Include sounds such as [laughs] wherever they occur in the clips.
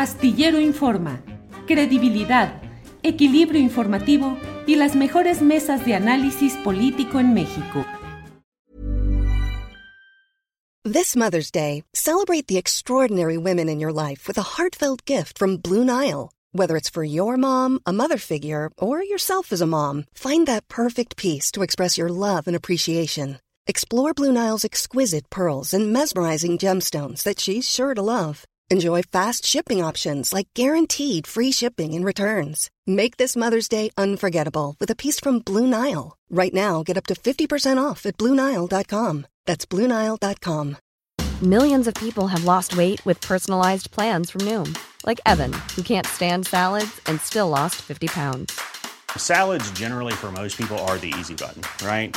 Astillero Informa, credibilidad, equilibrio informativo y las mejores mesas de análisis político en México. This Mother's Day, celebrate the extraordinary women in your life with a heartfelt gift from Blue Nile. Whether it's for your mom, a mother figure, or yourself as a mom, find that perfect piece to express your love and appreciation. Explore Blue Nile's exquisite pearls and mesmerizing gemstones that she's sure to love. Enjoy fast shipping options like guaranteed free shipping and returns. Make this Mother's Day unforgettable with a piece from Blue Nile. Right now, get up to 50% off at BlueNile.com. That's BlueNile.com. Millions of people have lost weight with personalized plans from Noom, like Evan, who can't stand salads and still lost 50 pounds. Salads, generally, for most people, are the easy button, right?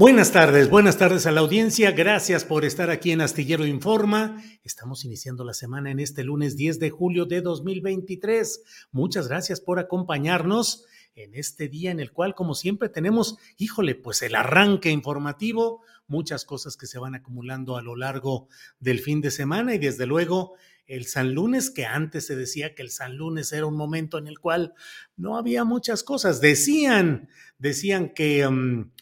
Buenas tardes, buenas tardes a la audiencia. Gracias por estar aquí en Astillero Informa. Estamos iniciando la semana en este lunes 10 de julio de 2023. Muchas gracias por acompañarnos en este día en el cual, como siempre, tenemos, híjole, pues el arranque informativo, muchas cosas que se van acumulando a lo largo del fin de semana y desde luego el San Lunes, que antes se decía que el San Lunes era un momento en el cual no había muchas cosas. Decían, decían que... Um,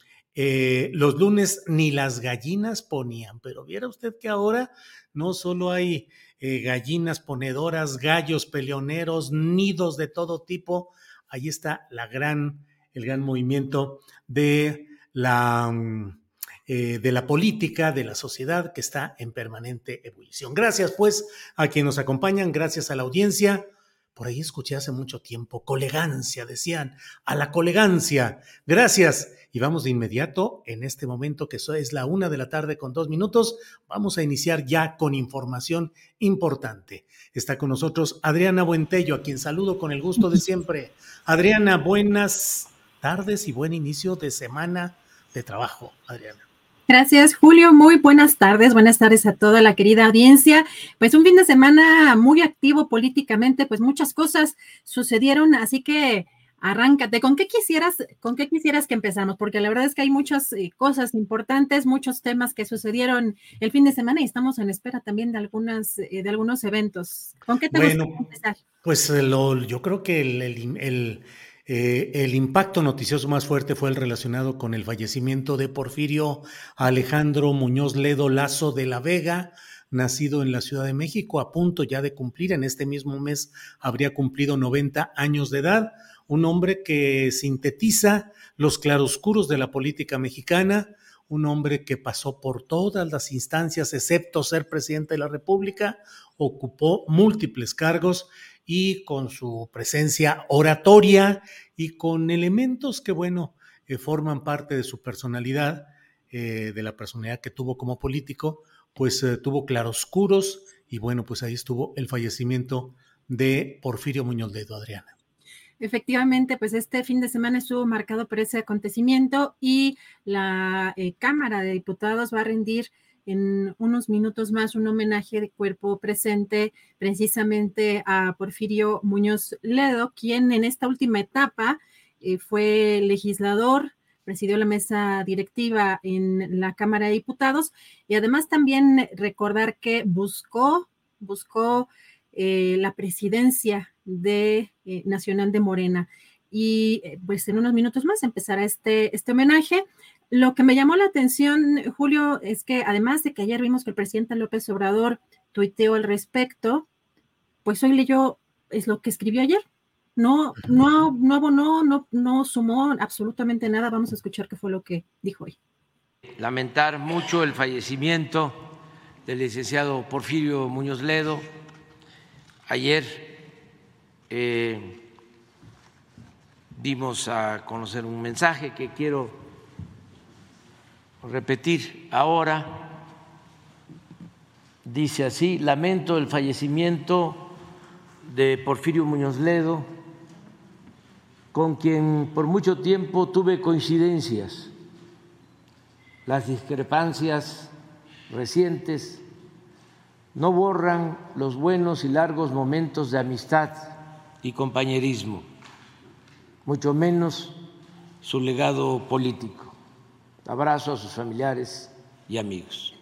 eh, los lunes ni las gallinas ponían, pero viera usted que ahora no solo hay eh, gallinas ponedoras, gallos peleoneros, nidos de todo tipo, ahí está la gran, el gran movimiento de la, mm, eh, de la política, de la sociedad que está en permanente ebullición. Gracias pues a quienes nos acompañan, gracias a la audiencia. Por ahí escuché hace mucho tiempo, colegancia, decían, a la colegancia. Gracias. Y vamos de inmediato, en este momento que es la una de la tarde con dos minutos, vamos a iniciar ya con información importante. Está con nosotros Adriana Buentello, a quien saludo con el gusto de [laughs] siempre. Adriana, buenas tardes y buen inicio de semana de trabajo, Adriana. Gracias, Julio. Muy buenas tardes. Buenas tardes a toda la querida audiencia. Pues un fin de semana muy activo políticamente, pues muchas cosas sucedieron, así que Arráncate, ¿con qué quisieras, con qué quisieras que empezamos? Porque la verdad es que hay muchas eh, cosas importantes, muchos temas que sucedieron el fin de semana y estamos en espera también de algunas, eh, de algunos eventos. ¿Con qué te bueno, empezar? Pues eh, yo creo que el, el impacto noticioso más fuerte fue el relacionado con el fallecimiento de Porfirio Alejandro Muñoz Ledo Lazo de la Vega, nacido en la Ciudad de México, a punto ya de cumplir, en este mismo mes habría cumplido 90 años de edad un hombre que sintetiza los claroscuros de la política mexicana, un hombre que pasó por todas las instancias, excepto ser presidente de la República, ocupó múltiples cargos y con su presencia oratoria y con elementos que, bueno, eh, forman parte de su personalidad, eh, de la personalidad que tuvo como político, pues eh, tuvo claroscuros y bueno, pues ahí estuvo el fallecimiento de Porfirio Muñoz de Adriana. Efectivamente, pues este fin de semana estuvo marcado por ese acontecimiento y la eh, Cámara de Diputados va a rendir en unos minutos más un homenaje de cuerpo presente precisamente a Porfirio Muñoz Ledo, quien en esta última etapa eh, fue legislador, presidió la mesa directiva en la Cámara de Diputados y además también recordar que buscó, buscó eh, la presidencia de eh, Nacional de Morena. Y eh, pues en unos minutos más empezará este, este homenaje. Lo que me llamó la atención, Julio, es que además de que ayer vimos que el presidente López Obrador tuiteó al respecto, pues hoy leyó, es lo que escribió ayer. No, no, no no, no sumó absolutamente nada. Vamos a escuchar qué fue lo que dijo hoy. Lamentar mucho el fallecimiento del licenciado Porfirio Muñoz Ledo. Ayer eh, dimos a conocer un mensaje que quiero repetir ahora. Dice así, lamento el fallecimiento de Porfirio Muñoz Ledo, con quien por mucho tiempo tuve coincidencias. Las discrepancias recientes no borran los buenos y largos momentos de amistad y compañerismo, mucho menos su legado político. Abrazo a sus familiares y amigos.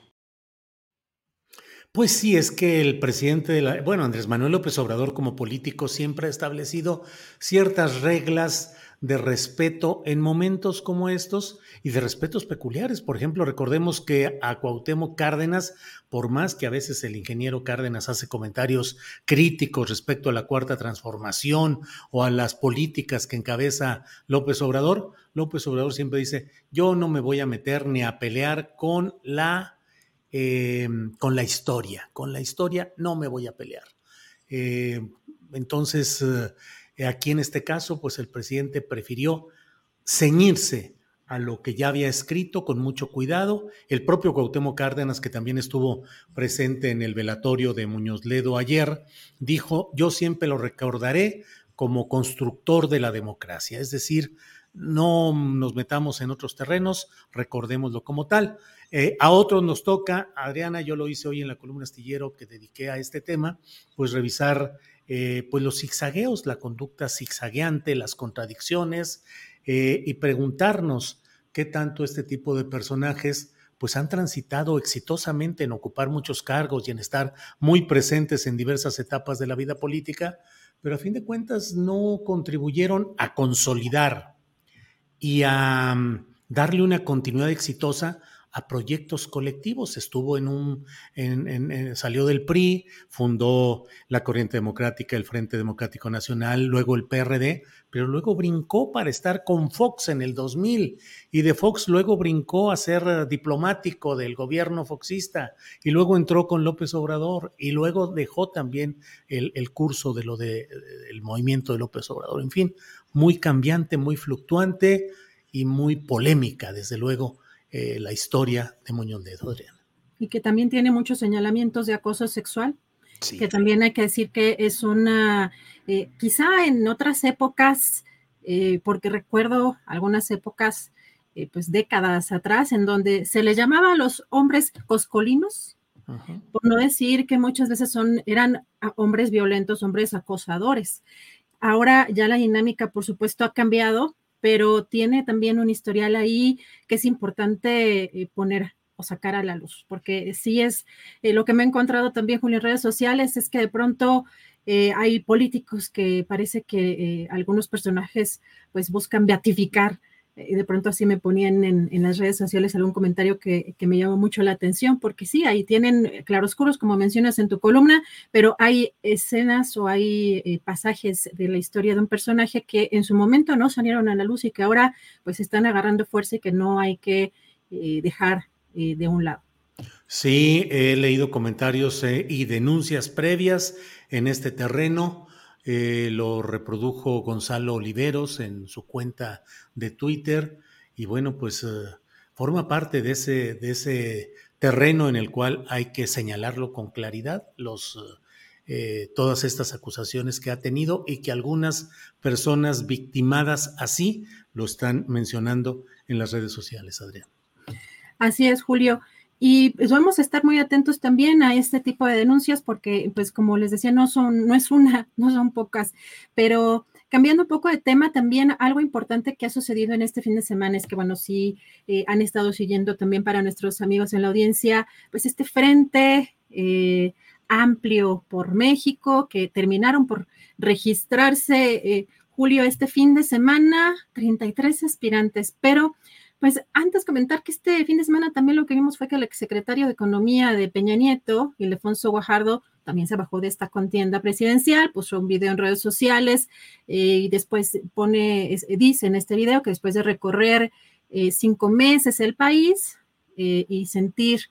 Pues sí, es que el presidente de la, bueno, Andrés Manuel López Obrador como político siempre ha establecido ciertas reglas de respeto en momentos como estos y de respetos peculiares. Por ejemplo, recordemos que a Cuauhtémoc Cárdenas, por más que a veces el ingeniero Cárdenas hace comentarios críticos respecto a la cuarta transformación o a las políticas que encabeza López Obrador, López Obrador siempre dice, yo no me voy a meter ni a pelear con la eh, con la historia. Con la historia no me voy a pelear. Eh, entonces, eh, aquí en este caso, pues el presidente prefirió ceñirse a lo que ya había escrito con mucho cuidado. El propio Cuauhtémoc Cárdenas, que también estuvo presente en el velatorio de Muñoz Ledo ayer, dijo, yo siempre lo recordaré como constructor de la democracia, es decir, no nos metamos en otros terrenos, recordémoslo como tal. Eh, a otros nos toca, Adriana, yo lo hice hoy en la columna astillero que dediqué a este tema, pues revisar eh, pues los zigzagueos, la conducta zigzagueante, las contradicciones eh, y preguntarnos qué tanto este tipo de personajes pues han transitado exitosamente en ocupar muchos cargos y en estar muy presentes en diversas etapas de la vida política, pero a fin de cuentas no contribuyeron a consolidar y a mm, darle una continuidad exitosa a proyectos colectivos. Estuvo en un, salió del PRI, fundó la Corriente Democrática, el Frente Democrático Nacional, luego el PRD, pero luego brincó para estar con Fox en el 2000 y de Fox luego brincó a ser diplomático del gobierno foxista y luego entró con López Obrador y luego dejó también el, curso de lo de, del movimiento de López Obrador. En fin, muy cambiante, muy fluctuante y muy polémica, desde luego eh, la historia de Muñoz de Adriana. Y que también tiene muchos señalamientos de acoso sexual, que también hay que decir que es una, eh, quizá en otras épocas, eh, porque recuerdo algunas épocas, pues décadas atrás, en donde se le llamaba a los hombres coscolinos, por no decir que muchas veces son, eran hombres violentos, hombres acosadores. Ahora ya la dinámica, por supuesto, ha cambiado pero tiene también un historial ahí que es importante eh, poner o sacar a la luz, porque sí es eh, lo que me he encontrado también, Julio, en redes sociales, es que de pronto eh, hay políticos que parece que algunos personajes pues buscan beatificar y de pronto así me ponían en, las redes sociales algún comentario que, me llamó mucho la atención, porque sí, ahí tienen claroscuros, como mencionas en tu columna, pero hay escenas o hay eh, pasajes de la historia de un personaje que en su momento no salieron a la luz y que ahora pues están agarrando fuerza y que no hay que eh, dejar eh, de un lado. Sí, he leído comentarios y denuncias previas en este terreno eh, lo reprodujo Gonzalo Oliveros en su cuenta de Twitter y bueno, pues eh, forma parte de ese, de ese terreno en el cual hay que señalarlo con claridad, los, eh, todas estas acusaciones que ha tenido y que algunas personas victimadas así lo están mencionando en las redes sociales, Adrián. Así es, Julio. Y pues vamos a estar muy atentos también a este tipo de denuncias porque, pues como les decía, no son, no es una, [laughs] no son pocas, pero cambiando un poco de tema, también algo importante que ha sucedido en este fin de semana es que, bueno, sí eh, han estado siguiendo también para nuestros amigos en la audiencia, pues este frente eh, amplio por México que terminaron por registrarse, eh, Julio, este fin de semana, 33 aspirantes, pero pues antes comentar que este fin de semana también lo que vimos fue que el exsecretario de Economía de Peña Nieto, Ildefonso Guajardo, también se bajó de esta contienda presidencial, puso un video en redes sociales eh, y después pone, dice en este video que después de recorrer eh, cinco meses el país eh, y sentir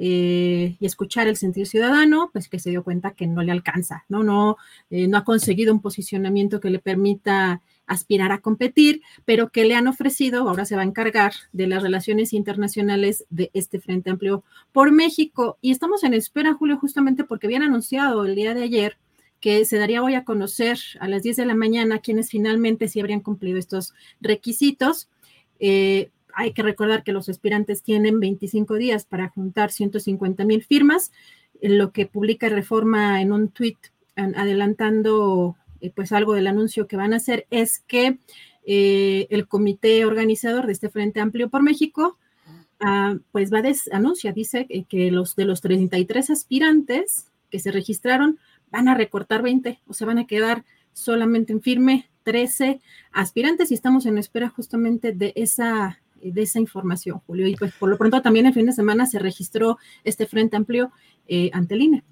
y escuchar el sentir ciudadano, pues que se dio cuenta que no le alcanza, ¿no? No, no ha conseguido un posicionamiento que le permita aspirar a competir, pero que le han ofrecido, ahora se va a encargar de las relaciones internacionales de este Frente Amplio por México. Y estamos en espera, Julio, justamente porque habían anunciado el día de ayer que se daría hoy a conocer a las 10 de la mañana quienes finalmente sí habrían cumplido estos requisitos. Eh, hay que recordar que los aspirantes tienen 25 días para juntar 150 mil firmas, lo que publica Reforma en un tuit adelantando eh, pues algo del anuncio que van a hacer es que eh, el comité organizador de este Frente Amplio por México ah, pues va a anuncia, dice que los de los 33 aspirantes que se registraron van a recortar 20 o se van a quedar solamente en firme 13 aspirantes y estamos en espera justamente de esa de esa información, Julio. Y pues por lo pronto también el fin de semana se registró este Frente Amplio eh, ante el INE.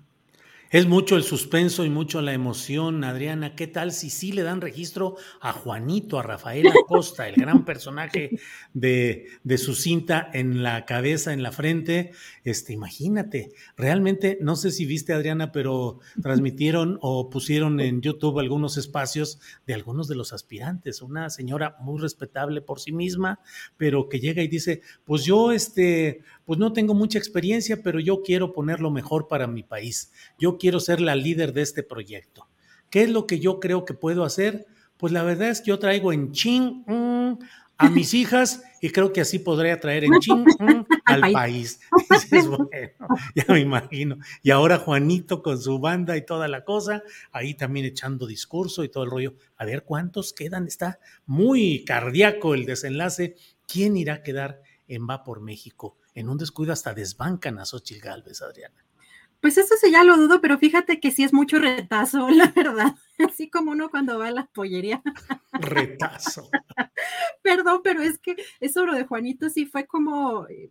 Es mucho el suspenso y mucho la emoción, Adriana. ¿Qué tal si sí le dan registro a Juanito, a Rafael Acosta, el gran personaje de, de, su cinta en la cabeza, en la frente? Este, imagínate, realmente, no sé si viste, Adriana, pero transmitieron o pusieron en YouTube algunos espacios de algunos de los aspirantes. Una señora muy respetable por sí misma, pero que llega y dice: Pues yo, este, pues no tengo mucha experiencia, pero yo quiero poner lo mejor para mi país. Yo quiero ser la líder de este proyecto. ¿Qué es lo que yo creo que puedo hacer? Pues la verdad es que yo traigo en ching mm, a mis [laughs] hijas y creo que así podré atraer en ching [laughs] mm, al país. [laughs] bueno, ya me imagino. Y ahora Juanito con su banda y toda la cosa, ahí también echando discurso y todo el rollo. A ver cuántos quedan. Está muy cardíaco el desenlace. ¿Quién irá a quedar en Va por México? En un descuido hasta desbancan a Xochitl Galvez, Adriana. Pues eso sí ya lo dudo, pero fíjate que sí es mucho retazo, [laughs] la verdad. Así como uno cuando va a la pollería. Retazo. [laughs] Perdón, pero es que eso lo de Juanito sí fue como, eh,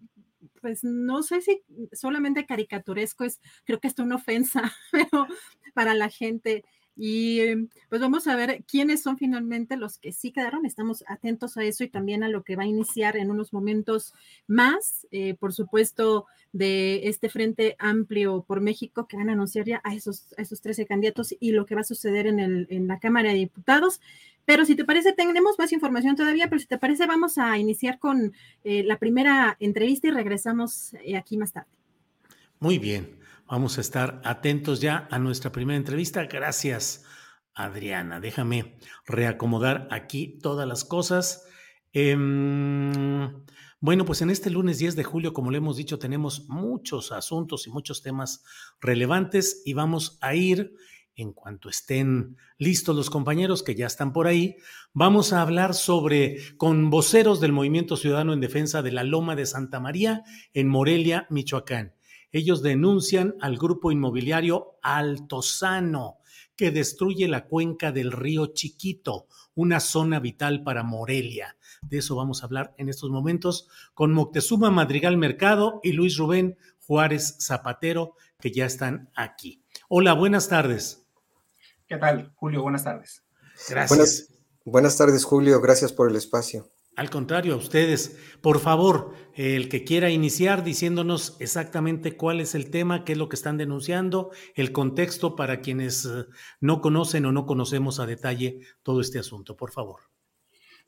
pues no sé si solamente caricaturesco, es creo que es una ofensa, [laughs] pero para la gente. Y em, pues vamos a ver quiénes son finalmente los que sí quedaron. Estamos atentos a eso y también a lo que va a iniciar en unos momentos más, eh, por supuesto, de este Frente Amplio por México que van a anunciar ya a esos, esos 13 candidatos y lo que va a suceder en, el, en la Cámara de Diputados. Pero si te parece, tenemos más información todavía, pero si te parece, vamos a iniciar con eh, la primera entrevista y regresamos eh, aquí más tarde. Muy bien. Vamos a estar atentos ya a nuestra primera entrevista. Gracias, Adriana. Déjame reacomodar aquí todas las cosas. Em, bueno, pues en este lunes 10 de julio, como le hemos dicho, tenemos muchos asuntos y muchos temas relevantes y vamos a ir, en cuanto estén listos los compañeros que ya están por ahí, vamos a hablar sobre con voceros del Movimiento Ciudadano en Defensa de la Loma de Santa María en Morelia, Michoacán. Ellos denuncian al grupo inmobiliario Altozano, que destruye la cuenca del río Chiquito, una zona vital para Morelia. De eso vamos a hablar en estos momentos con Moctezuma Madrigal Mercado y Luis Rubén Juárez Zapatero, que ya están aquí. Hola, buenas tardes. ¿Qué tal, Julio? Buenas tardes. Gracias. Buenas, buenas tardes, Julio. Gracias por el espacio. Al contrario, a ustedes, por favor, el que quiera iniciar diciéndonos exactamente cuál es el tema, qué es lo que están denunciando, el contexto para quienes eh, no conocen o no conocemos a detalle todo este asunto, por favor.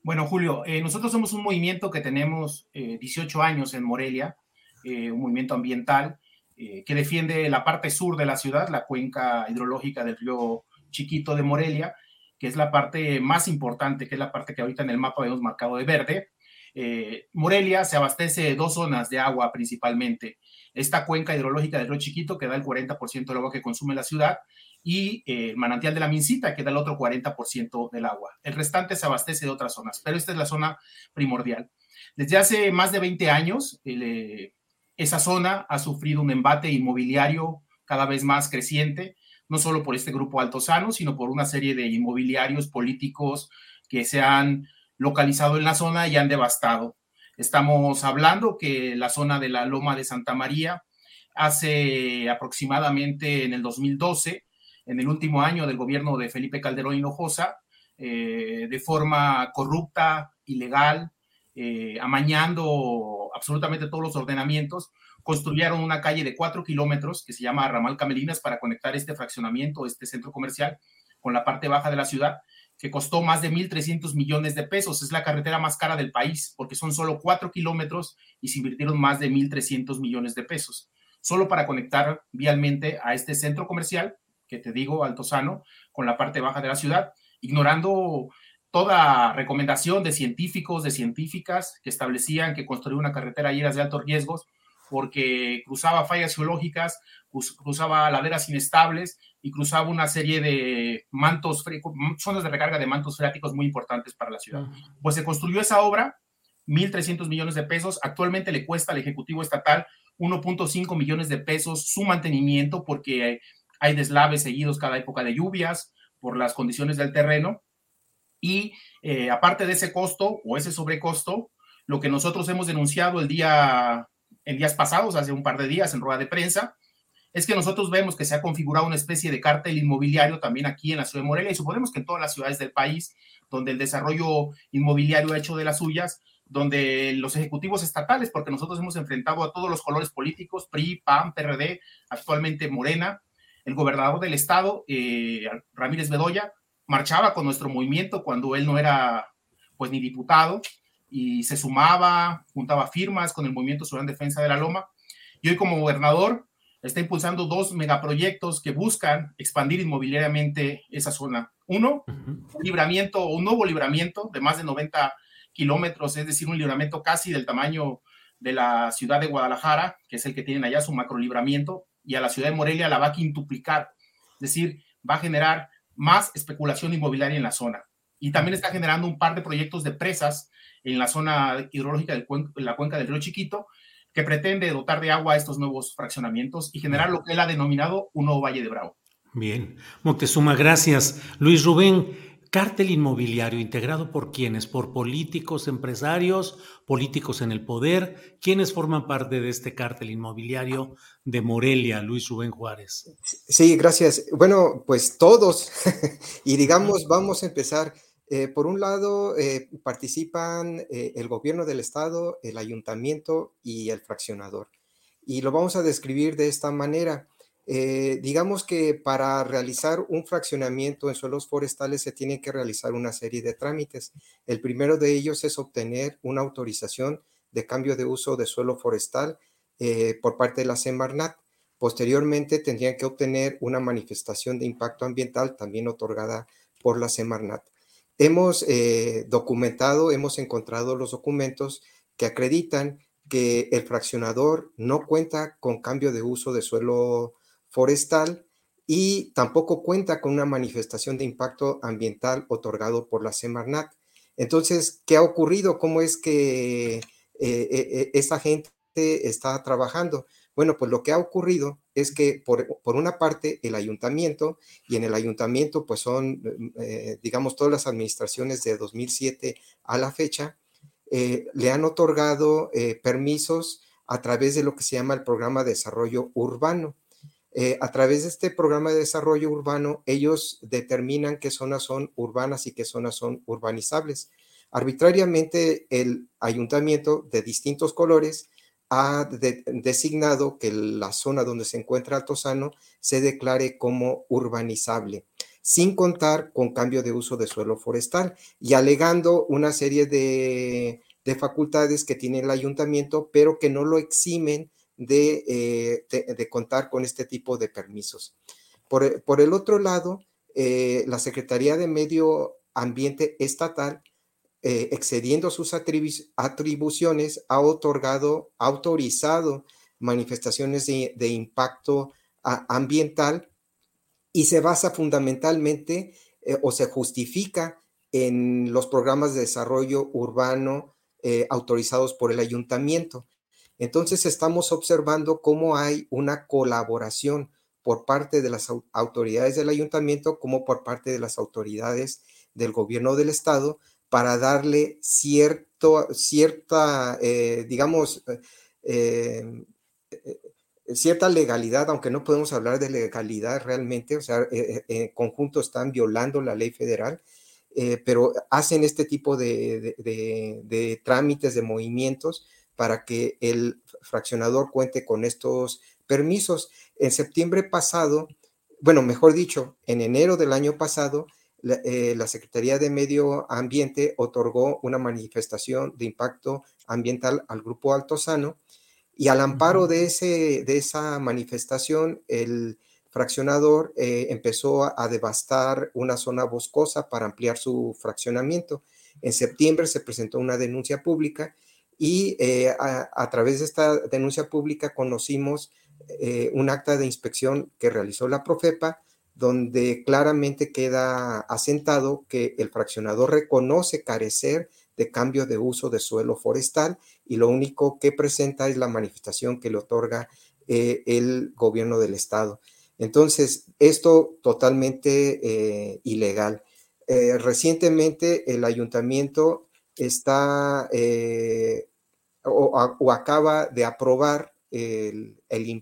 Bueno, Julio, eh, nosotros somos un movimiento que tenemos 18 eh, años en Morelia, un movimiento ambiental que defiende la parte sur de la ciudad, la cuenca hidrológica del río Chiquito de Morelia, que es la parte más importante, que es la parte que ahorita en el mapa vemos marcado de verde. Eh, Morelia se abastece de dos zonas de agua principalmente. Esta cuenca hidrológica del río Chiquito, que da el 40% del agua que consume la ciudad, y eh, el manantial de la Mincita, que da el otro 40% del agua. El restante se abastece de otras zonas, pero esta es la zona primordial. Desde hace más de 20 años, eh, esa zona ha sufrido un embate inmobiliario cada vez más creciente no solo por este grupo altosano, sino por una serie de inmobiliarios políticos que se han localizado en la zona y han devastado. Estamos hablando que la zona de la Loma de Santa María hace aproximadamente en el 2012, en el último año del gobierno de Felipe Calderón Hinojosa, eh, de forma corrupta, ilegal, eh, amañando absolutamente todos los ordenamientos, construyeron una calle de cuatro kilómetros que se llama Ramal Camelinas para conectar este fraccionamiento, este centro comercial, con la parte baja de la ciudad, que costó más de 1.300 millones de pesos. Es la carretera más cara del país porque son solo cuatro kilómetros y se invirtieron más de 1.300 millones de pesos, solo para conectar vialmente a este centro comercial, que te digo, Altozano, con la parte baja de la ciudad, ignorando toda recomendación de científicos, de científicas que establecían que construir una carretera ahí era de altos riesgos porque cruzaba fallas geológicas, cruzaba laderas inestables y cruzaba una serie de mantos, zonas de recarga de mantos freáticos muy importantes para la ciudad. Pues se construyó esa obra, 1.300 millones de pesos, actualmente le cuesta al Ejecutivo Estatal 1.5 millones de pesos su mantenimiento porque hay deslaves seguidos cada época de lluvias por las condiciones del terreno. Y eh, aparte de ese costo o ese sobrecosto, lo que nosotros hemos denunciado el día en días pasados, hace un par de días en rueda de prensa, es que nosotros vemos que se ha configurado una especie de cártel inmobiliario también aquí en la ciudad de Morelia y suponemos que en todas las ciudades del país, donde el desarrollo inmobiliario ha hecho de las suyas, donde los ejecutivos estatales, porque nosotros hemos enfrentado a todos los colores políticos, PRI, PAN, PRD, actualmente Morena, el gobernador del estado, eh, Ramírez Bedoya, marchaba con nuestro movimiento cuando él no era pues ni diputado, y se sumaba, juntaba firmas con el Movimiento Ciudadano en Defensa de la Loma. Y hoy como gobernador está impulsando dos megaproyectos que buscan expandir inmobiliariamente esa zona. Uno, un libramiento, un nuevo libramiento de más de 90 kilómetros, es decir, un libramiento casi del tamaño de la ciudad de Guadalajara, que es el que tienen allá su macro libramiento, y a la ciudad de Morelia la va a quintuplicar, es decir, va a generar más especulación inmobiliaria en la zona. Y también está generando un par de proyectos de presas en la zona hidrológica de la cuenca del río Chiquito, que pretende dotar de agua a estos nuevos fraccionamientos y generar lo que él ha denominado un nuevo Valle de Bravo. Bien, Moctezuma, gracias. Luis Rubén, cártel inmobiliario integrado por quiénes? Por políticos, empresarios, políticos en el poder. ¿Quiénes forman parte de este cártel inmobiliario de Morelia, Luis Rubén Juárez? Sí, gracias. Bueno, pues todos. [laughs] y digamos, vamos a empezar eh, por un lado, eh, participan eh, el gobierno del estado, el ayuntamiento y el fraccionador. Y lo vamos a describir de esta manera. digamos que para realizar un fraccionamiento en suelos forestales se tiene que realizar una serie de trámites. El primero de ellos es obtener una autorización de cambio de uso de suelo forestal por parte de la Semarnat. Posteriormente tendrían que obtener una manifestación de impacto ambiental también otorgada por la Semarnat. Hemos eh, documentado, hemos encontrado los documentos que acreditan que el fraccionador no cuenta con cambio de uso de suelo forestal y tampoco cuenta con una manifestación de impacto ambiental otorgado por la Semarnat. Entonces, ¿qué ha ocurrido? ¿Cómo es que eh, eh, esa gente está trabajando? Bueno, pues lo que ha ocurrido es que por, una parte el ayuntamiento, y en el ayuntamiento pues son, eh, digamos, todas las administraciones de 2007 a la fecha, eh, le han otorgado eh, permisos a través de lo que se llama el programa de desarrollo urbano. a través de este programa de desarrollo urbano, ellos determinan qué zonas son urbanas y qué zonas son urbanizables. Arbitrariamente, el ayuntamiento de distintos colores ha designado que la zona donde se encuentra Altozano se declare como urbanizable, sin contar con cambio de uso de suelo forestal y alegando una serie de, facultades que tiene el ayuntamiento, pero que no lo eximen de, eh, contar con este tipo de permisos. Por, el otro lado, eh, la Secretaría de Medio Ambiente Estatal eh, excediendo sus atribuciones, ha otorgado, ha autorizado manifestaciones de, impacto ambiental y se basa fundamentalmente eh, o se justifica en los programas de desarrollo urbano eh, autorizados por el ayuntamiento. Entonces estamos observando cómo hay una colaboración por parte de las autoridades del ayuntamiento como por parte de las autoridades del gobierno del estado para darle cierto, cierta, eh, digamos, eh, eh, cierta legalidad, aunque no podemos hablar de legalidad realmente, o sea, en conjunto están violando la ley federal, pero hacen este tipo de, trámites, de movimientos para que el fraccionador cuente con estos permisos. En septiembre pasado, bueno, mejor dicho, en enero del año pasado, la, eh, Secretaría de Medio Ambiente otorgó una manifestación de impacto ambiental al Grupo Altozano y al amparo de, ese, de esa manifestación, el fraccionador eh, empezó a, devastar una zona boscosa para ampliar su fraccionamiento. En septiembre se presentó una denuncia pública y eh, a, través de esta denuncia pública conocimos un acta de inspección que realizó la Profepa, donde claramente queda asentado que el fraccionador reconoce carecer de cambio de uso de suelo forestal y lo único que presenta es la manifestación que le otorga eh, el gobierno del estado. Entonces, esto totalmente eh, ilegal. Eh, recientemente el ayuntamiento está o, acaba de aprobar el, el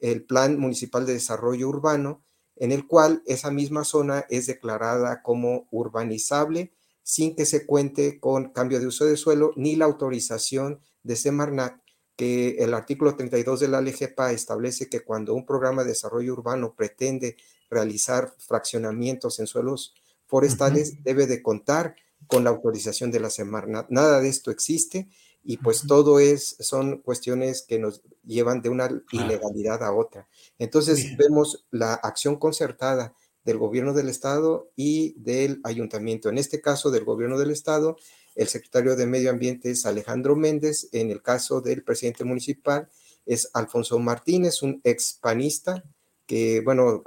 el Plan Municipal de Desarrollo Urbano, en el cual esa misma zona es declarada como urbanizable sin que se cuente con cambio de uso de suelo ni la autorización de Semarnat, que el artículo 32 de la LGPA establece que cuando un programa de desarrollo urbano pretende realizar fraccionamientos en suelos forestales, debe de contar con la autorización de la Semarnat. Nada de esto existe y pues todo es, son cuestiones que nos llevan de una ilegalidad a otra. Entonces vemos la acción concertada del gobierno del estado y del ayuntamiento. En este caso del gobierno del estado, el secretario de Medio Ambiente es Alejandro Méndez. En el caso del presidente municipal es Alfonso Martínez, un expanista que, bueno,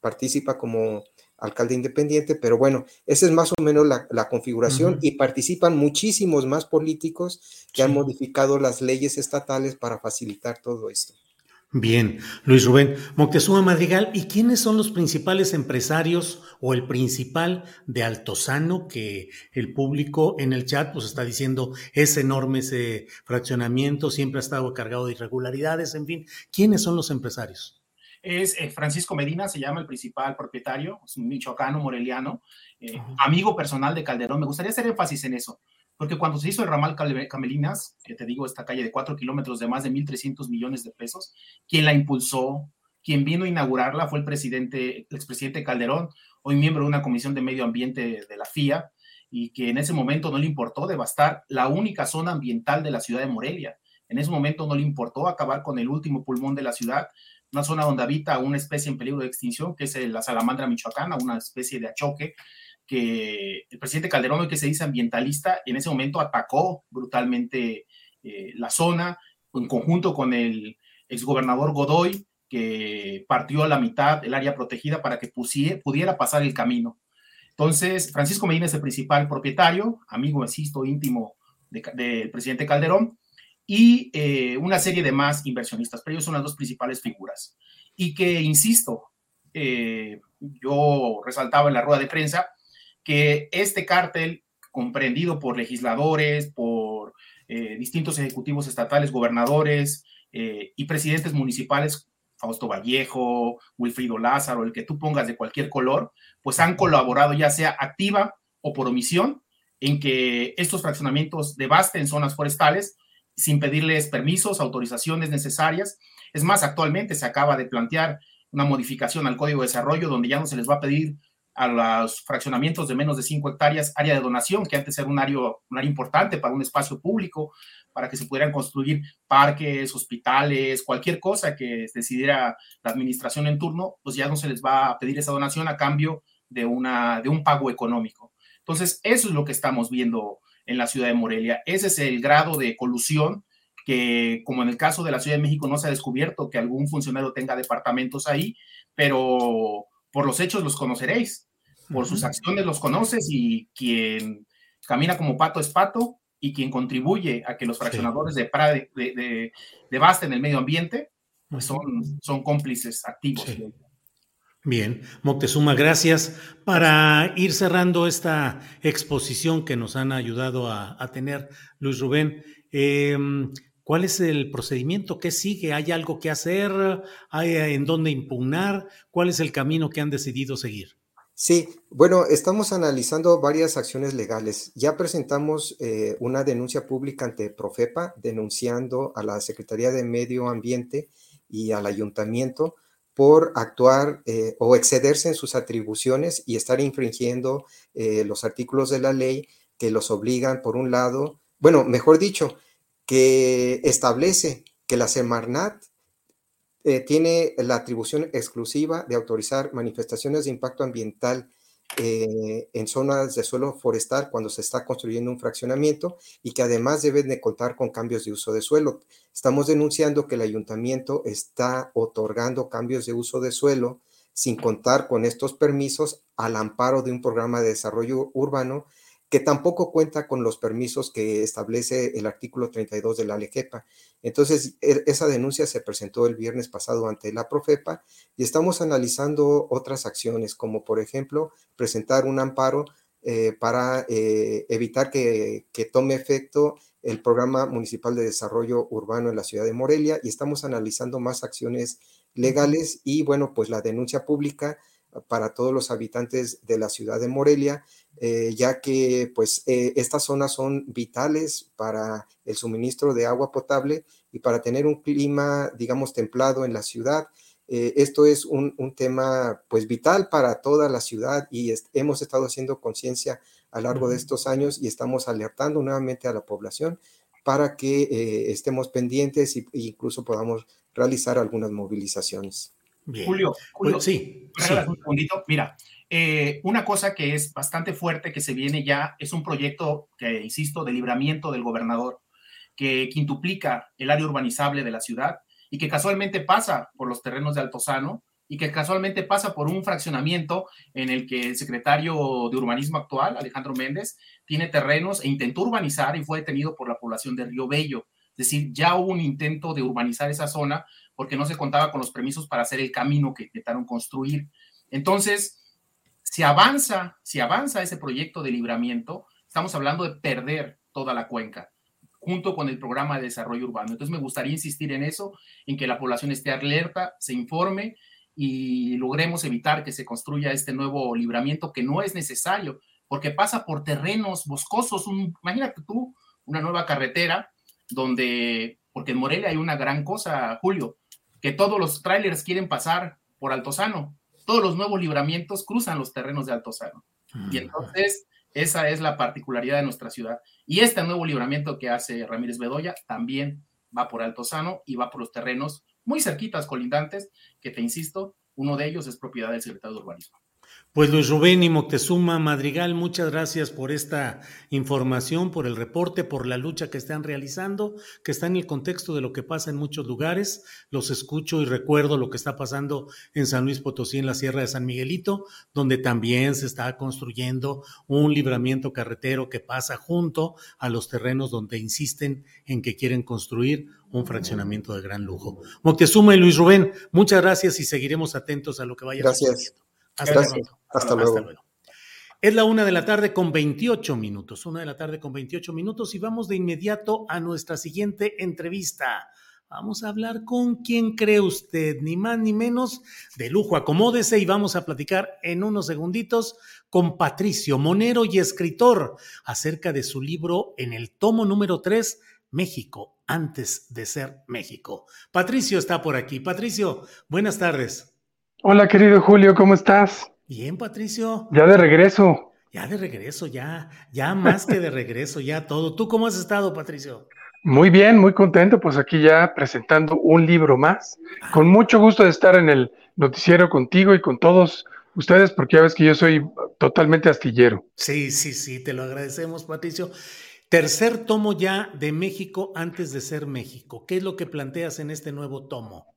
participa como alcalde independiente, pero bueno, esa es más o menos la, configuración y participan muchísimos más políticos que han modificado las leyes estatales para facilitar todo esto. Bien, Luis Rubén Moctezuma Madrigal, ¿y quiénes son los principales empresarios o el principal de Altozano que el público en el chat pues está diciendo es enorme ese fraccionamiento, siempre ha estado cargado de irregularidades, en fin, ¿quiénes son los empresarios? Es eh, Francisco Medina, se llama el principal propietario, es un michoacano, moreliano, eh, amigo personal de Calderón. Me gustaría hacer énfasis en eso porque cuando se hizo el ramal Camelinas, que te digo, esta calle de cuatro kilómetros de más de 1.300 millones de pesos, quien la impulsó, quien vino a inaugurarla fue el presidente, el expresidente Calderón, hoy miembro de una comisión de medio ambiente de la FIA, y que en ese momento no le importó devastar la única zona ambiental de la ciudad de Morelia. En ese momento no le importó acabar con el último pulmón de la ciudad, una zona donde habita una especie en peligro de extinción, que es la salamandra michoacana, una especie de achoque, que el presidente Calderón, que se dice ambientalista, en ese momento atacó brutalmente eh, la zona en conjunto con el exgobernador Godoy, que partió a la mitad el área protegida para que pudiera pasar el camino. Entonces, Francisco Medina es el principal propietario, amigo, insisto, íntimo del presidente Calderón, y eh, una serie de más inversionistas, pero ellos son las dos principales figuras. Y que, insisto, eh, yo resaltaba en la rueda de prensa, que este cártel, comprendido por legisladores, por eh, distintos ejecutivos estatales, gobernadores y presidentes municipales, Fausto Vallejo, Wilfrido Lázaro, el que tú pongas de cualquier color, pues han colaborado ya sea activa o por omisión en que estos fraccionamientos devasten zonas forestales sin pedirles permisos, autorizaciones necesarias. Es más, actualmente se acaba de plantear una modificación al Código de Desarrollo donde ya no se les va a pedir a los fraccionamientos de menos de 5 hectáreas, área de donación, que antes era un área, un área importante para un espacio público, para que se pudieran construir parques, hospitales, cualquier cosa que decidiera la administración en turno, pues ya no se les va a pedir esa donación a cambio de, una, de un pago económico. Entonces, eso es lo que estamos viendo en la ciudad de Morelia. Ese es el grado de colusión que, como en el caso de la Ciudad de México, no se ha descubierto que algún funcionario tenga departamentos ahí, pero por los hechos los conoceréis, por sus acciones los conoces y quien camina como pato es pato y quien contribuye a que los fraccionadores de, de, de, devasten el medio ambiente, pues son, son cómplices activos. Bien, Moctezuma, gracias. Para ir cerrando esta exposición que nos han ayudado a, tener, Luis Rubén, em, ¿Cuál es el procedimiento? ¿Qué sigue? ¿Hay algo que hacer? ¿Hay en dónde impugnar? ¿Cuál es el camino que han decidido seguir? Sí, bueno, estamos analizando varias acciones legales. Ya presentamos eh, una denuncia pública ante Profepa denunciando a la Secretaría de Medio Ambiente y al ayuntamiento por actuar eh, o excederse en sus atribuciones y estar infringiendo eh, los artículos de la ley que los obligan, por un lado, bueno, mejor dicho, que establece que la Semarnat eh, tiene la atribución exclusiva de autorizar manifestaciones de impacto ambiental eh, en zonas de suelo forestal cuando se está construyendo un fraccionamiento y que además deben de contar con cambios de uso de suelo. Estamos denunciando que el ayuntamiento está otorgando cambios de uso de suelo sin contar con estos permisos al amparo de un programa de desarrollo urbano que tampoco cuenta con los permisos que establece el artículo 32 de la LEGEPA. Entonces, e, esa denuncia se presentó el viernes pasado ante la Profepa y estamos analizando otras acciones, como por ejemplo presentar un amparo eh, para eh, evitar que, que tome efecto el Programa Municipal de Desarrollo Urbano en la ciudad de Morelia y estamos analizando más acciones legales y bueno, pues la denuncia pública para todos los habitantes de la ciudad de Morelia, eh, ya que pues eh, estas zonas son vitales para el suministro de agua potable y para tener un clima, digamos, templado en la ciudad. Eh, esto es un, tema pues vital para toda la ciudad y hemos estado haciendo conciencia a lo largo de estos años y estamos alertando nuevamente a la población para que estemos pendientes e incluso podamos realizar algunas movilizaciones. Julio, Julio, sí, un segundito. Mira, eh, una cosa que es bastante fuerte que se viene ya es un proyecto que, insisto, de libramiento del gobernador que quintuplica el área urbanizable de la ciudad y que casualmente pasa por los terrenos de Altozano y que casualmente pasa por un fraccionamiento en el que el secretario de urbanismo actual, Alejandro Méndez, tiene terrenos e intentó urbanizar y fue detenido por la población de Río Bello. Es decir, ya hubo un intento de urbanizar esa zona, porque no se contaba con los permisos para hacer el camino que intentaron construir. Entonces, si avanza, si avanza ese proyecto de libramiento, estamos hablando de perder toda la cuenca junto con el programa de desarrollo urbano. Entonces me gustaría insistir en eso, en que la población esté alerta, se informe y logremos evitar que se construya este nuevo libramiento que no es necesario, porque pasa por terrenos boscosos. imagínate tú una nueva carretera donde, porque en Morelia hay una gran cosa, Julio, que todos los trailers quieren pasar por Altozano. Todos los nuevos libramientos cruzan los terrenos de Altozano. Y entonces, esa es la particularidad de nuestra ciudad. Y este nuevo libramiento que hace Ramírez Bedoya también va por Altozano y va por los terrenos muy cerquitas, colindantes, que te insisto, uno de ellos es propiedad del secretario de Urbanismo. Pues Luis Rubén y Moctezuma Madrigal, muchas gracias por esta información, por el reporte, por la lucha que están realizando, que está en el contexto de lo que pasa en muchos lugares. Los escucho y recuerdo lo que está pasando en San Luis Potosí, en la Sierra de San Miguelito, donde también se está construyendo un libramiento carretero que pasa junto a los terrenos donde insisten en que quieren construir un fraccionamiento de gran lujo. Moctezuma y Luis Rubén, muchas gracias y seguiremos atentos a lo que vaya sucediendo. Hasta, luego. Es la una de la tarde con 28 minutos, una de la tarde con 28 minutos y vamos de inmediato a nuestra siguiente entrevista. Vamos a hablar con quien cree usted, ni más ni menos, de lujo. Acomódese y vamos a platicar en unos segunditos con Patricio Monero y escritor acerca de su libro en el tomo número 3, México, antes de ser México. Patricio está por aquí. Patricio, buenas tardes. Hola, querido Julio, ¿cómo estás? Bien, Patricio. Ya de regreso. Ya de regreso, ya, ya más que de regreso, ya todo. ¿Tú cómo has estado, Patricio? Muy bien, muy contento, pues aquí ya presentando un libro más. Ah. Con mucho gusto de estar en el noticiero contigo y con todos ustedes, porque ya ves que yo soy totalmente astillero. Sí, sí, sí, te lo agradecemos, Patricio. Tercer tomo ya de México antes de ser México. ¿Qué es lo que planteas en este nuevo tomo?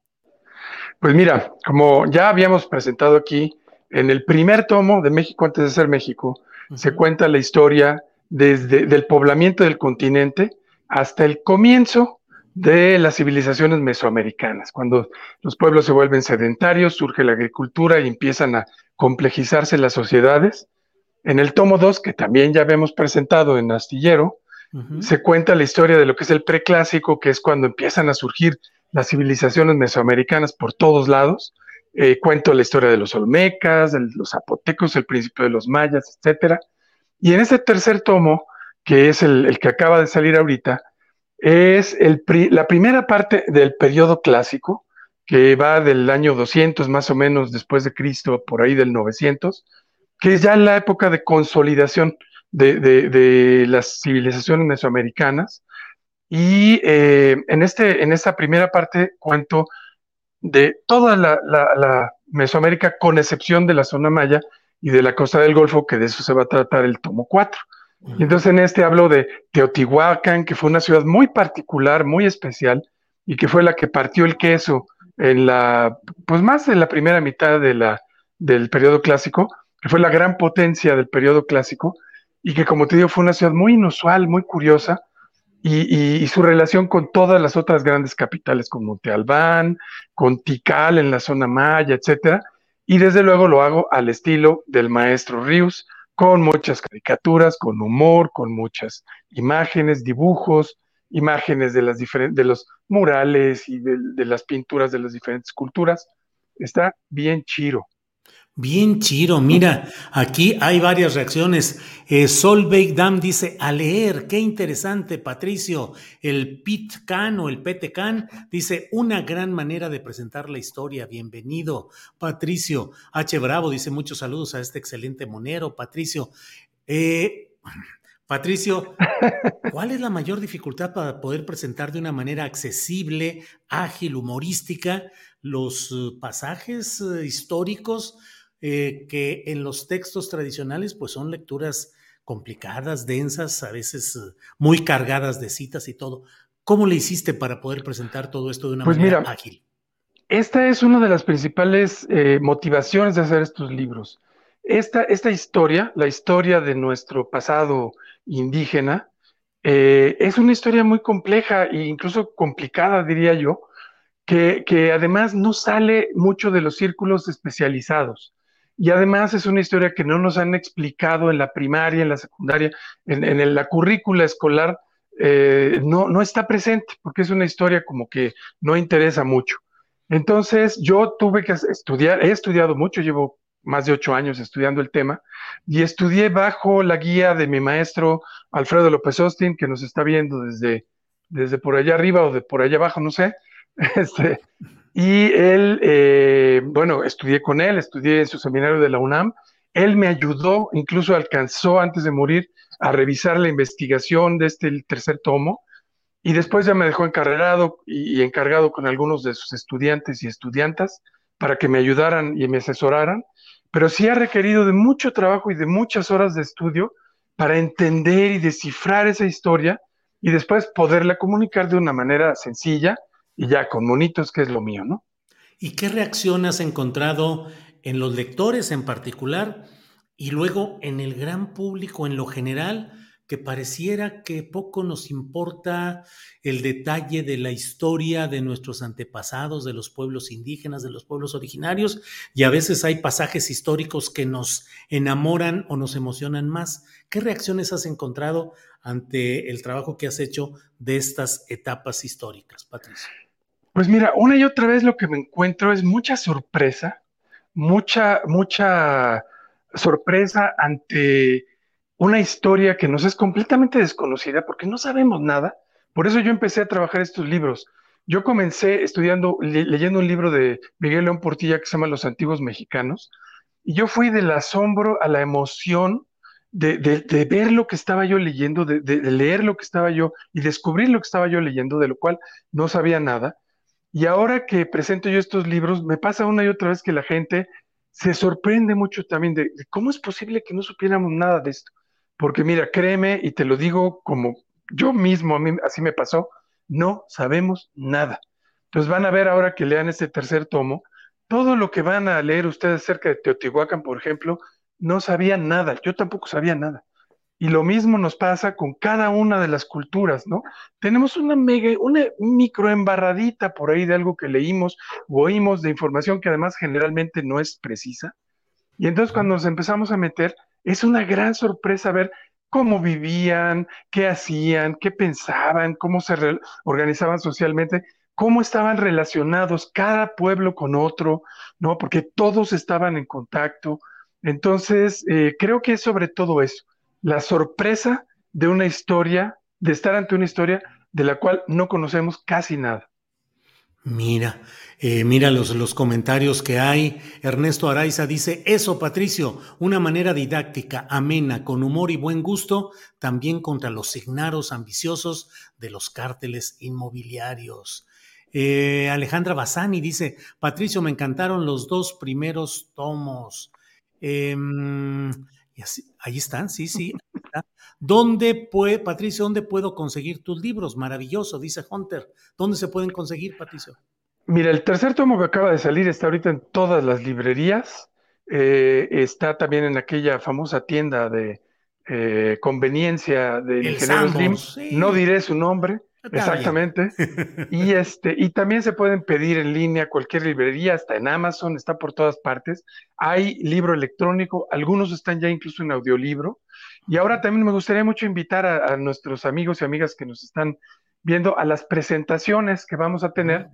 Pues mira, como ya habíamos presentado aquí, en el primer tomo de México antes de ser México, se cuenta la historia desde el poblamiento del continente hasta el comienzo de las civilizaciones mesoamericanas, cuando los pueblos se vuelven sedentarios, surge la agricultura y empiezan a complejizarse las sociedades. En el tomo 2, que también ya habíamos presentado en Astillero, se cuenta la historia de lo que es el preclásico, que es cuando empiezan a surgir las civilizaciones mesoamericanas por todos lados, eh, cuento la historia de los olmecas, de los zapotecos, el principio de los mayas, etcétera. Y en ese tercer tomo, que es el, que acaba de salir ahorita, es el, la primera parte del periodo clásico, que va del año 200 más o menos después de Cristo, por ahí del 900, que es ya la época de consolidación de, las civilizaciones mesoamericanas. Y eh, en, este, en esta primera parte cuento de toda la, Mesoamérica, con excepción de la zona maya y de la costa del Golfo, que de eso se va a tratar el tomo 4. Y entonces en este hablo de Teotihuacán, que fue una ciudad muy particular, muy especial, y que fue la que partió el queso en la, pues más en la primera mitad de la, del periodo clásico, que fue la gran potencia del periodo clásico, y que como te digo fue una ciudad muy inusual, muy curiosa, y, su relación con todas las otras grandes capitales como Monte Albán, con Tikal en la zona maya, etcétera, y desde luego lo hago al estilo del maestro Rius, con muchas caricaturas, con humor, con muchas imágenes, dibujos, imágenes de, las de los murales y de, de las pinturas de las diferentes culturas. Está bien chiro. Bien chiro, mira, aquí hay varias reacciones. Eh, Solveig Dam dice, a leer, qué interesante, Patricio. El Pit Can o el Pete Can dice, una gran manera de presentar la historia, bienvenido. Patricio H. Bravo dice, muchos saludos a este excelente monero. Patricio, eh, Patricio, [laughs] ¿cuál es la mayor dificultad para poder presentar de una manera accesible, ágil, humorística los eh, pasajes eh, históricos? Eh, que en los textos tradicionales pues son lecturas complicadas, densas, a veces eh, muy cargadas de citas y todo. ¿Cómo le hiciste para poder presentar todo esto de una pues manera ágil? Esta es una de las principales eh, motivaciones de hacer estos libros. Esta, esta, historia, la historia de nuestro pasado indígena, es una historia muy compleja e incluso complicada, diría yo, que, que, además no sale mucho de los círculos especializados. Y además es una historia que no nos han explicado en la primaria, en la secundaria, en, la currícula escolar, eh, no, no está presente, porque es una historia como que no interesa mucho. Entonces yo tuve que estudiar, he estudiado mucho, llevo más de ocho años estudiando el tema, y estudié bajo la guía de mi maestro Alfredo López Austin, que nos está viendo desde, desde por allá arriba o de por allá abajo, no sé. [laughs] Este, y él, eh, bueno, estudié con él, estudié en su seminario de la UNAM. Él me ayudó, incluso alcanzó antes de morir a revisar la investigación de este tercer tomo. Y después ya me dejó encarregado y, encargado con algunos de sus estudiantes y estudiantas para que me ayudaran y me asesoraran. Pero sí ha requerido de mucho trabajo y de muchas horas de estudio para entender y descifrar esa historia y después poderla comunicar de una manera sencilla y ya con monitos, que es lo mío, ¿no? ¿Y qué reacción has encontrado en los lectores en particular y luego en el gran público en lo general? que pareciera que poco nos importa el detalle de la historia de nuestros antepasados, de los pueblos indígenas, de los pueblos originarios, y a veces hay pasajes históricos que nos enamoran o nos emocionan más. ¿Qué reacciones has encontrado ante el trabajo que has hecho de estas etapas históricas, Patricia? Pues mira, una y otra vez lo que me encuentro es mucha sorpresa, mucha, mucha sorpresa ante una historia que nos es completamente desconocida porque no sabemos nada. Por eso yo empecé a trabajar estos libros. Yo comencé estudiando, leyendo un libro de Miguel León Portilla que se llama Los Antiguos Mexicanos, y yo fui del asombro a la emoción de, ver lo que estaba yo leyendo, de, leer lo que estaba yo y descubrir lo que estaba yo leyendo, de lo cual no sabía nada. Y ahora que presento yo estos libros, me pasa una y otra vez que la gente se sorprende mucho también de, cómo es posible que no supiéramos nada de esto. Porque mira, créeme y te lo digo como yo mismo, a mí así me pasó, no sabemos nada. Entonces van a ver ahora que lean este tercer tomo, todo lo que van a leer ustedes acerca de Teotihuacán, por ejemplo, no sabían nada, yo tampoco sabía nada. Y lo mismo nos pasa con cada una de las culturas, ¿no? Tenemos una mega, una microembarradita por ahí de algo que leímos o oímos de información que además generalmente no es precisa. Y entonces cuando nos empezamos a meter, es una gran sorpresa ver cómo vivían, qué hacían, qué pensaban, cómo se organizaban socialmente, cómo estaban relacionados cada pueblo con otro, ¿no? Porque todos estaban en contacto. Entonces, eh, creo que es sobre todo eso, la sorpresa de una historia, de estar ante una historia de la cual no conocemos casi nada. Mira, eh, mira los, los comentarios que hay. Ernesto Araiza dice, eso Patricio, una manera didáctica, amena, con humor y buen gusto, también contra los signaros ambiciosos de los cárteles inmobiliarios. Eh, Alejandra Bassani dice, Patricio, me encantaron los dos primeros tomos. Em, y así, ahí están, sí, sí. ¿Dónde puede, Patricio, dónde puedo conseguir tus libros? Maravilloso, dice Hunter. ¿Dónde se pueden conseguir, Patricio? Mira, el tercer tomo que acaba de salir está ahorita en todas las librerías. Eh, está también en aquella famosa tienda de eh, conveniencia del ingeniero Slim. No diré su nombre. Exactamente. y [laughs] este, y también se pueden pedir en línea cualquier librería, hasta en Amazon, está por todas partes. Hay libro electrónico, algunos están ya incluso en audiolibro. Y ahora también me gustaría mucho invitar a, nuestros amigos y amigas que nos están viendo a las presentaciones que vamos a tener.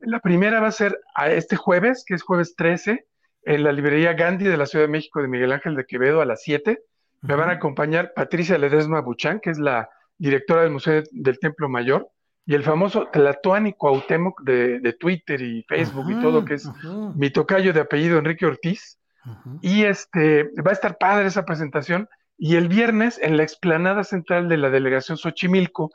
La primera va a ser a este jueves, que es jueves 13, en la librería Gandhi de la Ciudad de México de Miguel Ángel de Quevedo a las 7. Me van a acompañar Patricia Ledesma Buchan, que es la directora del Museo del Templo Mayor, y el famoso Tlatoani Cuauhtémoc de, de Twitter y Facebook y todo, que es mi tocayo de apellido Enrique Ortiz. Y este va a estar padre esa presentación. Y el viernes, en la explanada central de la delegación Xochimilco,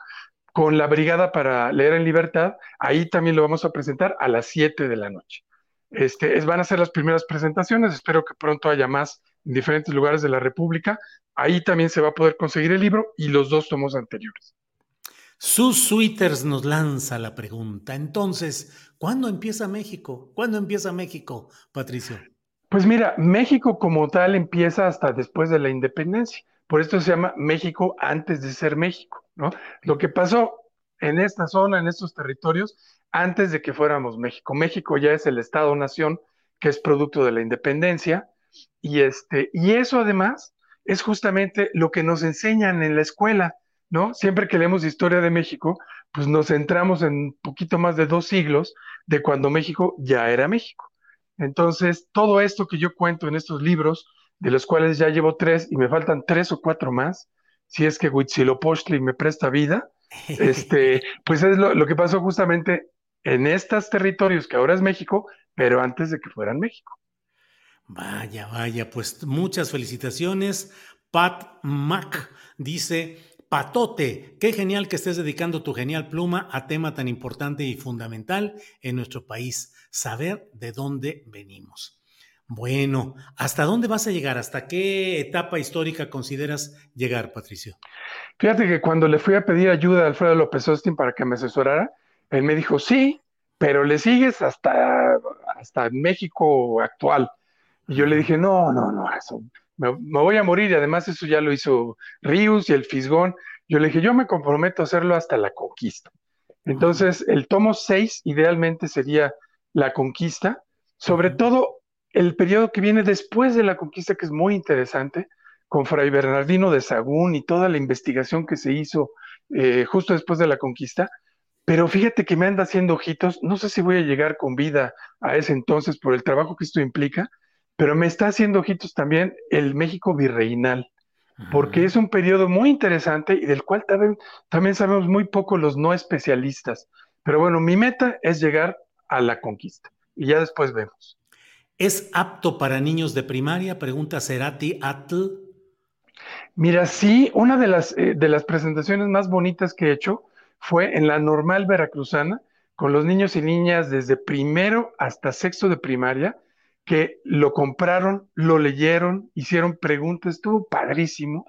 con la Brigada para Leer en Libertad, ahí también lo vamos a presentar a las 7 de la noche. Este, es, van a ser las primeras presentaciones, espero que pronto haya más en diferentes lugares de la República, Ahí también se va a poder conseguir el libro y los dos tomos anteriores. Sus Twitters nos lanza la pregunta. Entonces, ¿cuándo empieza México? ¿Cuándo empieza México, Patricio? Pues mira, México como tal empieza hasta después de la independencia. Por esto se llama México antes de ser México, ¿no? Lo que pasó en esta zona, en estos territorios, antes de que fuéramos México. México ya es el Estado-nación que es producto de la independencia y este y eso además es justamente lo que nos enseñan en la escuela, ¿no? Siempre que leemos historia de México, pues nos centramos en un poquito más de dos siglos de cuando México ya era México. Entonces, todo esto que yo cuento en estos libros, de los cuales ya llevo tres y me faltan tres o cuatro más, si es que Huitzilopochtli me presta vida, [laughs] este, pues es lo, lo que pasó justamente en estos territorios que ahora es México, pero antes de que fueran México. Vaya, vaya, pues muchas felicitaciones. Pat Mac dice, Patote, qué genial que estés dedicando tu genial pluma a tema tan importante y fundamental en nuestro país, saber de dónde venimos. Bueno, ¿hasta dónde vas a llegar? ¿Hasta qué etapa histórica consideras llegar, Patricio? Fíjate que cuando le fui a pedir ayuda a Alfredo López Austin para que me asesorara, él me dijo, sí, pero le sigues hasta, hasta México actual. Y yo le dije, no, no, no, eso, me, voy a morir y además eso ya lo hizo Rius y el Fisgón. Yo le dije, yo me comprometo a hacerlo hasta la conquista. Entonces, el tomo 6 idealmente sería la conquista, sobre todo el periodo que viene después de la conquista, que es muy interesante, con Fray Bernardino de Sagún y toda la investigación que se hizo eh, justo después de la conquista. Pero fíjate que me anda haciendo ojitos, no sé si voy a llegar con vida a ese entonces por el trabajo que esto implica, pero me está haciendo ojitos también el México virreinal, porque es un periodo muy interesante y del cual también, también sabemos muy poco los no especialistas. Pero bueno, mi meta es llegar a la conquista y ya después vemos. ¿Es apto para niños de primaria? Pregunta Cerati Atl. Mira, sí, una de las, eh, de las presentaciones más bonitas que he hecho fue en la normal veracruzana, con los niños y niñas desde primero hasta sexto de primaria, que lo compraron, lo leyeron, hicieron preguntas, estuvo padrísimo.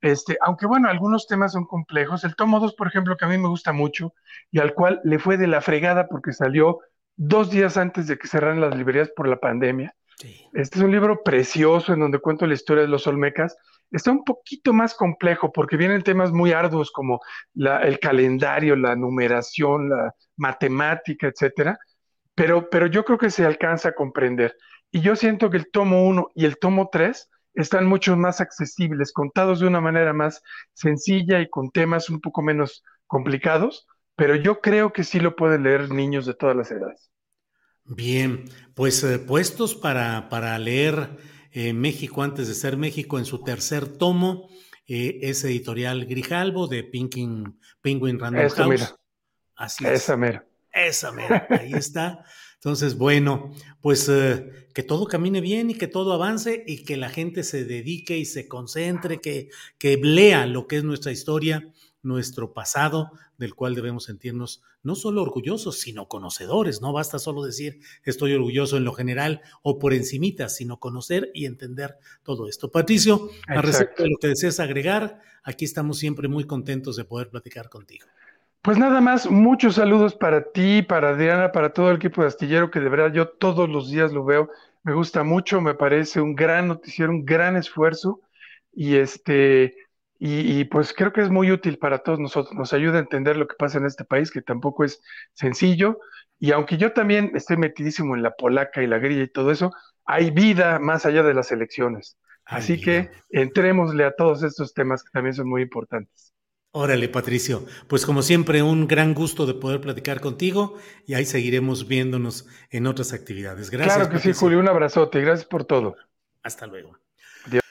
Este, aunque bueno, algunos temas son complejos. El tomo 2, por ejemplo, que a mí me gusta mucho y al cual le fue de la fregada porque salió dos días antes de que cerraran las librerías por la pandemia. Este es un libro precioso en donde cuento la historia de los Olmecas. Está un poquito más complejo porque vienen temas muy arduos como el calendario, la numeración, la matemática, etcétera pero, yo creo que se alcanza a comprender. Y yo siento que el tomo 1 y el tomo 3 están mucho más accesibles, contados de una manera más sencilla y con temas un poco menos complicados pero yo creo que sí lo pueden leer niños de todas las edades. Bien, pues eh, puestos para, para leer eh, México antes de ser México en su tercer tomo, eh, es editorial Grijalvo de Pinkin, Penguin Random Esa, House. mira. Así Esa es. mera. Esa, mera, ahí está. Entonces, bueno, pues eh, que todo camine bien y que todo avance y que la gente se dedique y se concentre, que, que lea lo que es nuestra historia, nuestro pasado, del cual debemos sentirnos no solo orgullosos, sino conocedores. No basta solo decir estoy orgulloso en lo general o por encimita, sino conocer y entender todo esto. Patricio, a respecto de lo que deseas agregar, aquí estamos siempre muy contentos de poder platicar contigo. Pues nada más, muchos saludos para ti, para Adriana, para todo el equipo de Astillero, que de verdad yo todos los días lo veo. Me gusta mucho, me parece un gran noticiero, un gran esfuerzo. Y este, y, y, pues creo que es muy útil para todos nosotros. Nos ayuda a entender lo que pasa en este país, que tampoco es sencillo. Y aunque yo también estoy metidísimo en la polaca y la grilla y todo eso, hay vida más allá de las elecciones. Así que entrémosle a todos estos temas que también son muy importantes. Órale, Patricio. Pues como siempre, un gran gusto de poder platicar contigo y ahí seguiremos viéndonos en otras actividades. Gracias. claro que sí. Julio, un abrazote, gracias por todo. Hasta luego. Adiós.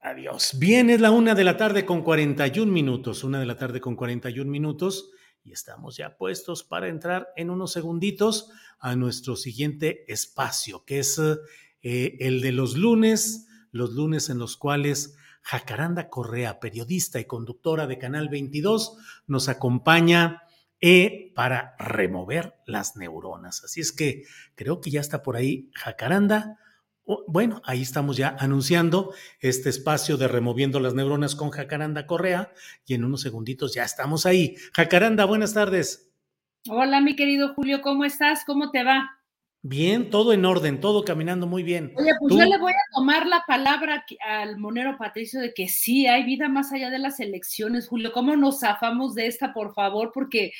Adiós. Bien, es la una de la tarde con 41 minutos. Una de la tarde con 41 minutos. Y estamos ya puestos para entrar en unos segunditos a nuestro siguiente espacio, que es eh, el de los lunes, los lunes en los cuales Jacaranda Correa, periodista y conductora de Canal 22, nos acompaña eh, para remover las neuronas. Así es que creo que ya está por ahí Jacaranda. Bueno, ahí estamos ya anunciando este espacio de removiendo las neuronas con Jacaranda Correa y en unos segunditos ya estamos ahí. Jacaranda, buenas tardes. Hola, mi querido Julio, ¿cómo estás? ¿Cómo te va? Bien, todo en orden, todo caminando muy bien. Oye, pues ¿Tú? yo le voy a tomar la palabra al monero Patricio de que sí, hay vida más allá de las elecciones, Julio. ¿Cómo nos zafamos de esta, por favor? Porque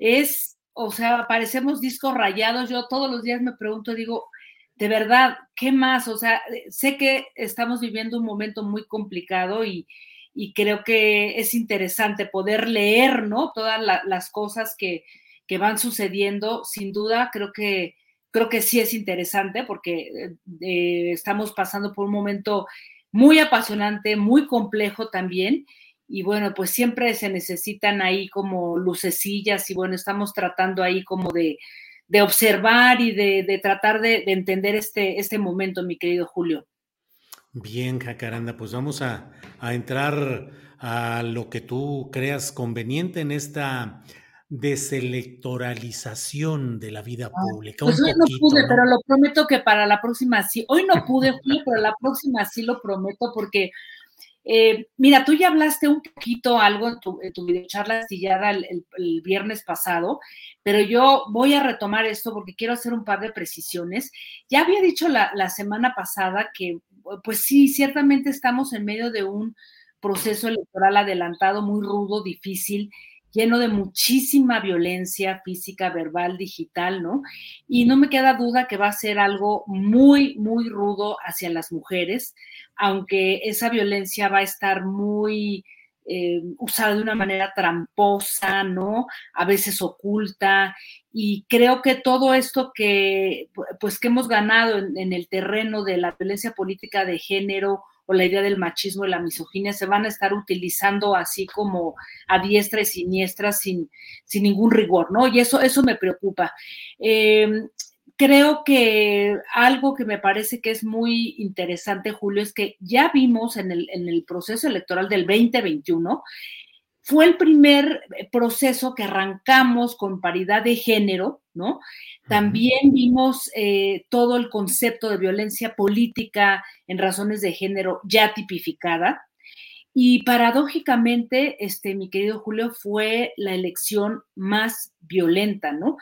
es, o sea, parecemos discos rayados. Yo todos los días me pregunto, digo, de verdad, ¿qué más? O sea, sé que estamos viviendo un momento muy complicado y, y creo que es interesante poder leer, ¿no? Todas la- las cosas que, que van sucediendo. Sin duda, creo que creo que sí es interesante porque eh, estamos pasando por un momento muy apasionante, muy complejo también. Y bueno, pues siempre se necesitan ahí como lucecillas y bueno, estamos tratando ahí como de, de observar y de, de tratar de, de entender este, este momento, mi querido Julio. Bien, Jacaranda, pues vamos a, a entrar a lo que tú creas conveniente en esta deselectoralización de la vida pública. Pues hoy no pude, ¿no? pero lo prometo que para la próxima sí. Hoy no pude, Julio, pero la próxima sí lo prometo porque, eh, mira, tú ya hablaste un poquito algo en tu, en tu videocharla astillada el, el- el viernes pasado, pero yo voy a retomar esto porque quiero hacer un par de precisiones. Ya había dicho la, la semana pasada que, pues sí, ciertamente estamos en medio de un proceso electoral adelantado, muy rudo, difícil, lleno de muchísima violencia física, verbal, digital, ¿no? Y no me queda duda que va a ser algo muy, muy rudo hacia las mujeres, aunque esa violencia va a estar muy eh, usada de una manera tramposa, ¿no? A veces oculta. Y creo que todo esto que, pues, que hemos ganado en, en el terreno de la violencia política de género o la idea del machismo y la misoginia se van a estar utilizando así como a diestra y siniestra sin, sin ningún rigor, ¿no? Y eso, eso me preocupa. Eh, creo que algo que me parece que es muy interesante, Julio, es que ya vimos en el, en el proceso electoral del 2021, fue el primer proceso que arrancamos con paridad de género, ¿no? También vimos eh, todo el concepto de violencia política en razones de género ya tipificada. Y paradójicamente, este, mi querido Julio, fue la elección más violenta, ¿no?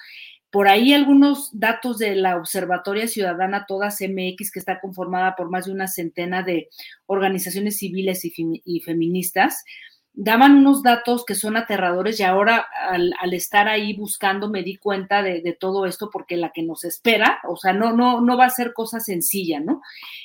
Por ahí algunos datos de la Observatoria Ciudadana Todas MX, que está conformada por más de una centena de organizaciones civiles y, fem y feministas, daban unos datos que son aterradores y ahora al, estar ahí buscando me di cuenta de, de, todo esto porque la que nos espera, o sea, no, no, no va a ser cosa sencilla, ¿no?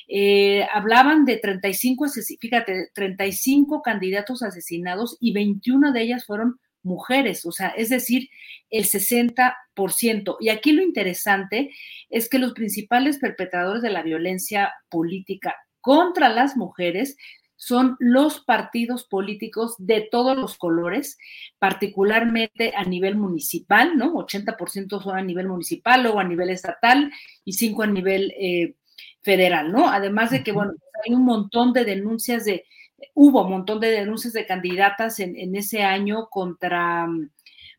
Eh, hablaban de 35, fíjate, 35 candidatos asesinados y 21 de ellas fueron mujeres, o sea, es decir, el 60%. Y aquí lo interesante es que los principales perpetradores de la violencia política contra las mujeres son los partidos políticos de todos los colores, particularmente a nivel municipal, ¿no? 80% son a nivel municipal, luego a nivel estatal y 5 a nivel eh, federal, ¿no? Además de que, bueno, hay un montón de denuncias de, hubo un montón de denuncias de candidatas en, ese año contra,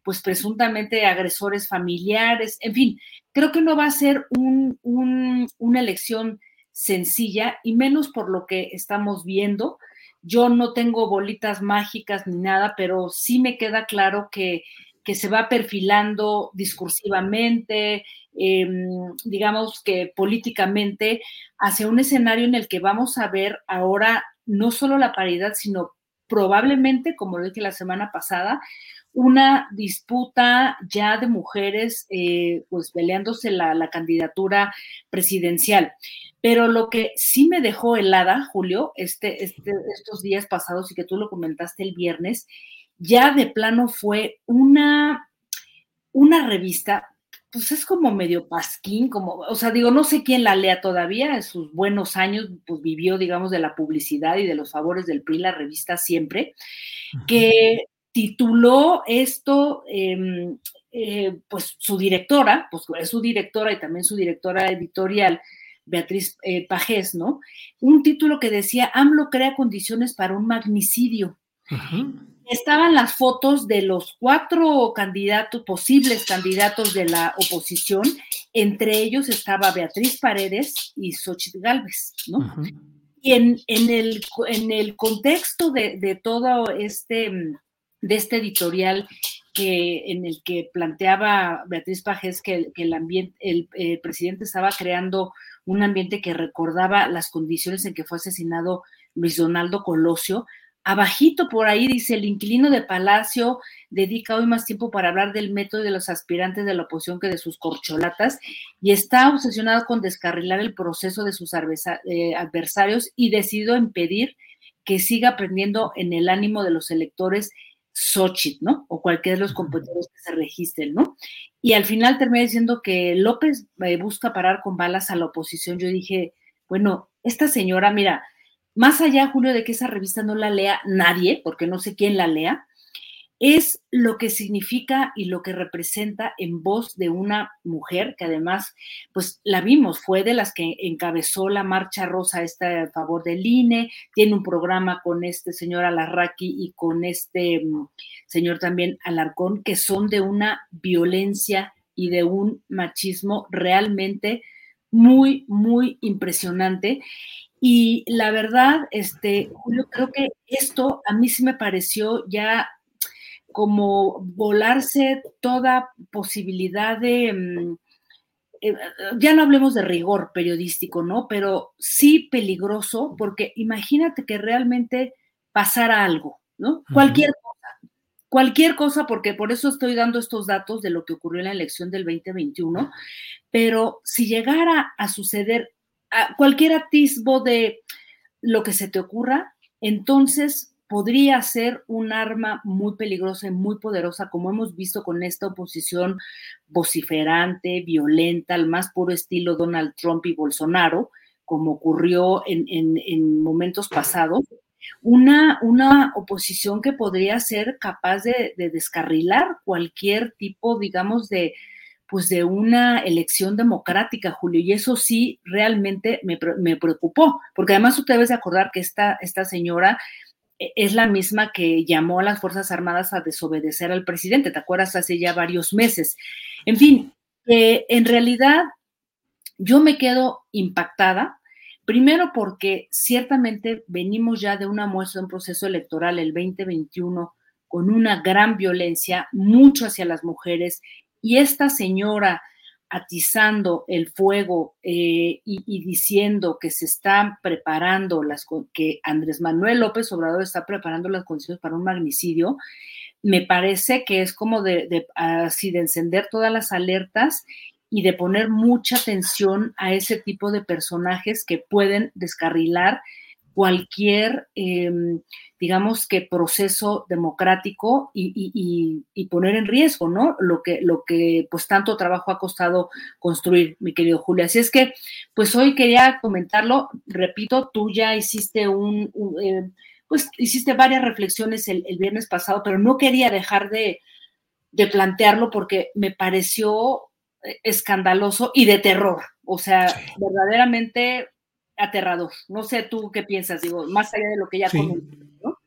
pues presuntamente agresores familiares, en fin, creo que no va a ser una elección sencilla y menos por lo que estamos viendo. Yo no tengo bolitas mágicas ni nada, pero sí me queda claro que, que se va perfilando discursivamente, em, digamos que políticamente, hacia un escenario en el que vamos a ver ahora no solo la paridad, sino probablemente, como lo dije la semana pasada, una disputa ya de mujeres, eh, pues peleándose la, la, candidatura presidencial. Pero lo que sí me dejó helada, Julio, este, este, estos días pasados y que tú lo comentaste el viernes, ya de plano fue una, una revista pues es como medio pasquín, como, o sea, digo, no sé quién la lea todavía, en sus buenos años, pues vivió, digamos, de la publicidad y de los favores del PRI, la revista siempre, que tituló esto, em, eh, pues su directora, pues es su directora y también su directora editorial, Beatriz eh, Pajés, ¿no? Un título que decía, AMLO crea condiciones para un magnicidio estaban las fotos de los cuatro candidatos, posibles candidatos de la oposición, entre ellos estaba Beatriz Paredes y Xochitl Galvez, ¿no? Y en, el, en el contexto de, todo este, de este editorial que, en el que planteaba Beatriz Pajés que, el, ambiente, el, el presidente estaba creando un ambiente que recordaba las condiciones en que fue asesinado Luis Donaldo Colosio, Abajito por ahí dice, el inquilino de Palacio dedica hoy más tiempo para hablar del método de los aspirantes de la oposición que de sus corcholatas y está obsesionado con descarrilar el proceso de sus eh, adversarios y decidió impedir que siga aprendiendo en el ánimo de los electores Xochitl, ¿no? O cualquiera de los competidores que se registren, ¿no? Y al final terminé diciendo que López eh, busca parar con balas a la oposición. Yo dije, bueno, esta señora, mira, más allá, Julio, de que esa revista no la lea nadie, porque no sé quién la lea, es lo que significa y lo que representa en voz de una mujer que además, pues la vimos, fue de las que encabezó la marcha rosa esta a favor del INE, tiene un programa con este señor Alarraqui y con este mm, señor también Alarcón, que son de una violencia y de un machismo realmente muy, muy impresionante. Y la verdad, este, Julio, creo que esto a mí sí me pareció ya como volarse toda posibilidad de, mm, eh, ya no hablemos de rigor periodístico, ¿no? Pero sí peligroso, porque imagínate que realmente pasara algo, ¿no? Cualquier cosa, cualquier cosa, porque por eso estoy dando estos datos de lo que ocurrió en la elección del 2021, pero si llegara a suceder cualquier atisbo de lo que se te ocurra, entonces podría ser un arma muy peligrosa y muy poderosa, como hemos visto con esta oposición vociferante, violenta, al más puro estilo Donald Trump y Bolsonaro, como ocurrió en, momentos pasados. Una, una, oposición que podría ser capaz de descarrilar cualquier tipo, digamos, de, pues de una elección democrática, Julio, y eso sí realmente me, preocupó, porque además tú debes de acordar que esta, esta señora es la misma que llamó a las Fuerzas Armadas a desobedecer al presidente, ¿te acuerdas? Hace ya varios meses. En fin, en realidad yo me quedo impactada, primero porque ciertamente venimos ya de una muestra un proceso electoral el 2021 con una gran violencia, mucho hacia las mujeres, y esta señora atizando el fuego eh, y, diciendo que se están preparando las que Andrés Manuel López Obrador está preparando las condiciones para un magnicidio, me parece que es como de, así de encender todas las alertas y de poner mucha atención a ese tipo de personajes que pueden descarrilar cualquier, em, digamos que proceso democrático y, poner en riesgo, ¿no? Lo que, lo que pues tanto trabajo ha costado construir, mi querido Julio. Así es que, pues hoy quería comentarlo, repito, tú ya hiciste un, em, pues hiciste varias reflexiones el, viernes pasado, pero no quería dejar de, de plantearlo porque me pareció eh, escandaloso y de terror. O sea, verdaderamente aterrador. No sé tú qué piensas, digo, más allá de lo que ya sí. ¿no?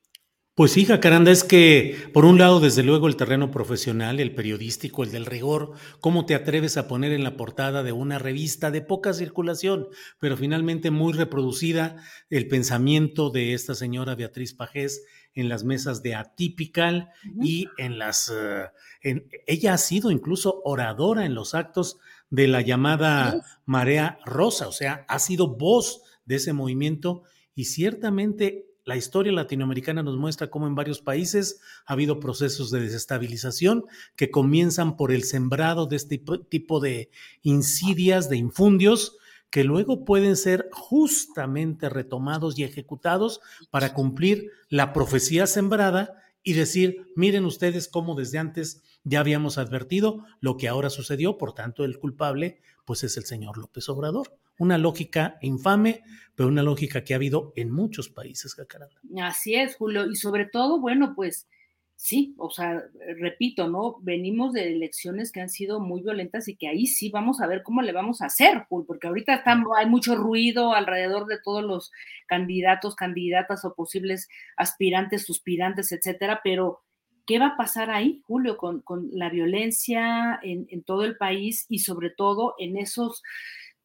Pues sí, Jacaranda, es que por un lado, desde luego, el terreno profesional, el periodístico, el del rigor, ¿cómo te atreves a poner en la portada de una revista de poca circulación, pero finalmente muy reproducida, el pensamiento de esta señora Beatriz Pajés en las mesas de Atypical y en las... Eh, en, ella ha sido incluso oradora en los actos de la llamada marea rosa, o sea, ha sido voz de ese movimiento y ciertamente la historia latinoamericana nos muestra cómo en varios países ha habido procesos de desestabilización que comienzan por el sembrado de este tipo de insidias, de infundios, que luego pueden ser justamente retomados y ejecutados para cumplir la profecía sembrada y decir, miren ustedes cómo desde antes ya habíamos advertido lo que ahora sucedió, por tanto el culpable pues es el señor López Obrador. Una lógica infame, pero una lógica que ha habido en muchos países, Jacaranda. Así es, Julio, y sobre todo, bueno, pues sí, o sea, repito, ¿no? Venimos de elecciones que han sido muy violentas y que ahí sí vamos a ver cómo le vamos a hacer, Julio, porque ahorita hay mucho ruido alrededor de todos los candidatos, candidatas o posibles aspirantes, suspirantes, etcétera, pero ¿Qué va a pasar ahí, Julio, con, la violencia en, todo el país y sobre todo en esos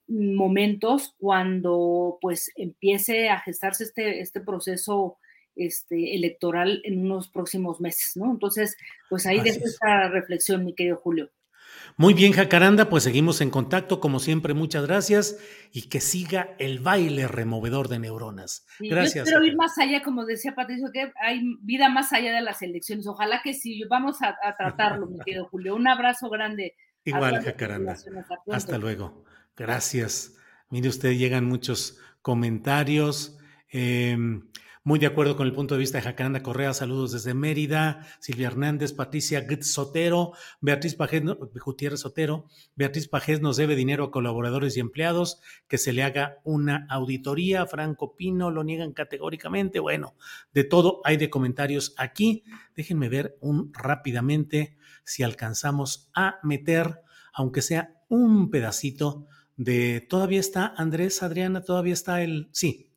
momentos cuando pues empiece a gestarse este, este proceso este, electoral en unos próximos meses, ¿no? Entonces, pues ahí dejo esta reflexión, mi querido Julio. Muy bien, Jacaranda, pues seguimos en contacto, como siempre, muchas gracias y que siga el baile removedor de neuronas. gracias. Yo quiero ir más allá, como decía Patricio, que hay vida más allá de las elecciones. Ojalá que sí, vamos a, tratarlo, mi querido Julio. Un abrazo grande. Igual, Jacaranda. Hasta luego. Gracias. Mire usted, llegan muchos comentarios. Eh, muy de acuerdo con el punto de vista de Jacaranda Correa, saludos desde Mérida, Silvia Hernández, Patricia Gutz Sotero, Beatriz Pajés, Gutiérrez Sotero, Beatriz Pajés nos debe dinero a colaboradores y empleados, que se le haga una auditoría, Franco Pino lo niegan categóricamente, bueno, de todo hay de comentarios aquí, déjenme ver un rápidamente si alcanzamos a meter, aunque sea un pedacito de, todavía está Andrés, Adriana, todavía está el, sí,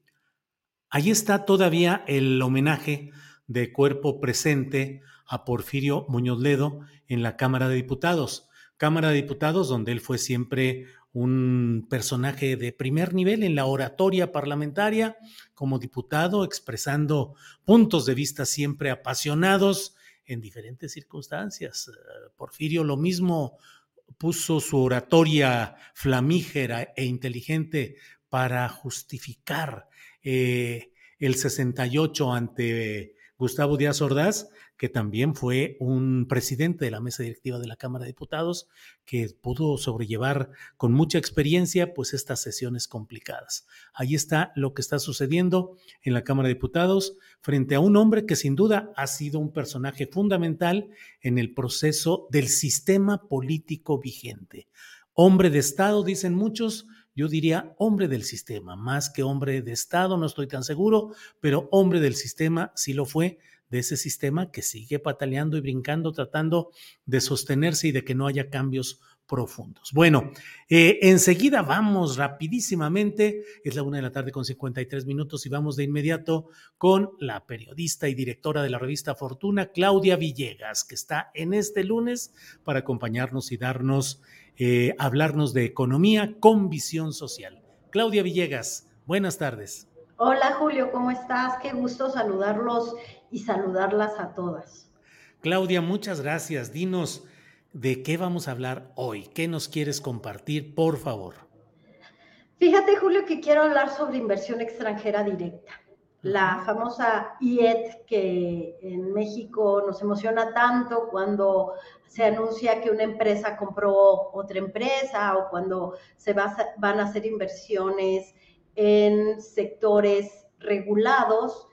Ahí está todavía el homenaje de cuerpo presente a Porfirio Muñoz Ledo en la Cámara de Diputados. Cámara de Diputados donde él fue siempre un personaje de primer nivel en la oratoria parlamentaria como diputado, expresando puntos de vista siempre apasionados en diferentes circunstancias. Porfirio lo mismo puso su oratoria flamígera e inteligente para justificar eh, el 68 ante Gustavo Díaz Ordaz, que también fue un presidente de la mesa directiva de la Cámara de Diputados, que pudo sobrellevar con mucha experiencia pues estas sesiones complicadas. Ahí está lo que está sucediendo en la Cámara de Diputados frente a un hombre que sin duda ha sido un personaje fundamental en el proceso del sistema político vigente. Hombre de Estado, dicen muchos, yo diría hombre del sistema, más que hombre de Estado, no estoy tan seguro, pero hombre del sistema sí lo fue, de ese sistema que sigue pataleando y brincando, tratando de sostenerse y de que no haya cambios profundos. Bueno, eh, enseguida vamos rapidísimamente, es la una de la tarde con 53 minutos y vamos de inmediato con la periodista y directora de la revista Fortuna, Claudia Villegas, que está en este lunes para acompañarnos y darnos eh, hablarnos de economía con visión social. Claudia Villegas, buenas tardes. Hola Julio, ¿cómo estás? Qué gusto saludarlos y saludarlas a todas. Claudia, muchas gracias. Dinos de qué vamos a hablar hoy. ¿Qué nos quieres compartir, por favor? Fíjate, Julio, que quiero hablar sobre inversión extranjera directa. La famosa IED que en México nos emociona tanto cuando se anuncia que una empresa compró otra empresa o cuando se van a hacer inversiones en sectores regulados.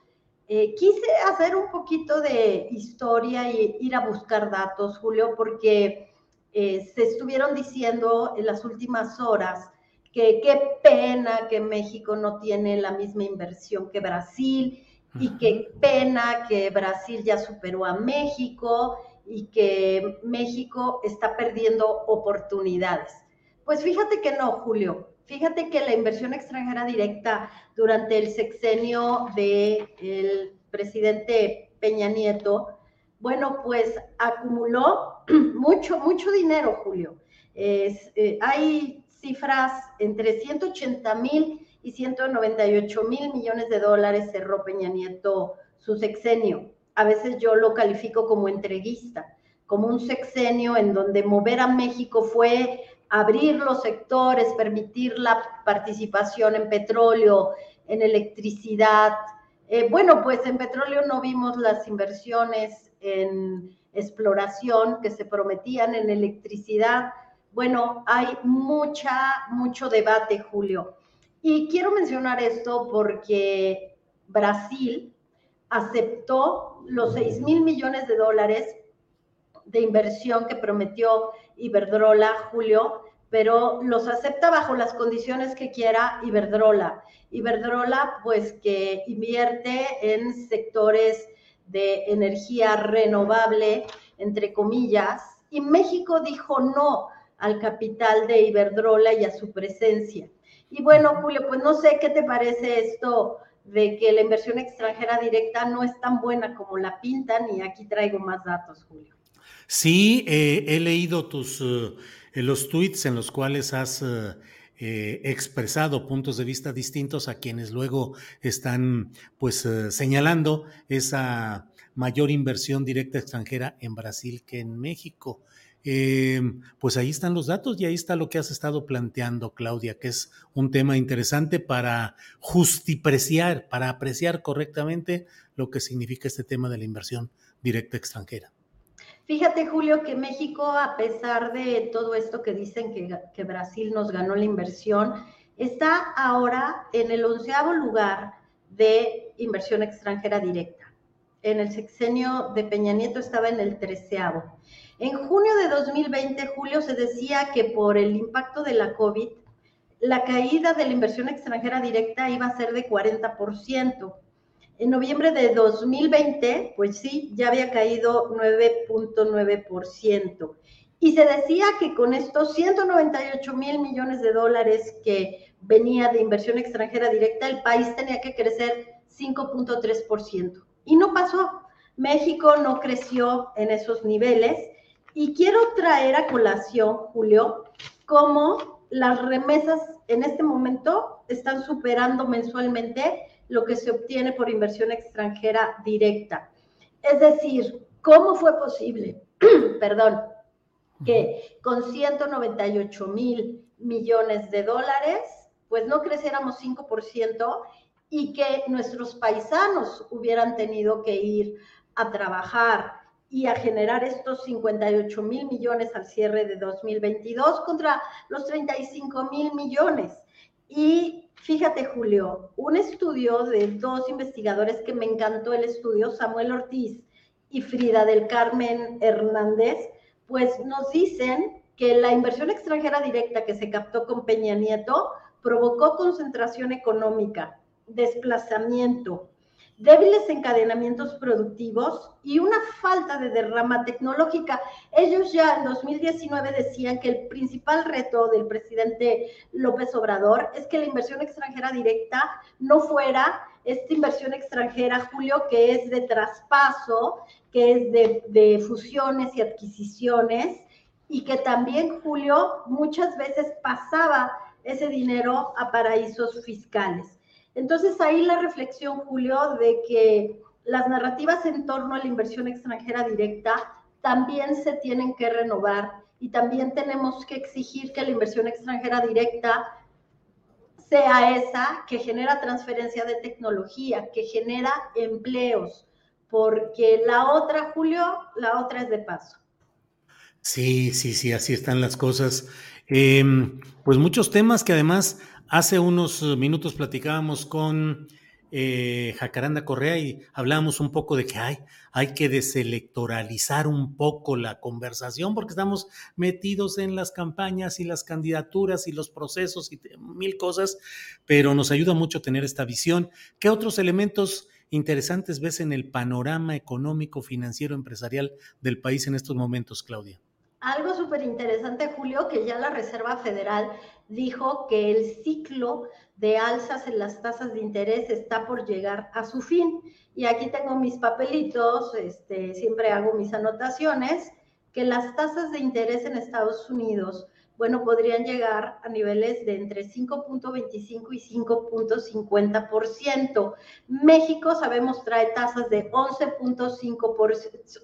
Eh, quise hacer un poquito de historia y ir a buscar datos, Julio, porque eh, se estuvieron diciendo en las últimas horas que qué pena que México no tiene la misma inversión que Brasil y qué pena que Brasil ya superó a México y que México está perdiendo oportunidades. Pues fíjate que no, Julio. Fíjate que la inversión extranjera directa durante el sexenio del presidente Peña Nieto, bueno, pues acumuló [clears throat] mucho, mucho dinero, Julio. Eh, hay cifras entre 180 mil y 198 mil millones de dólares cerró Peña Nieto su sexenio. A veces yo lo califico como entreguista, como un sexenio en donde mover a México fue abrir los sectores, permitir la participación en petróleo, en electricidad. Eh, bueno, pues en petróleo no vimos las inversiones en exploración que se prometían en electricidad. Bueno, hay mucha, mucho debate, Julio. Y quiero mencionar esto porque Brasil aceptó los 6 mil millones de dólares de inversión que prometió Iberdrola, Julio, pero los acepta bajo las condiciones que quiera Iberdrola. Iberdrola, pues que invierte en sectores de energía renovable, entre comillas, y México dijo no al capital de Iberdrola y a su presencia. Y bueno, Julio, pues no sé qué te parece esto de que la inversión extranjera directa no es tan buena como la pintan y aquí traigo más datos, Julio. Sí, eh, he leído tus eh, los tweets en los cuales has eh, expresado puntos de vista distintos a quienes luego están pues señalando esa mayor inversión directa extranjera en Brasil que en México. pues ahí están los datos y ahí está lo que has estado planteando, Claudia, que es un tema interesante para justipreciar, para apreciar correctamente lo que significa este tema de la inversión directa extranjera. Fíjate, Julio, que México, a pesar de todo esto que dicen que, Brasil nos ganó la inversión, está ahora en el onceavo lugar de inversión extranjera directa. En el sexenio de Peña Nieto estaba en el treceavo. En junio de 2020, Julio, se decía que por el impacto de la COVID, la caída de la inversión extranjera directa iba a ser de 40%. En noviembre de 2020, pues sí, ya había caído 9.9%. Y se decía que con estos 198 mil millones de dólares que venía de inversión extranjera directa, el país tenía que crecer 5.3%. Y no pasó. México no creció en esos niveles. Y quiero traer a colación, Julio, cómo las remesas en este momento están superando mensualmente lo que se obtiene por inversión extranjera directa. Es decir, ¿cómo fue posible, [clears throat] perdón, que con 198 mil millones de dólares, pues no creciéramos 5% y que nuestros paisanos hubieran tenido que ir a trabajar y a generar estos 58 mil millones al cierre de 2022 contra los 35 mil millones. Y Fíjate, Julio, un estudio de dos investigadores que me encantó el estudio, Samuel Ortiz y Frida del Carmen Hernández, pues nos dicen que la inversión extranjera directa que se captó con Peña Nieto provocó concentración económica, desplazamiento, débiles encadenamientos productivos y una falta de derrama tecnológica. Ellos ya en 2019 decían que el principal reto del presidente López Obrador es que la inversión extranjera directa no fuera esta inversión extranjera, Julio, que es de traspaso, que es de, fusiones y adquisiciones, y que también, Julio, muchas veces pasaba ese dinero a paraísos fiscales. Entonces ahí la reflexión, Julio, de que las narrativas en torno a la inversión extranjera directa también se tienen que renovar y también tenemos que exigir que la inversión extranjera directa sea esa que genera transferencia de tecnología, que genera empleos, porque la otra, Julio, la otra es de paso. Sí, sí, sí, así están las cosas. Em, pues muchos temas que además Hace unos minutos platicábamos con eh, Jacaranda Correa y hablábamos un poco de que hay que deselectoralizar un poco la conversación porque estamos metidos en las campañas y las candidaturas y los procesos y mil cosas, pero nos ayuda mucho tener esta visión. ¿Qué otros elementos interesantes ves en el panorama económico, financiero, empresarial del país en estos momentos, Claudia? Algo súper interesante, Julio, que ya la Reserva Federal dijo que el ciclo de alzas en las tasas de interés está por llegar a su fin. Y aquí tengo mis papelitos, este, siempre hago mis anotaciones, que las tasas de interés en Estados Unidos bueno, podrían llegar a niveles de entre 5.25 y 5.50%. México, sabemos, trae tasas de 11.5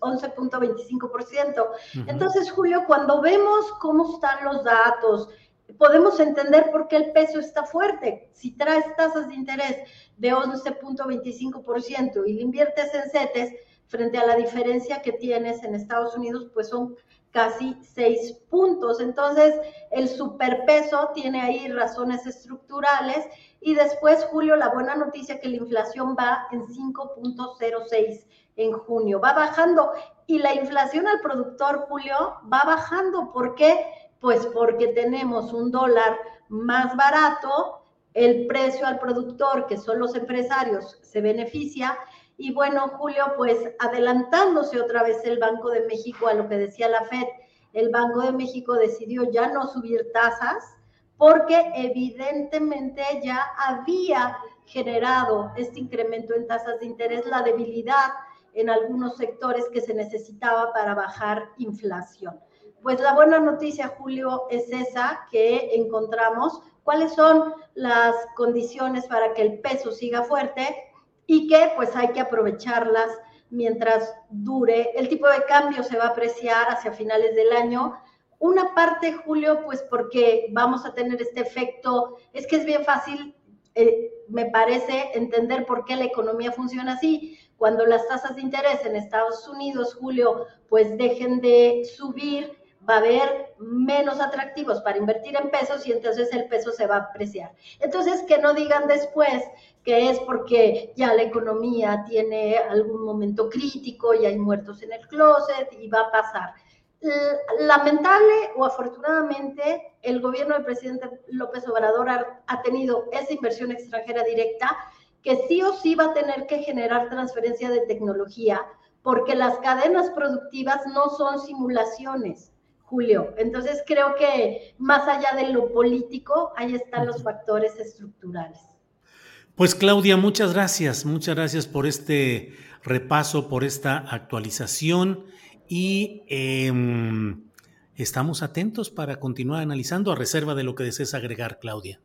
11.25%. Entonces, Julio, cuando vemos cómo están los datos, podemos entender por qué el peso está fuerte. Si traes tasas de interés de 11.25% y le inviertes en CETES, frente a la diferencia que tienes en Estados Unidos, pues son casi seis puntos. Entonces, el superpeso tiene ahí razones estructurales. Y después, Julio, la buena noticia que la inflación va en 5.06 en junio, va bajando. Y la inflación al productor, Julio, va bajando. ¿Por qué? Pues porque tenemos un dólar más barato, el precio al productor, que son los empresarios, se beneficia y bueno, Julio, pues adelantándose otra vez el Banco de México a lo que decía la Fed, el Banco de México decidió ya no subir tasas porque evidentemente ya había generado este incremento en tasas de interés, la debilidad en algunos sectores que se necesitaba para bajar inflación. Pues la buena noticia, Julio, es esa que encontramos. ¿Cuáles son las condiciones para que el peso siga fuerte? y que pues hay que aprovecharlas mientras dure. El tipo de cambio se va a apreciar hacia finales del año. Una parte, Julio, pues porque vamos a tener este efecto, es que es bien fácil, eh, me parece, entender por qué la economía funciona así. Cuando las tasas de interés en Estados Unidos, Julio, pues dejen de subir, va a haber menos atractivos para invertir en pesos y entonces el peso se va a apreciar. Entonces, que no digan después que es porque ya la economía tiene algún momento crítico y hay muertos en el closet y va a pasar. Lamentable o afortunadamente, el gobierno del presidente López Obrador ha, tenido esa inversión extranjera directa que sí o sí va a tener que generar transferencia de tecnología porque las cadenas productivas no son simulaciones, Julio. Entonces creo que más allá de lo político, ahí están los factores estructurales. Pues Claudia, muchas gracias, muchas gracias por este repaso, por esta actualización y em, estamos atentos para continuar analizando a reserva de lo que desees agregar, Claudia.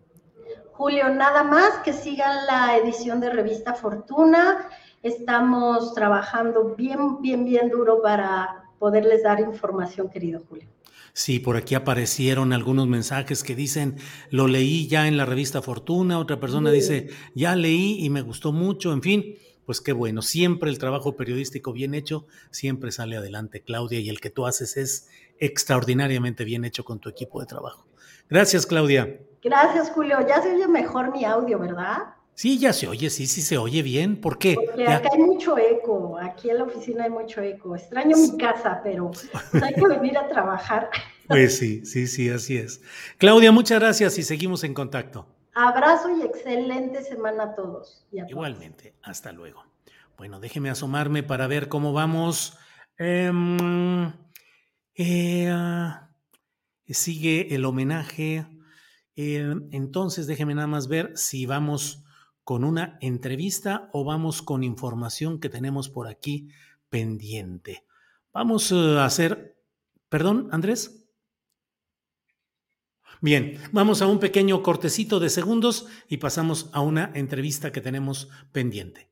Julio, nada más que sigan la edición de Revista Fortuna. Estamos trabajando bien, bien, bien duro para poderles dar información, querido Julio. Sí, por aquí aparecieron algunos mensajes que dicen, lo leí ya en la revista Fortuna, otra persona dice, ya leí y me gustó mucho, en fin, pues qué bueno, siempre el trabajo periodístico bien hecho, siempre sale adelante, Claudia, y el que tú haces es extraordinariamente bien hecho con tu equipo de trabajo. Gracias, Claudia. Gracias, Julio. Ya se oye mejor mi audio, ¿verdad? Sí, ya se oye, sí, sí se oye bien. ¿Por qué? Porque acá hay mucho eco, aquí en la oficina hay mucho eco. Extraño mi casa, pero pues, hay que venir a trabajar. [laughs] Pues sí, sí, sí, así es. Claudia, muchas gracias y seguimos en contacto. Abrazo y excelente semana a todos. Igualmente, hasta luego. Bueno, déjeme asomarme para ver cómo vamos. Em, eh, ah, sigue el homenaje. Em, entonces, déjeme nada más ver si vamos con una entrevista o vamos con información que tenemos por aquí pendiente. Vamos eh, a hacer, perdón, Andrés. Bien, vamos a un pequeño cortecito de segundos y pasamos a una entrevista que tenemos pendiente.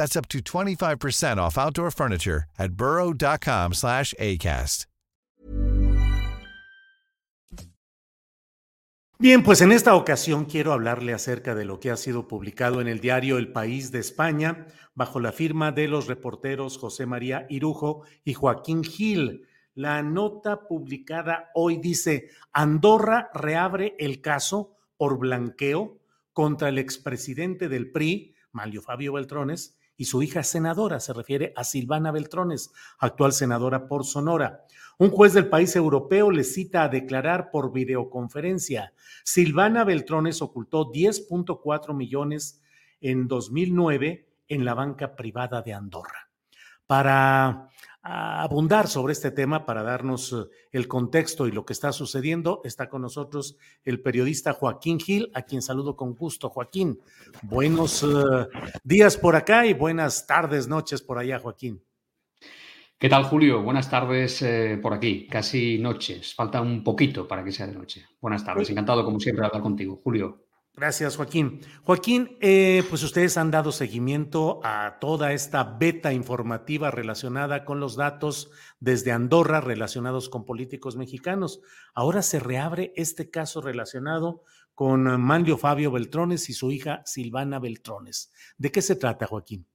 That's up to 25% off outdoor furniture at burrow.com slash ACAST. Bien, pues en esta ocasión quiero hablarle acerca de lo que ha sido publicado en el diario El País de España bajo la firma de los reporteros José María Irujo y Joaquín Gil. La nota publicada hoy dice, Andorra reabre el caso por blanqueo contra el expresidente del PRI, Mario Fabio Beltrones, y su hija senadora, se refiere a Silvana Beltrones, actual senadora por Sonora. Un juez del país europeo le cita a declarar por videoconferencia. Silvana Beltrones ocultó 10.4 millones en 2009 en la banca privada de Andorra. Para abundar sobre este tema, para darnos eh, el contexto y lo que está sucediendo, está con nosotros el periodista Joaquín Gil, a quien saludo con gusto. Joaquín, buenos eh, días por acá y buenas tardes, noches por allá, Joaquín. ¿Qué tal, Julio? Buenas tardes eh, por aquí, casi noches. Falta un poquito para que sea de noche. Buenas tardes, encantado como siempre de hablar contigo, Julio. Gracias, Joaquín. Joaquín, eh, pues ustedes han dado seguimiento a toda esta beta informativa relacionada con los datos desde Andorra relacionados con políticos mexicanos. Ahora se reabre este caso relacionado con Manlio Fabio Beltrones y su hija Silvana Beltrones. ¿De qué se trata, Joaquín?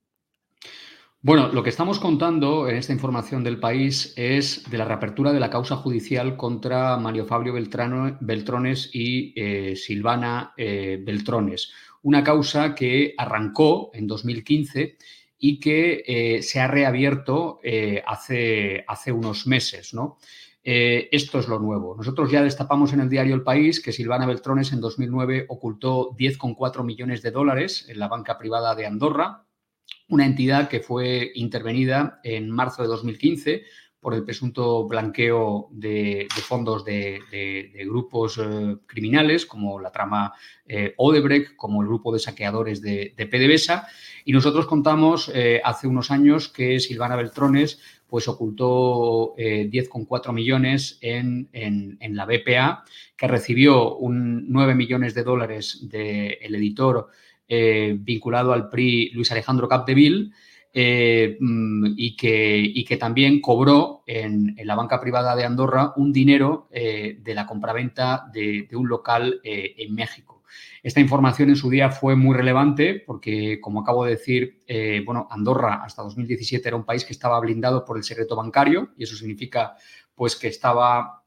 Bueno, lo que estamos contando en esta información del país es de la reapertura de la causa judicial contra Mario Fabio Beltrano, Beltrones y eh, Silvana eh, Beltrones. Una causa que arrancó en 2015 y que eh, se ha reabierto hace, hace, unos meses, ¿no? esto es lo nuevo. Nosotros ya destapamos en el diario El País que Silvana Beltrones en 2009 ocultó 10,4 millones de dólares en la banca privada de Andorra, una entidad que fue intervenida en marzo de 2015 por el presunto blanqueo de, fondos de, grupos eh, criminales como la trama eh, Odebrecht, como el grupo de saqueadores de, PDVSA. Y nosotros contamos eh, hace unos años que Silvana Beltrones pues, ocultó 10,4 millones en, la BPA, que recibió un 9 millones de dólares del editor eh, vinculado al PRI Luis Alejandro Capdeville eh, mm, y, que, también cobró en, la banca privada de Andorra un dinero eh, de la compraventa de, de un local en México. Esta información en su día fue muy relevante porque, como acabo de decir, bueno, Andorra hasta 2017 era un país que estaba blindado por el secreto bancario y eso significa pues que estaba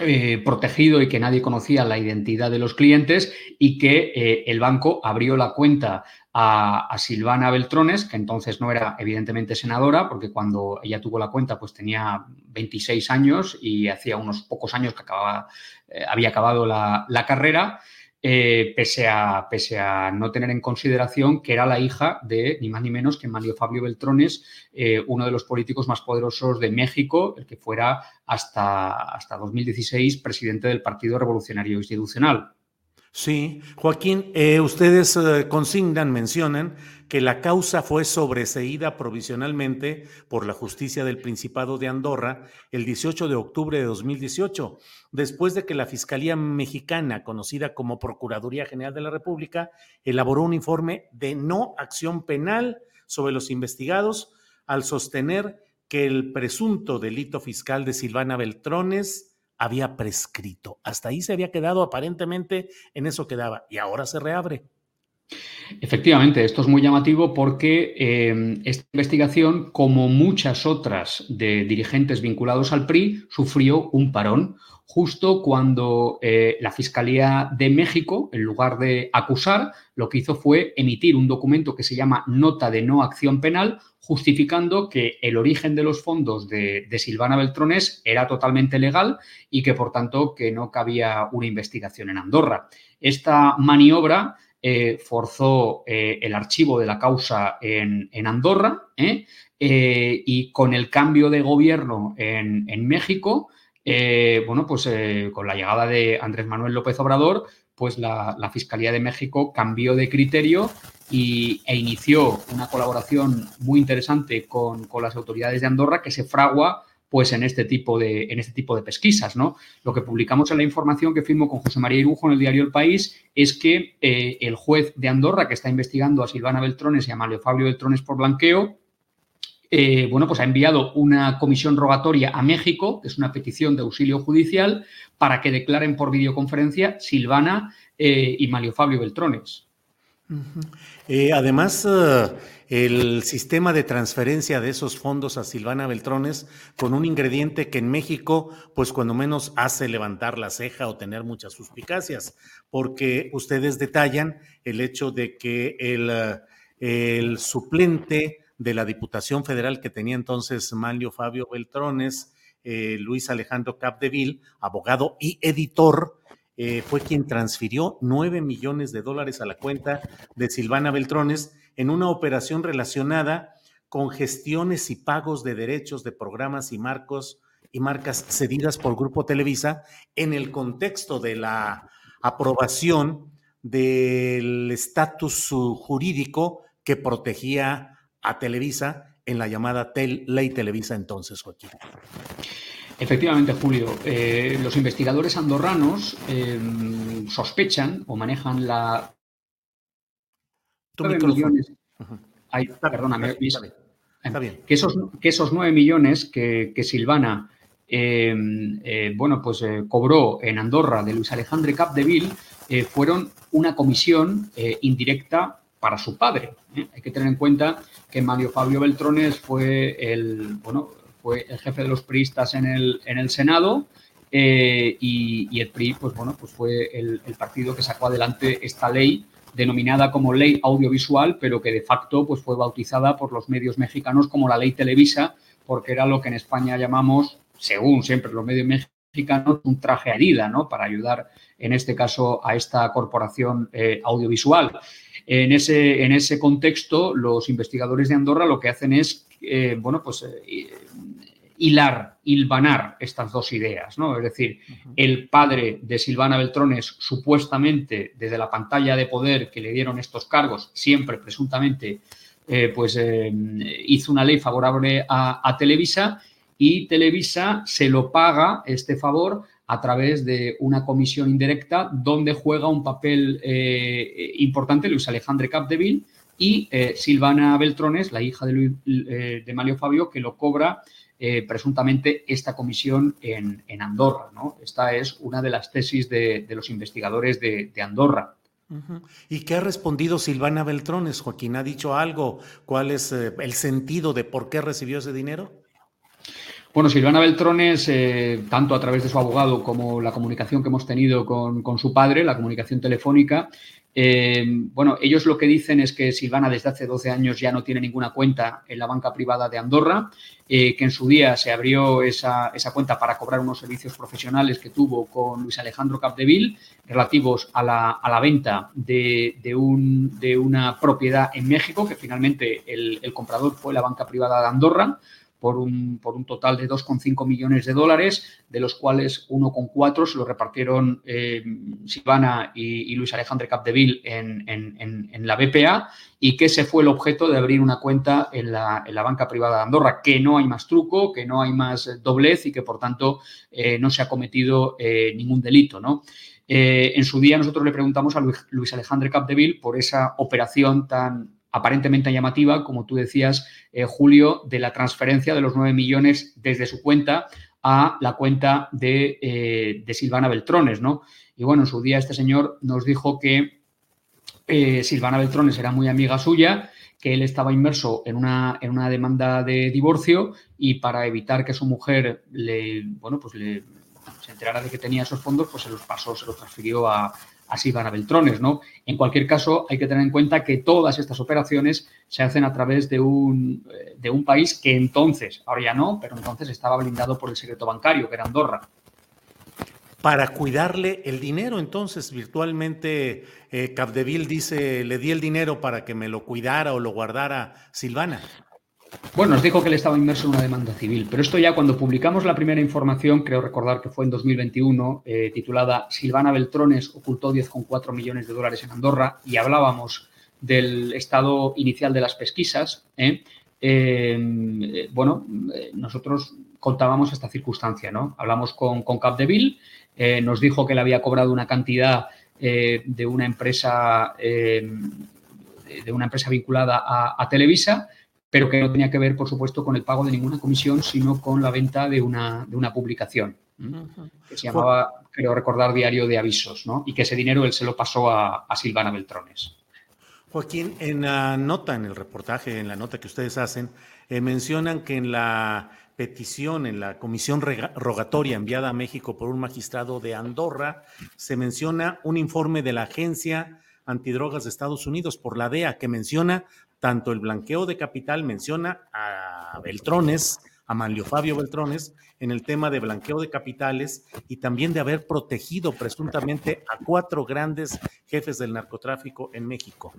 eh, protegido y que nadie conocía la identidad de los clientes y que eh, el banco abrió la cuenta a, Silvana Beltrones, que entonces no era evidentemente senadora, porque cuando ella tuvo la cuenta pues tenía 26 años y hacía unos pocos años que acababa, eh, había acabado la, la carrera. Eh, pese, a, pese a no tener en consideración que era la hija de ni más ni menos que Mario Fabio Beltrones, eh, uno de los políticos más poderosos de México, el que fuera hasta, hasta 2016 presidente del Partido Revolucionario Institucional. Sí, Joaquín, eh, ustedes consignan, mencionan que la causa fue sobreseída provisionalmente por la justicia del Principado de Andorra el 18 de octubre de 2018, después de que la Fiscalía Mexicana, conocida como Procuraduría General de la República, elaboró un informe de no acción penal sobre los investigados al sostener que el presunto delito fiscal de Silvana Beltrones había prescrito. Hasta ahí se había quedado, aparentemente en eso quedaba, y ahora se reabre. Efectivamente, esto es muy llamativo porque eh, esta investigación, como muchas otras de dirigentes vinculados al PRI, sufrió un parón justo cuando eh, la Fiscalía de México, en lugar de acusar, lo que hizo fue emitir un documento que se llama Nota de No Acción Penal, justificando que el origen de los fondos de, de Silvana Beltrones era totalmente legal y que, por tanto, que no cabía una investigación en Andorra. Esta maniobra eh, forzó eh, el archivo de la causa en, Andorra ¿eh? y con el cambio de gobierno en, México, bueno, pues con la llegada de Andrés Manuel López Obrador, pues la, Fiscalía de México cambió de criterio y, e inició una colaboración muy interesante con, con las autoridades de Andorra que se fragua pues en este tipo de, en este tipo de pesquisas. ¿no? Lo que publicamos en la información que firmó con José María Irujo en el diario El País es que eh, el juez de Andorra que está investigando a Silvana Beltrones y a Mario Fabio Beltrones por blanqueo, eh, bueno, pues ha enviado una comisión rogatoria a México, que es una petición de auxilio judicial, para que declaren por videoconferencia Silvana eh, y Mario Fabio Beltrones. además, el sistema de transferencia de esos fondos a Silvana Beltrones con un ingrediente que en México, pues cuando menos hace levantar la ceja o tener muchas suspicacias, porque ustedes detallan el hecho de que el, suplente de la Diputación Federal que tenía entonces Manlio Fabio Beltrones, eh, Luis Alejandro Capdeville, abogado y editor, eh, fue quien transfirió nueve millones de dólares a la cuenta de Silvana Beltrones en una operación relacionada con gestiones y pagos de derechos de programas y marcos y marcas cedidas por Grupo Televisa en el contexto de la aprobación del estatus jurídico que protegía a Televisa en la llamada Ley Televisa entonces, Joaquín. Efectivamente, Julio. Eh, los investigadores andorranos eh, sospechan o manejan la millones. perdóname, Que, esos, que esos 9 millones que, Silvana em, eh, bueno, pues, eh, cobró en Andorra de Luis Alejandro Capdeville eh, fueron una comisión indirecta para su padre. Hay que tener en cuenta que Mario Fabio Beltrones fue el, bueno, fue el jefe de los priistas en el, en el Senado. y, el PRI, pues bueno, pues fue el, el partido que sacó adelante esta ley denominada como ley audiovisual, pero que de facto pues, fue bautizada por los medios mexicanos como la ley Televisa, porque era lo que en España llamamos, según siempre los medios mexicanos, un traje herida, ¿no? Para ayudar, en este caso, a esta corporación eh, audiovisual. En ese, en ese contexto, los investigadores de Andorra lo que hacen es, eh, bueno, pues eh, hilar, hilvanar estas dos ideas, ¿no? Es decir, el padre de Silvana Beltrones, supuestamente desde la pantalla de poder que le dieron estos cargos, siempre presuntamente, eh, pues eh, hizo una ley favorable a, Televisa y Televisa se lo paga este favor a través de una comisión indirecta donde juega un papel eh, importante Luis Alejandre Capdeville y Silvana Beltrones, la hija de, Luis, de Mario Fabio, que lo cobra eh, presuntamente esta comisión en, Andorra. ¿no? Esta es una de las tesis de, los investigadores de, Andorra. ¿Y qué ha respondido Silvana Beltrones? Joaquín, ¿ha dicho algo? ¿Cuál es eh, el sentido de por qué recibió ese dinero? Bueno, Silvana Beltrones, eh, tanto a través de su abogado como la comunicación que hemos tenido con, con su padre, la comunicación telefónica, eh, bueno, ellos lo que dicen es que Silvana desde hace 12 años ya no tiene ninguna cuenta en la banca privada de Andorra, eh, que en su día se abrió esa, cuenta para cobrar unos servicios profesionales que tuvo con Luis Alejandro Capdeville relativos a la, venta de, un, de, una propiedad en México, que finalmente el comprador fue la banca privada de Andorra por un, por un total de 2,5 millones de dólares, de los cuales 1,4 se lo repartieron eh, Silvana y, Luis Alejandro Capdeville en, en, la BPA y que ese fue el objeto de abrir una cuenta en la, banca privada de Andorra, que no hay más truco, que no hay más doblez y que por tanto eh, no se ha cometido eh, ningún delito. ¿no? en su día nosotros le preguntamos a Luis, Luis Alejandro Capdeville por esa operación tan aparentemente llamativa, como tú decías, eh, Julio, de la transferencia de los 9 millones desde su cuenta a la cuenta eh, de, Silvana Beltrones, ¿no? Y bueno, en su día este señor nos dijo que eh, Silvana Beltrones era muy amiga suya, que él estaba inmerso en una, en una demanda de divorcio y para evitar que su mujer le, bueno, pues le, se enterara de que tenía esos fondos, pues se los pasó, se los transfirió a, a Silvana Beltrones, ¿no? En cualquier caso, hay que tener en cuenta que todas estas operaciones se hacen a través de un, eh, de un país que entonces, ahora ya no, pero entonces estaba blindado por el secreto bancario, que era Andorra para cuidarle el dinero. Entonces, virtualmente, eh, Capdeville dice, le di el dinero para que me lo cuidara o lo guardara Silvana. Bueno, nos dijo que él estaba inmerso en una demanda civil, pero esto ya cuando publicamos la primera información, creo recordar que fue en 2021, eh, titulada Silvana Beltrones ocultó 10,4 millones de dólares en Andorra y hablábamos del estado inicial de las pesquisas. ¿eh? Eh, bueno, nosotros contábamos esta circunstancia, ¿no? Hablamos con, Capdeville, nos dijo que le había cobrado una cantidad de una empresa de una empresa vinculada a Televisa pero que no tenía que ver, por supuesto, con el pago de ninguna comisión, sino con la venta de una, de una publicación que se llamaba, creo recordar, Diario de Avisos, ¿no? Y que ese dinero él se lo pasó a, Silvana Beltrones. Joaquín, en la nota, en el reportaje, en la nota que ustedes hacen, eh, mencionan que en la petición, en la comisión rogatoria enviada a México por un magistrado de Andorra, se menciona un informe de la Agencia Antidrogas de Estados Unidos por la DEA que menciona tanto el blanqueo de capital menciona a Beltrones, a Manlio Fabio Beltrones, en el tema de blanqueo de capitales y también de haber protegido presuntamente a cuatro grandes jefes del narcotráfico en México.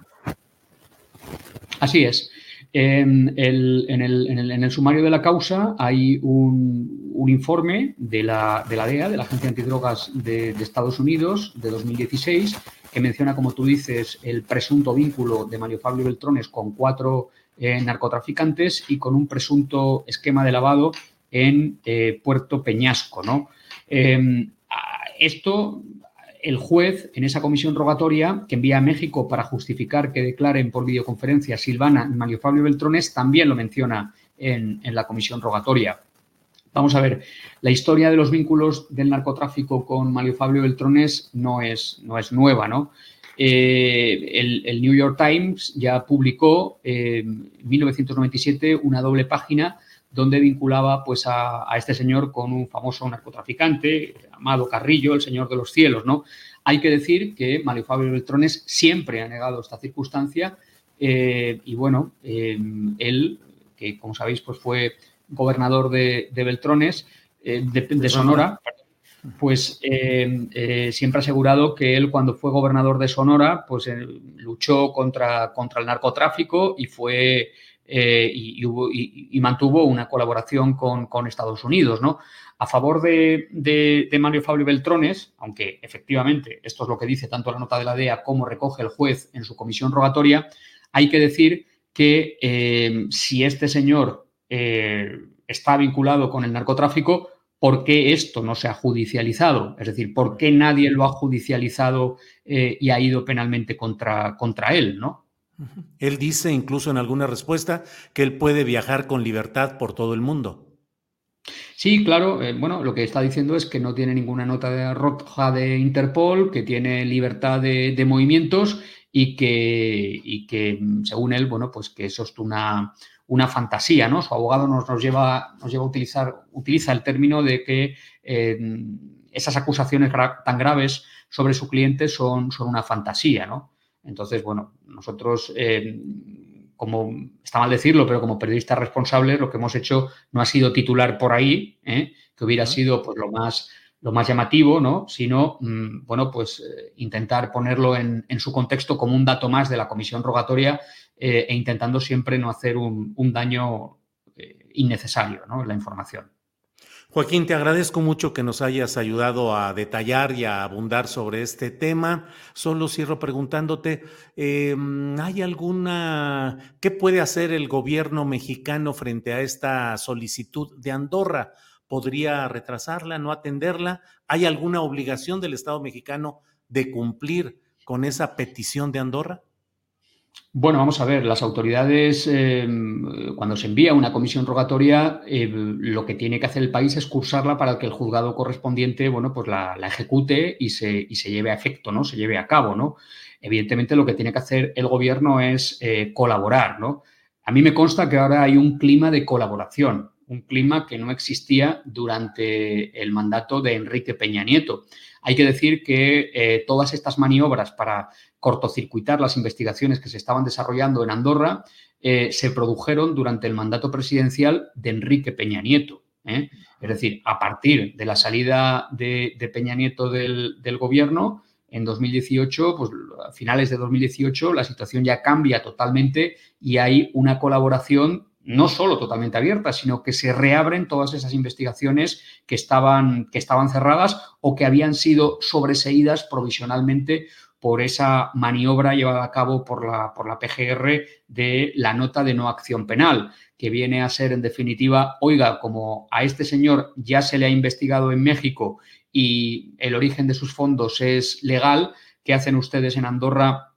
Así es. En el, sumario de la causa hay un, informe de la, de la, DEA, de la Agencia Antidrogas de, de Estados Unidos, de 2016, que menciona, como tú dices, el presunto vínculo de Mario Fabio Beltrones con cuatro eh, narcotraficantes y con un presunto esquema de lavado en eh, Puerto Peñasco. ¿no? Em, esto, el juez, en esa comisión rogatoria que envía a México para justificar que declaren por videoconferencia Silvana y Mario Fabio Beltrones, también lo menciona en la comisión rogatoria. Vamos a ver, la historia de los vínculos del narcotráfico con Mario Fabio Beltrones no es, no es nueva, ¿no? Eh, el, New York Times ya publicó eh, en 1997 una doble página donde vinculaba pues, a, este señor con un famoso narcotraficante, Amado Carrillo, el señor de los cielos, ¿no? Hay que decir que Mario Fabio Beltrones siempre ha negado esta circunstancia eh, y, bueno, él, que como sabéis, pues fue gobernador de, Beltrones, eh, de, Sonora, pues eh, eh, siempre ha asegurado que él cuando fue gobernador de Sonora, pues luchó contra, contra el narcotráfico y fue y, mantuvo una colaboración con, Estados Unidos, ¿no? A favor de, Mario Fabio Beltrones, aunque efectivamente esto es lo que dice tanto la nota de la DEA como recoge el juez en su comisión rogatoria, hay que decir que si este señor eh, está vinculado con el narcotráfico, ¿por qué esto no se ha judicializado? Es decir, ¿por qué nadie lo ha judicializado eh, y ha ido penalmente contra, contra él, no? Él dice incluso en alguna respuesta que él puede viajar con libertad por todo el mundo. Sí, claro. Eh, bueno, lo que está diciendo es que no tiene ninguna nota de roja de Interpol, que tiene libertad de, movimientos y que, y que, según él, bueno, pues que eso es una, una fantasía, ¿no? Su abogado nos, nos, lleva, nos lleva a utilizar, utiliza el término de que eh, esas acusaciones tan graves sobre su cliente son, son una fantasía, ¿no? Entonces, bueno, nosotros, eh, como está mal decirlo, pero como periodistas responsables, lo que hemos hecho no ha sido titular por ahí, ¿eh? que hubiera sido pues, lo más lo más llamativo, ¿no? Sino, mm, bueno, pues intentar ponerlo en, en, su contexto como un dato más de la comisión rogatoria eh, e intentando siempre no hacer un, daño eh, innecesario en la información. Joaquín, te agradezco mucho que nos hayas ayudado a detallar y a abundar sobre este tema. Solo cierro preguntándote, em, ¿hay alguna, qué puede hacer el gobierno mexicano frente a esta solicitud de Andorra? ¿Podría retrasarla, no atenderla? ¿Hay alguna obligación del Estado mexicano de cumplir con esa petición de Andorra? Bueno, vamos a ver, las autoridades, em, cuando se envía una comisión rogatoria, eh, lo que tiene que hacer el país es cursarla para que el juzgado correspondiente, bueno, pues la, ejecute y se, se, lleve a efecto, ¿no? Se lleve a cabo, ¿no? Evidentemente lo que tiene que hacer el gobierno es eh, colaborar, ¿no? A mí me consta que ahora hay un clima de colaboración, un clima que no existía durante el mandato de Enrique Peña Nieto. Hay que decir que eh, todas estas maniobras para cortocircuitar las investigaciones que se estaban desarrollando en Andorra eh, se produjeron durante el mandato presidencial de Enrique Peña Nieto. ¿eh? Es decir, a partir de la salida de, Peña Nieto del, gobierno, en 2018, pues a finales de 2018, la situación ya cambia totalmente y hay una colaboración no solo totalmente abierta, sino que se reabren todas esas investigaciones que estaban, que estaban cerradas o que habían sido sobreseídas provisionalmente por esa maniobra llevada a cabo por la, por la PGR de la nota de no acción penal, que viene a ser en definitiva, oiga, como a este señor ya se le ha investigado en México y el origen de sus fondos es legal, ¿qué hacen ustedes en Andorra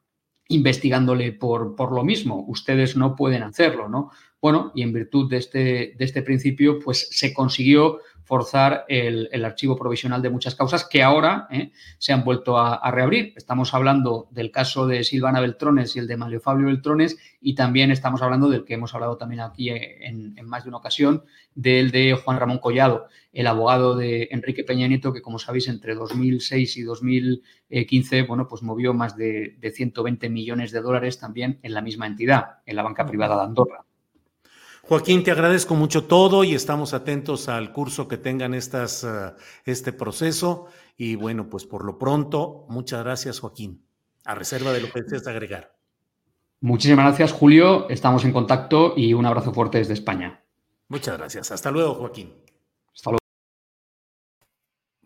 investigándole por, por lo mismo? Ustedes no pueden hacerlo, ¿no? Bueno, y en virtud de este, de este principio, pues se consiguió forzar el, archivo provisional de muchas causas que ahora eh, se han vuelto a, reabrir. Estamos hablando del caso de Silvana Beltrones y el de Mario Fabio Beltrones y también estamos hablando del que hemos hablado también aquí en, más de una ocasión, del de Juan Ramón Collado, el abogado de Enrique Peña Nieto, que como sabéis entre 2006 y 2015, bueno, pues movió más de, de 120 millones de dólares también en la misma entidad, en la banca privada de Andorra. Joaquín, te agradezco mucho todo y estamos atentos al curso que tengan estas, eh, este proceso. Y bueno, pues por lo pronto, muchas gracias, Joaquín. A reserva de lo que desees agregar. Muchísimas gracias, Julio. Estamos en contacto y un abrazo fuerte desde España. Muchas gracias. Hasta luego, Joaquín. Hasta luego.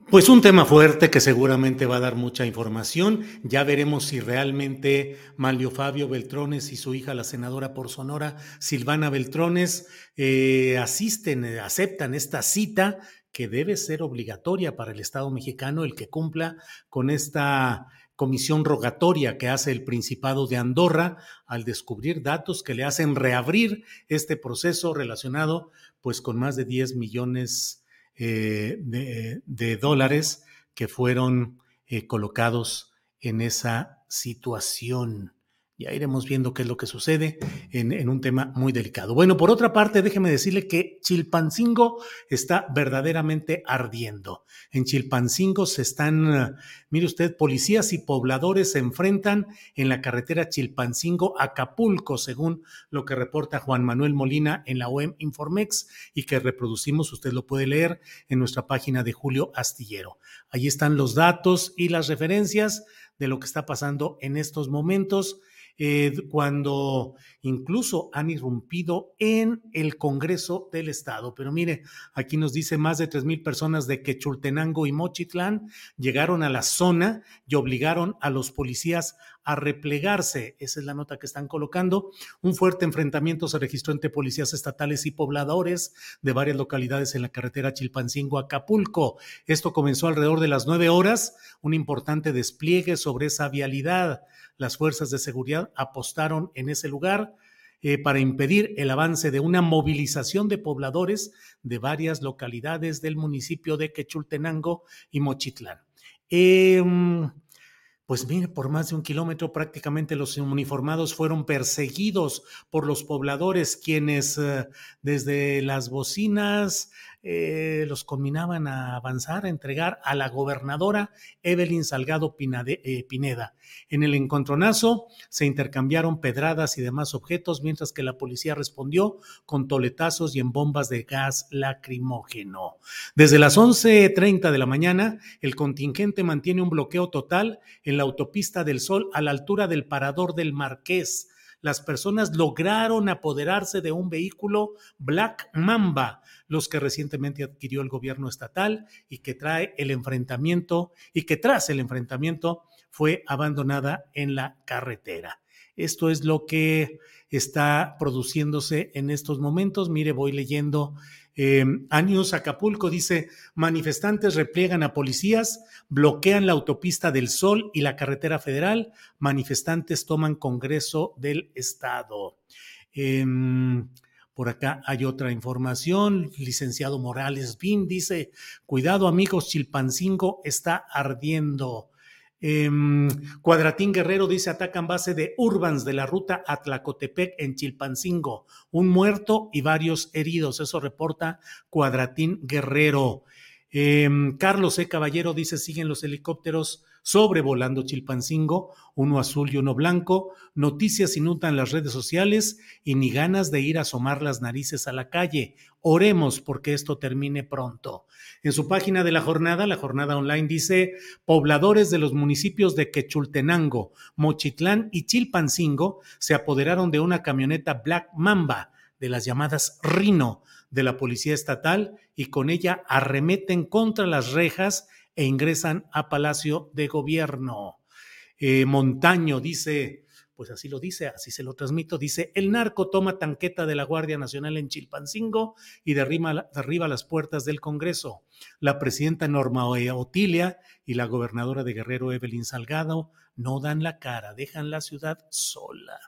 Pues un tema fuerte que seguramente va a dar mucha información. Ya veremos si realmente Malio Fabio Beltrones y su hija, la senadora por Sonora, Silvana Beltrones, eh, asisten, eh, aceptan esta cita que debe ser obligatoria para el Estado mexicano, el que cumpla con esta comisión rogatoria que hace el Principado de Andorra al descubrir datos que le hacen reabrir este proceso relacionado pues con más de 10 millones eh, de, dólares que fueron eh, colocados en esa situación. Ya iremos viendo qué es lo que sucede en, un tema muy delicado. Bueno, por otra parte, déjeme decirle que Chilpancingo está verdaderamente ardiendo. En Chilpancingo se están, mire usted, policías y pobladores se enfrentan en la carretera Chilpancingo-Acapulco, según lo que reporta Juan Manuel Molina en la OEM Informex y que reproducimos, usted lo puede leer en nuestra página de Julio Astillero. Ahí están los datos y las referencias de lo que está pasando en estos momentos. Eh, cuando incluso han irrumpido en el Congreso del Estado. Pero mire, aquí nos dice más de tres mil personas de Quechultenango y Mochitlán llegaron a la zona y obligaron a los policías a replegarse. Esa es la nota que están colocando. Un fuerte enfrentamiento se registró entre policías estatales y pobladores de varias localidades en la carretera Chilpancingo-Acapulco. Esto comenzó alrededor de las nueve horas, un importante despliegue sobre esa vialidad las fuerzas de seguridad apostaron en ese lugar eh, para impedir el avance de una movilización de pobladores de varias localidades del municipio de Quechultenango y Mochitlán. Em, pues mire, por más de un kilómetro prácticamente los uniformados fueron perseguidos por los pobladores, quienes eh, desde las bocinas eh, los combinaban a avanzar, a entregar a la gobernadora Evelyn Salgado eh, Pineda. En el encontronazo se intercambiaron pedradas y demás objetos, mientras que la policía respondió con toletazos y en bombas de gas lacrimógeno. Desde las 11.30 de la mañana, el contingente mantiene un bloqueo total en la autopista del Sol a la altura del parador del Marqués las personas lograron apoderarse de un vehículo Black Mamba, los que recientemente adquirió el gobierno estatal y que trae el enfrentamiento y que tras el enfrentamiento fue abandonada en la carretera. Esto es lo que está produciéndose en estos momentos. Mire, voy leyendo. Eh, Años Acapulco dice, manifestantes repliegan a policías, bloquean la autopista del Sol y la carretera federal, manifestantes toman Congreso del Estado. Em, por acá hay otra información. Licenciado Morales Bin dice, cuidado amigos, Chilpancingo está ardiendo. Em, Cuadratín Guerrero dice, atacan base de Urbans de la ruta Atlacotepec en Chilpancingo. Un muerto y varios heridos. Eso reporta Cuadratín Guerrero. Em, Carlos E. Caballero dice, siguen los helicópteros sobrevolando Chilpancingo, uno azul y uno blanco. Noticias inundan las redes sociales y ni ganas de ir a asomar las narices a la calle. Oremos porque esto termine pronto. En su página de la jornada, la jornada online dice, pobladores de los municipios de Quechultenango, Mochitlán y Chilpancingo se apoderaron de una camioneta Black Mamba de las llamadas Rino de la Policía Estatal y con ella arremeten contra las rejas e ingresan a Palacio de Gobierno. Eh, Montaño dice, pues así lo dice, así se lo transmito, dice, el narco toma tanqueta de la Guardia Nacional en Chilpancingo y derriba, derriba las puertas del Congreso. La presidenta Norma Otilia y la gobernadora de Guerrero, Evelyn Salgado, no dan la cara, dejan la ciudad sola.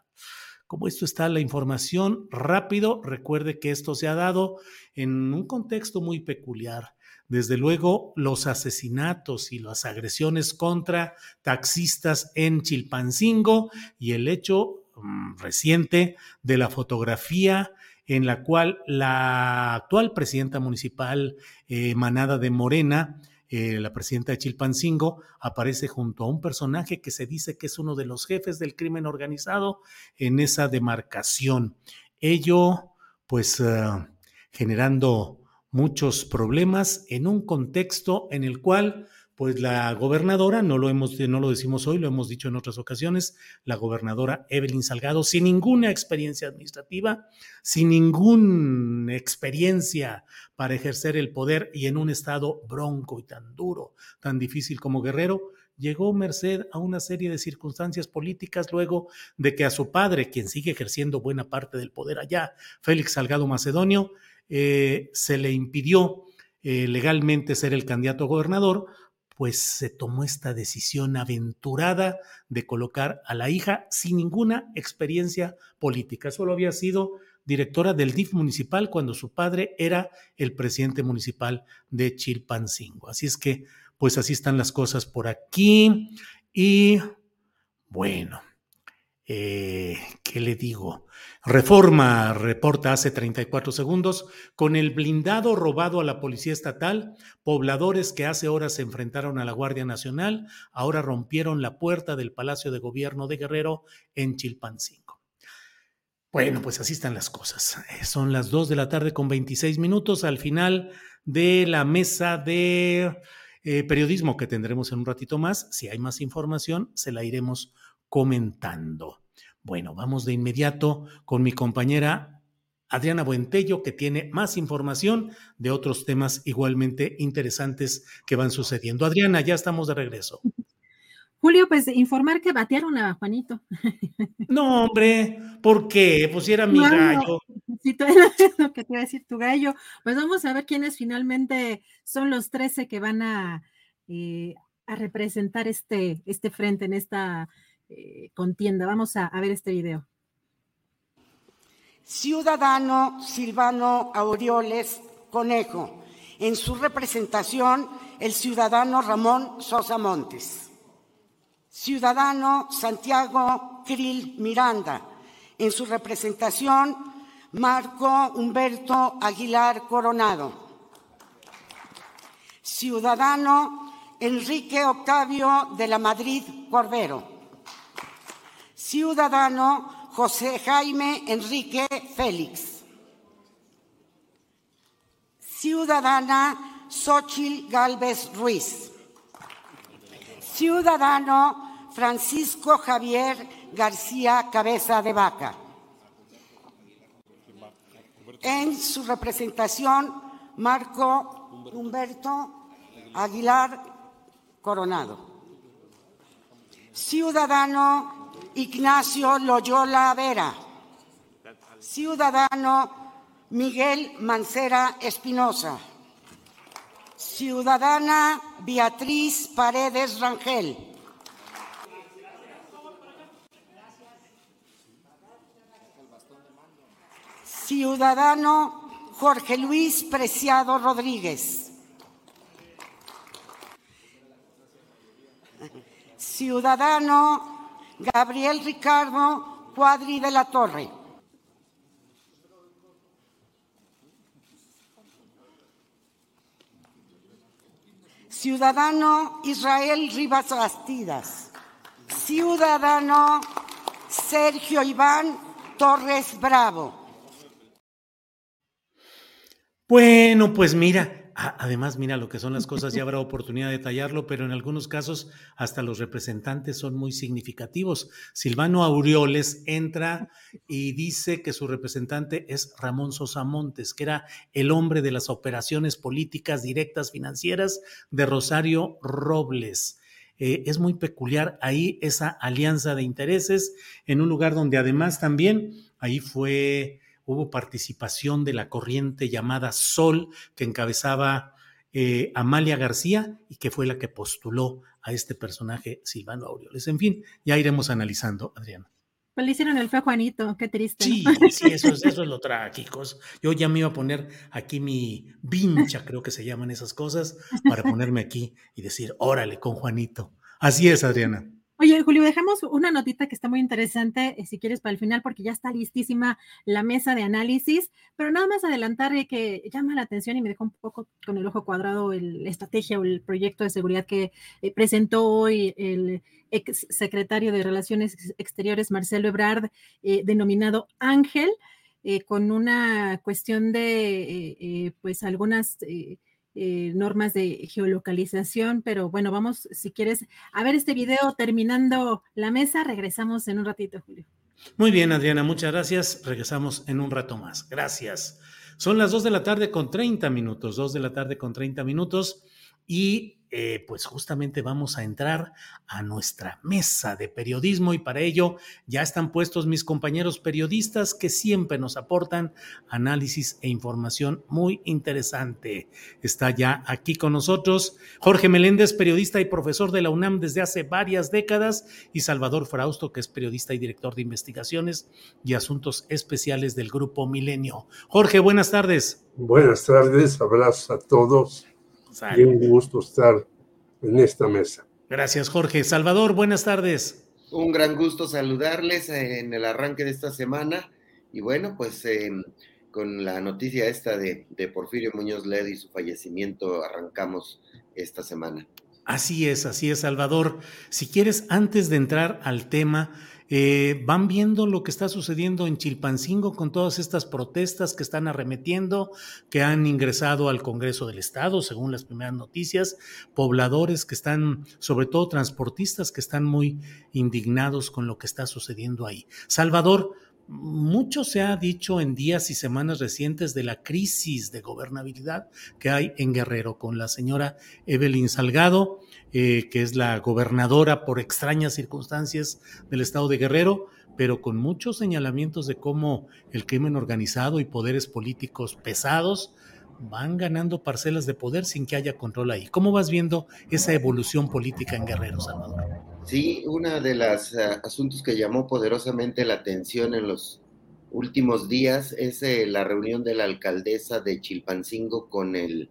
Como esto está la información, rápido, recuerde que esto se ha dado en un contexto muy peculiar desde luego, los asesinatos y las agresiones contra taxistas en Chilpancingo y el hecho mm, reciente de la fotografía en la cual la actual presidenta municipal eh, Manada de Morena, eh, la presidenta de Chilpancingo, aparece junto a un personaje que se dice que es uno de los jefes del crimen organizado en esa demarcación. Ello, pues, eh, generando muchos problemas en un contexto en el cual pues la gobernadora, no lo, hemos, no lo decimos hoy, lo hemos dicho en otras ocasiones, la gobernadora Evelyn Salgado, sin ninguna experiencia administrativa, sin ninguna experiencia para ejercer el poder y en un estado bronco y tan duro, tan difícil como Guerrero, llegó merced a una serie de circunstancias políticas luego de que a su padre, quien sigue ejerciendo buena parte del poder allá, Félix Salgado Macedonio, eh, se le impidió eh, legalmente ser el candidato a gobernador, pues se tomó esta decisión aventurada de colocar a la hija sin ninguna experiencia política. Solo había sido directora del DIF municipal cuando su padre era el presidente municipal de Chilpancingo. Así es que, pues así están las cosas por aquí. Y bueno, eh, ¿qué le digo? Reforma reporta hace 34 segundos, con el blindado robado a la Policía Estatal, pobladores que hace horas se enfrentaron a la Guardia Nacional, ahora rompieron la puerta del Palacio de Gobierno de Guerrero en Chilpancingo. Bueno, pues así están las cosas. Eh, son las 2 de la tarde con 26 minutos al final de la mesa de eh, periodismo que tendremos en un ratito más. Si hay más información, se la iremos comentando. Bueno, vamos de inmediato con mi compañera Adriana Buentello, que tiene más información de otros temas igualmente interesantes que van sucediendo. Adriana, ya estamos de regreso. [laughs] Julio, pues informar que batearon a Juanito. [laughs] No, hombre, ¿por qué? Pues era mi gallo. [laughs] Si tú lo que te iba a decir, tu gallo. Pues vamos a ver quiénes finalmente son los 13 que van a, eh, a representar este, este frente en esta eh, contienda. Vamos a, ver este video. Ciudadano Silvano Aureoles Conejo. En su representación, el ciudadano Ramón Sosa Montes. Ciudadano Santiago Krill Miranda. En su representación, Marco Humberto Aguilar Coronado. Ciudadano Enrique Octavio de la Madrid Corbero Ciudadano José Jaime Enrique Félix. Ciudadana Xochil Galvez Ruiz. Ciudadano Francisco Javier García Cabeza de Vaca. En su representación, Marco Humberto Aguilar Coronado. Ciudadano Ignacio Loyola Vera. Ciudadano Miguel Mancera Espinosa. Ciudadana Beatriz Paredes Rangel. Ciudadano Jorge Luis Preciado Rodríguez. Ciudadano Gabriel Ricardo Cuadri de la Torre. Ciudadano Israel Rivas Bastidas. Ciudadano Sergio Iván Torres Bravo. Bueno, pues mira, además mira lo que son las cosas, ya habrá oportunidad de detallarlo, pero en algunos casos hasta los representantes son muy significativos. Silvano Aureoles entra y dice que su representante es Ramón Sosa Montes, que era el hombre de las operaciones políticas directas financieras de Rosario Robles. Eh, es muy peculiar ahí esa alianza de intereses en un lugar donde además también ahí fue hubo participación de la corriente llamada Sol, que encabezaba eh, Amalia García y que fue la que postuló a este personaje Silvano Aureoles. En fin, ya iremos analizando, Adriana. Pues le hicieron el feo Juanito, qué triste. Sí, sí, eso es, eso es lo trágico. Yo ya me iba a poner aquí mi vincha, creo que se llaman esas cosas, para ponerme aquí y decir, órale con Juanito. Así es, Adriana. Oye, Julio, dejamos una notita que está muy interesante, eh, si quieres, para el final, porque ya está listísima la mesa de análisis, pero nada más adelantar eh, que llama la atención y me dejó un poco con el ojo cuadrado la estrategia o el proyecto de seguridad que eh, presentó hoy el ex secretario de Relaciones Exteriores, Marcelo Ebrard, denominado Ángel, con una cuestión de, pues, algunas normas de geolocalización, pero bueno, vamos, si quieres, a ver este video terminando la mesa, regresamos en un ratito, Julio. Muy bien, Adriana, muchas gracias. Regresamos en un rato más. Gracias. Son las 2 de la tarde con 30 minutos, 2 de la tarde con 30 minutos y eh, pues justamente vamos a entrar a nuestra mesa de periodismo y para ello ya están puestos mis compañeros periodistas que siempre nos aportan análisis e información muy interesante. Está ya aquí con nosotros Jorge Meléndez, periodista y profesor de la UNAM desde hace varias décadas, y Salvador Frausto, que es periodista y director de investigaciones y asuntos especiales del Grupo Milenio. Jorge, buenas tardes. Buenas tardes, abrazos a todos y un gusto estar en esta mesa. Gracias, Jorge. Salvador, buenas tardes. Un gran gusto saludarles en el arranque de esta semana. Y bueno, pues em, con la noticia esta de, de Porfirio Muñoz Ledo y su fallecimiento arrancamos esta semana. Así es, así es, Salvador. Si quieres, antes de entrar al tema, eh, van viendo lo que está sucediendo en Chilpancingo con todas estas protestas que están arremetiendo, que han ingresado al Congreso del Estado, según las primeras noticias, pobladores que están, sobre todo transportistas, que están muy indignados con lo que está sucediendo ahí. Salvador, mucho se ha dicho en días y semanas recientes de la crisis de gobernabilidad que hay en Guerrero con la señora Evelyn Salgado eh, que es la gobernadora por extrañas circunstancias del estado de Guerrero, pero con muchos señalamientos de cómo el crimen organizado y poderes políticos pesados van ganando parcelas de poder sin que haya control ahí. ¿Cómo vas viendo esa evolución política en Guerrero, Salvador? Sí, uno de los eh, asuntos que llamó poderosamente la atención en los últimos días es eh, la reunión de la alcaldesa de Chilpancingo con el,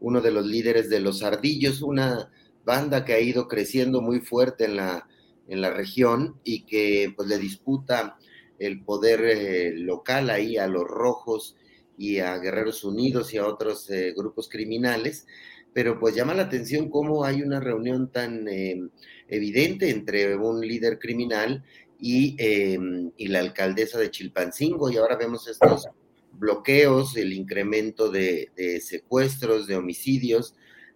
uno de los líderes de los ardillos, una banda que ha ido creciendo muy fuerte en la, en la región y que pues le disputa el poder eh, local ahí a los rojos y a Guerreros Unidos y a otros eh, grupos criminales, pero pues llama la atención cómo hay una reunión tan em, evidente entre un líder criminal y, em, y, la alcaldesa de Chilpancingo. Y ahora vemos estos bloqueos, el incremento de, de secuestros, de homicidios,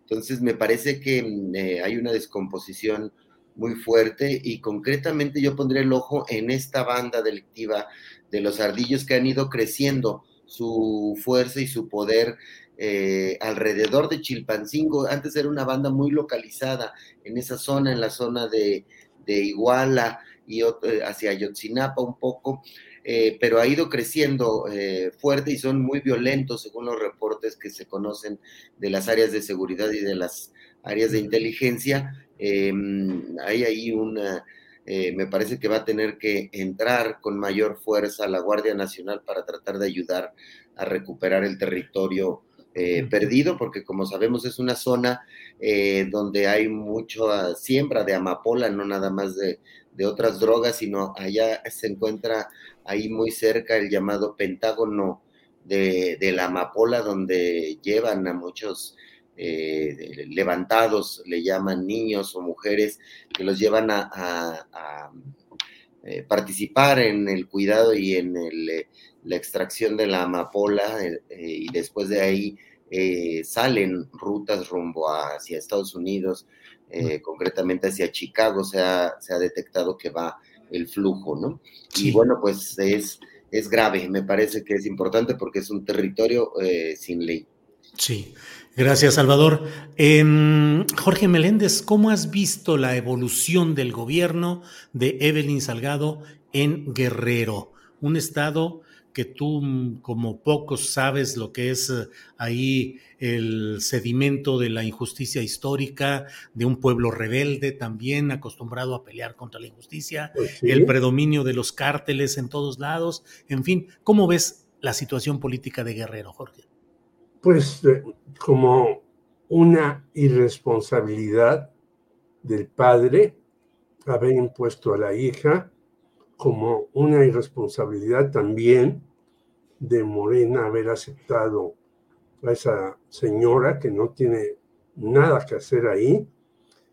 entonces, me parece que mm, eh, hay una descomposición muy fuerte y concretamente yo pondré el ojo en esta banda delictiva de los ardillos que han ido creciendo su fuerza y su poder eh, alrededor de Chilpancingo. Antes era una banda muy localizada en esa zona, en la zona de, de Iguala, y hacia Ayotzinapa un poco, pero ha ido creciendo fuerte y son muy violentos según los reportes que se conocen de las áreas de seguridad y de las áreas de inteligencia. hay ahí una eh, me parece que va a tener que entrar con mayor fuerza la Guardia Nacional para tratar de ayudar a recuperar el territorio eh, perdido, porque como sabemos es una zona eh, donde hay mucha siembra de amapola, no nada más de, otras drogas, sino allá se encuentra ahí muy cerca el llamado Pentágono de, de la amapola, donde llevan a muchos eh, levantados, le llaman niños o mujeres, que los llevan a, participar en el cuidado y en eh, la extracción de la amapola y después de ahí salen rutas rumbo hacia Estados Unidos, concretamente hacia Chicago, se ha, se ha detectado que va el flujo, ¿no? Y bueno, pues es, es grave, me parece que es importante porque es un territorio sin ley. Sí, Gracias, Salvador. Em, Jorge Meléndez, ¿cómo has visto la evolución del gobierno de Evelyn Salgado en Guerrero? Un estado que tú, como pocos, sabes lo que es eh, ahí el sedimento de la injusticia histórica, de un pueblo rebelde también acostumbrado a pelear contra la injusticia, pues el predominio de los cárteles en todos lados, en fin, ¿cómo ves la situación política de Guerrero, Jorge? pues eh, como una irresponsabilidad del padre haber impuesto a la hija, como una irresponsabilidad también de Morena haber aceptado a esa señora que no tiene nada que hacer ahí,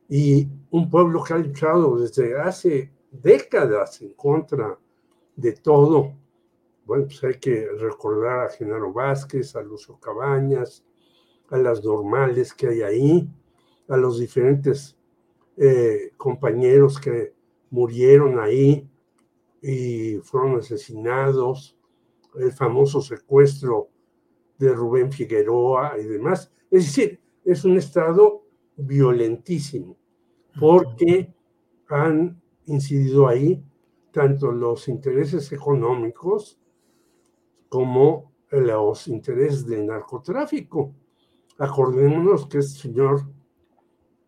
y un pueblo que ha luchado desde hace décadas en contra de todo. Bueno, pues hay que recordar a Genaro Vázquez, a Lucio Cabañas, a las normales que hay ahí, a los diferentes eh, compañeros que murieron ahí y fueron asesinados, el famoso secuestro de Rubén Figueroa y demás. Es decir, es un estado violentísimo porque han incidido ahí tanto los intereses económicos como los intereses del narcotráfico. Acordémonos que este señor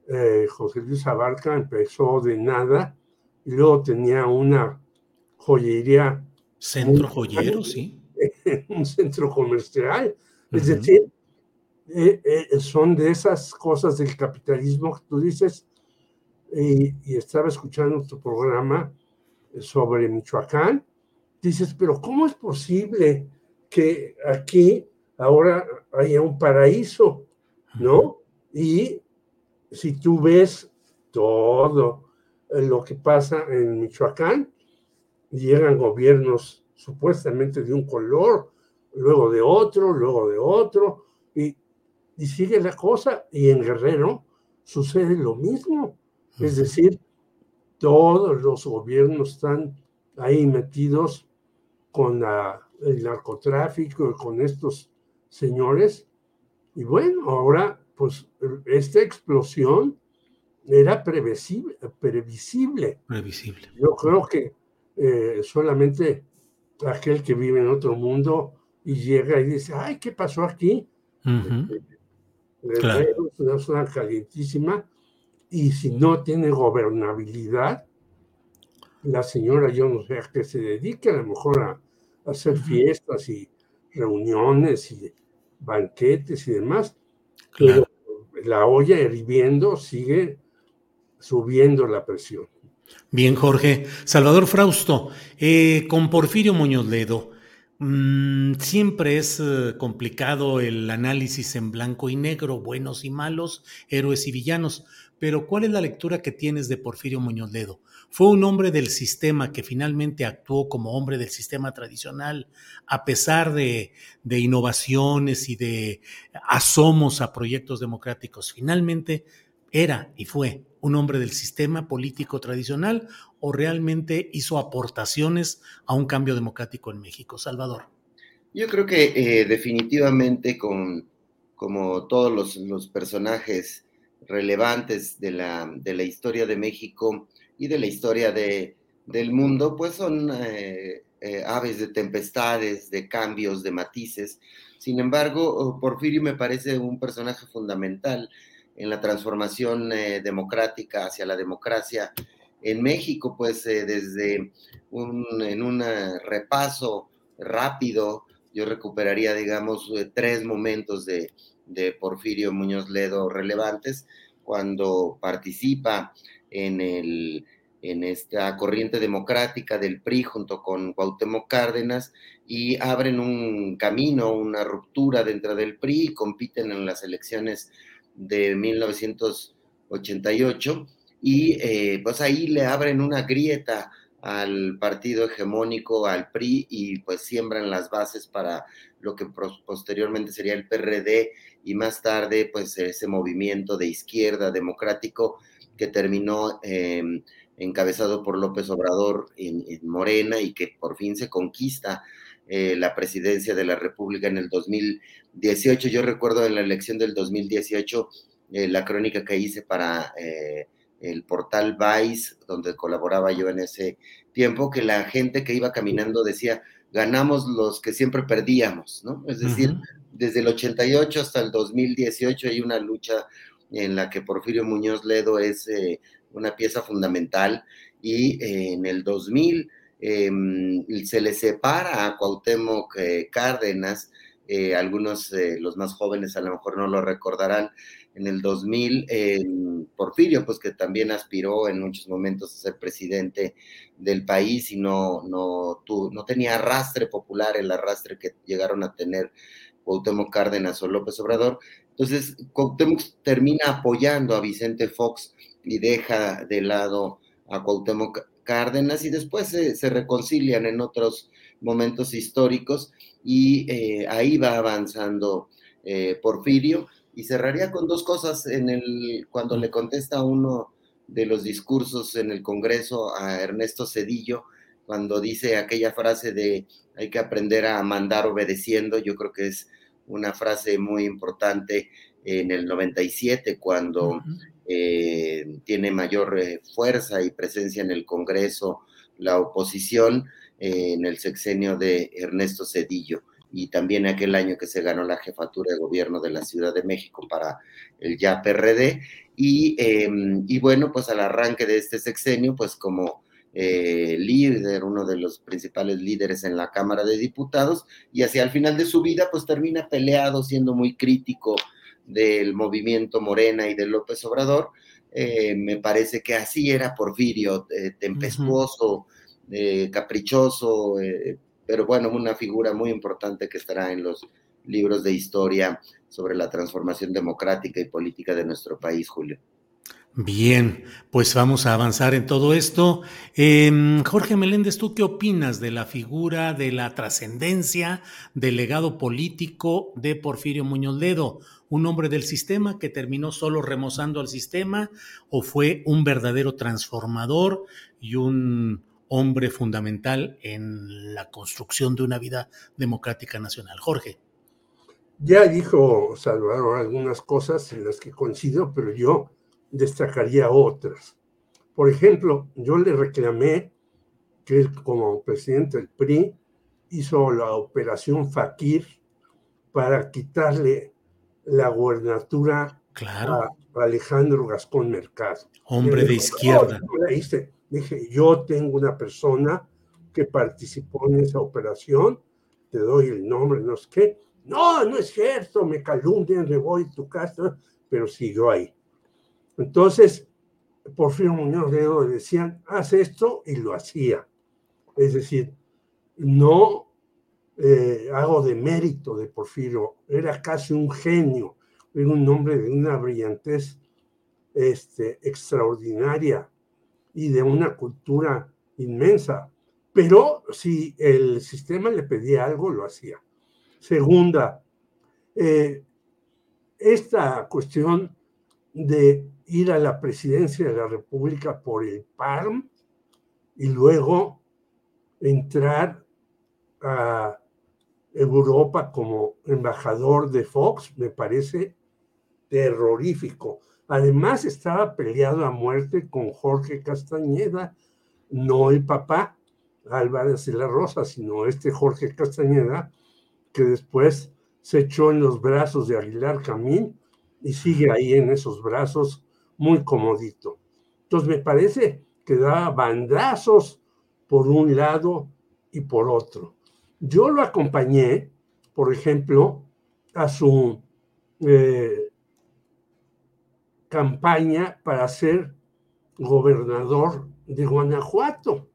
eh, José Luis Abarca empezó de nada y luego tenía una joyería. Centro joyero, sí. Un centro comercial. Es decir, eh, eh, son de esas cosas del capitalismo que tú dices. Y, y estaba escuchando tu programa sobre Michoacán dices, pero ¿cómo es posible que aquí ahora haya un paraíso, ¿no? Y si tú ves todo lo que pasa en Michoacán, llegan gobiernos supuestamente de un color, luego de otro, luego de otro, y, y sigue la cosa, y en Guerrero sucede lo mismo. Es decir, todos los gobiernos están ahí metidos con el narcotráfico, con estos señores. Y bueno, ahora, pues esta explosión era previsible. Previsible. previsible. Yo creo que eh, solamente aquel que vive en otro mundo y llega y dice, ay, ¿qué pasó aquí? Es una zona calientísima y si no tiene gobernabilidad, la señora yo no sé a qué se dedica, a lo mejor a hacer fiestas y reuniones y banquetes y demás. Pero la olla hirviendo sigue subiendo la presión. Bien, Jorge. Salvador Frausto, eh, con Porfirio Muñoz Ledo, mm, siempre es eh, complicado el análisis en blanco y negro, buenos y malos, héroes y villanos, pero ¿cuál es la lectura que tienes de Porfirio Muñoz Ledo? Fue un hombre del sistema que finalmente actuó como hombre del sistema tradicional, a pesar de, innovaciones y de asomos a proyectos democráticos. Finalmente era y fue un hombre del sistema político tradicional o realmente hizo aportaciones a un cambio democrático en México. Salvador. Yo creo que eh, definitivamente con, como todos los, los personajes relevantes de la, de la, historia de México, y de la historia de, del mundo, pues son eh, eh, aves de tempestades, de cambios, de matices. Sin embargo, Porfirio me parece un personaje fundamental en la transformación eh, democrática hacia la democracia en México, pues desde un, en un repaso rápido, yo recuperaría, digamos, tres momentos de, de Porfirio Muñoz Ledo relevantes, cuando participa en el en esta corriente democrática del PRI junto con Cuauhtémoc Cárdenas y abren un camino, una ruptura dentro del PRI y compiten en las elecciones de 1988 y eh, pues ahí le abren una grieta al partido hegemónico, al PRI, y pues siembran las bases para lo que posteriormente sería el PRD y más tarde pues ese movimiento de izquierda democrático que terminó eh, encabezado por López Obrador en, Morena y que por fin se conquista eh, la presidencia de la República en el 2018. Yo recuerdo en la elección del 2018 eh, la crónica que hice para eh, el portal Vice, donde colaboraba yo en ese tiempo, que la gente que iba caminando decía, ganamos los que siempre perdíamos, ¿no? Es decir, desde el 88 hasta el 2018 hay una lucha en la que Porfirio Muñoz Ledo es una pieza fundamental, y eh, en el 2000 em, se le separa a Cuauhtémoc eh, Cárdenas, eh, algunos de los más jóvenes a lo mejor no lo recordarán, en el 2000 em, Porfirio, pues que también aspiró en muchos momentos a ser presidente del país y no, no, no tenía arrastre popular, el arrastre que llegaron a tener Cuauhtémoc Cárdenas o López Obrador. Entonces, Cuauhtémoc termina apoyando a Vicente Fox y deja de lado a Cuauhtémoc Cárdenas y después se, reconcilian en otros momentos históricos y eh, ahí va avanzando eh, Porfirio y cerraría con dos cosas en el cuando le contesta uno de los discursos en el Congreso a Ernesto Cedillo cuando dice aquella frase de hay que aprender a mandar obedeciendo, yo creo que es una frase muy importante en el 97 cuando eh, tiene mayor eh, fuerza y presencia en el Congreso la oposición eh, en el sexenio de Ernesto Cedillo y también aquel año que se ganó la jefatura de gobierno de la Ciudad de México para el ya PRD. Y, em, y bueno, pues al arranque de este sexenio, pues como líder, uno de los principales líderes en la Cámara de Diputados, y hacia el final de su vida, pues termina peleado, siendo muy crítico del movimiento Morena y de López Obrador. Eh, me parece que así era Porfirio, eh, tempestuoso, eh, caprichoso, pero bueno, una figura muy importante que estará en los libros de historia sobre la transformación democrática y política de nuestro país, Julio. Bien, pues vamos a avanzar en todo esto. Em, Jorge Meléndez, ¿tú qué opinas de la figura, de la trascendencia, del legado político de Porfirio Muñoz Ledo? ¿Un hombre del sistema que terminó solo remozando al sistema o fue un verdadero transformador y un hombre fundamental en la construcción de una vida democrática nacional? Jorge. Ya dijo Salvador algunas cosas en las que coincido, pero yo destacaría otras. Por ejemplo, yo le reclamé que él como presidente del PRI hizo la operación Fakir para quitarle la gubernatura a Alejandro Gascón Mercado. Hombre de izquierda. Dije, yo tengo una persona que participó en esa operación, te doy el nombre, no sé qué. No, no es cierto, me calumnian, le voy a tu casa, pero siguió ahí. Entonces, Porfirio Muñoz Ledo decían, haz esto y lo hacía. Es decir, no eh, hago de mérito de Porfirio, era casi un genio, era un hombre de una brillantez este, extraordinaria y de una cultura inmensa. Pero si el sistema le pedía algo, lo hacía. Segunda, eh, esta cuestión de ir a la presidencia de la República por el PARM y luego entrar a Europa como embajador de Fox, me parece terrorífico. Además estaba peleado a muerte con Jorge Castañeda, no el papá Álvarez de la Rosa, sino este Jorge Castañeda, que después se echó en los brazos de Aguilar Camín y sigue ahí en esos brazos muy comodito. Entonces me parece que da bandazos por un lado y por otro. Yo lo acompañé, por ejemplo, a su eh, campaña para ser gobernador de Guanajuato,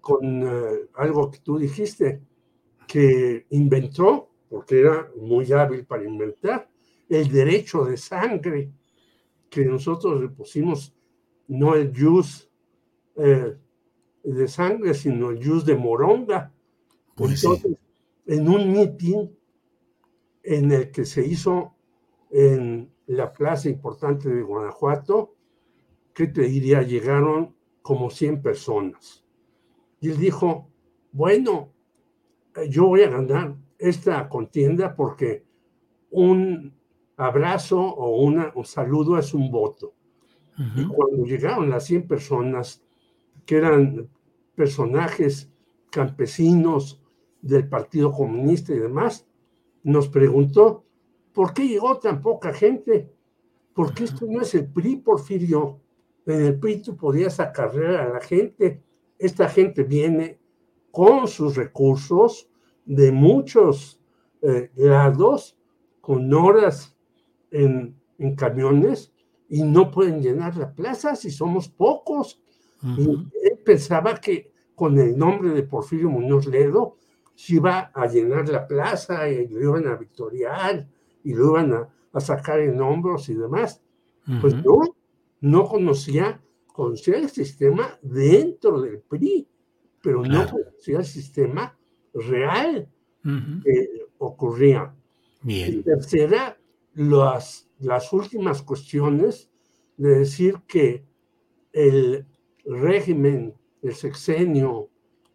con eh, algo que tú dijiste, que inventó, porque era muy hábil para inventar, el derecho de sangre, que nosotros le pusimos no el jus eh, de sangre, sino el jus de moronga. Pues Entonces, en un mitin en el que se hizo en la plaza importante de Guanajuato, que te diría, llegaron como 100 personas. Y él dijo, bueno, eh, yo voy a ganar esta contienda porque un abrazo o una, un saludo es un voto. Y cuando llegaron las 100 personas, que eran personajes campesinos del Partido Comunista y demás, nos preguntó, ¿por qué llegó tan poca gente? Porque esto no es el PRI, Porfirio. En el PRI tú podías acarrear a la gente. Esta gente viene con sus recursos de muchos eh, lados, con horas en, camiones, y no pueden llenar la plaza si somos pocos. Y él pensaba que con el nombre de Porfirio Muñoz Ledo se iba a llenar la plaza y lo iban a victoriar y lo iban a, sacar en hombros y demás. Pues no, no conocía, conocía el sistema dentro del PRI, pero no conocía el sistema real que ocurría. Y tercera, las, las últimas cuestiones de decir que el régimen, el sexenio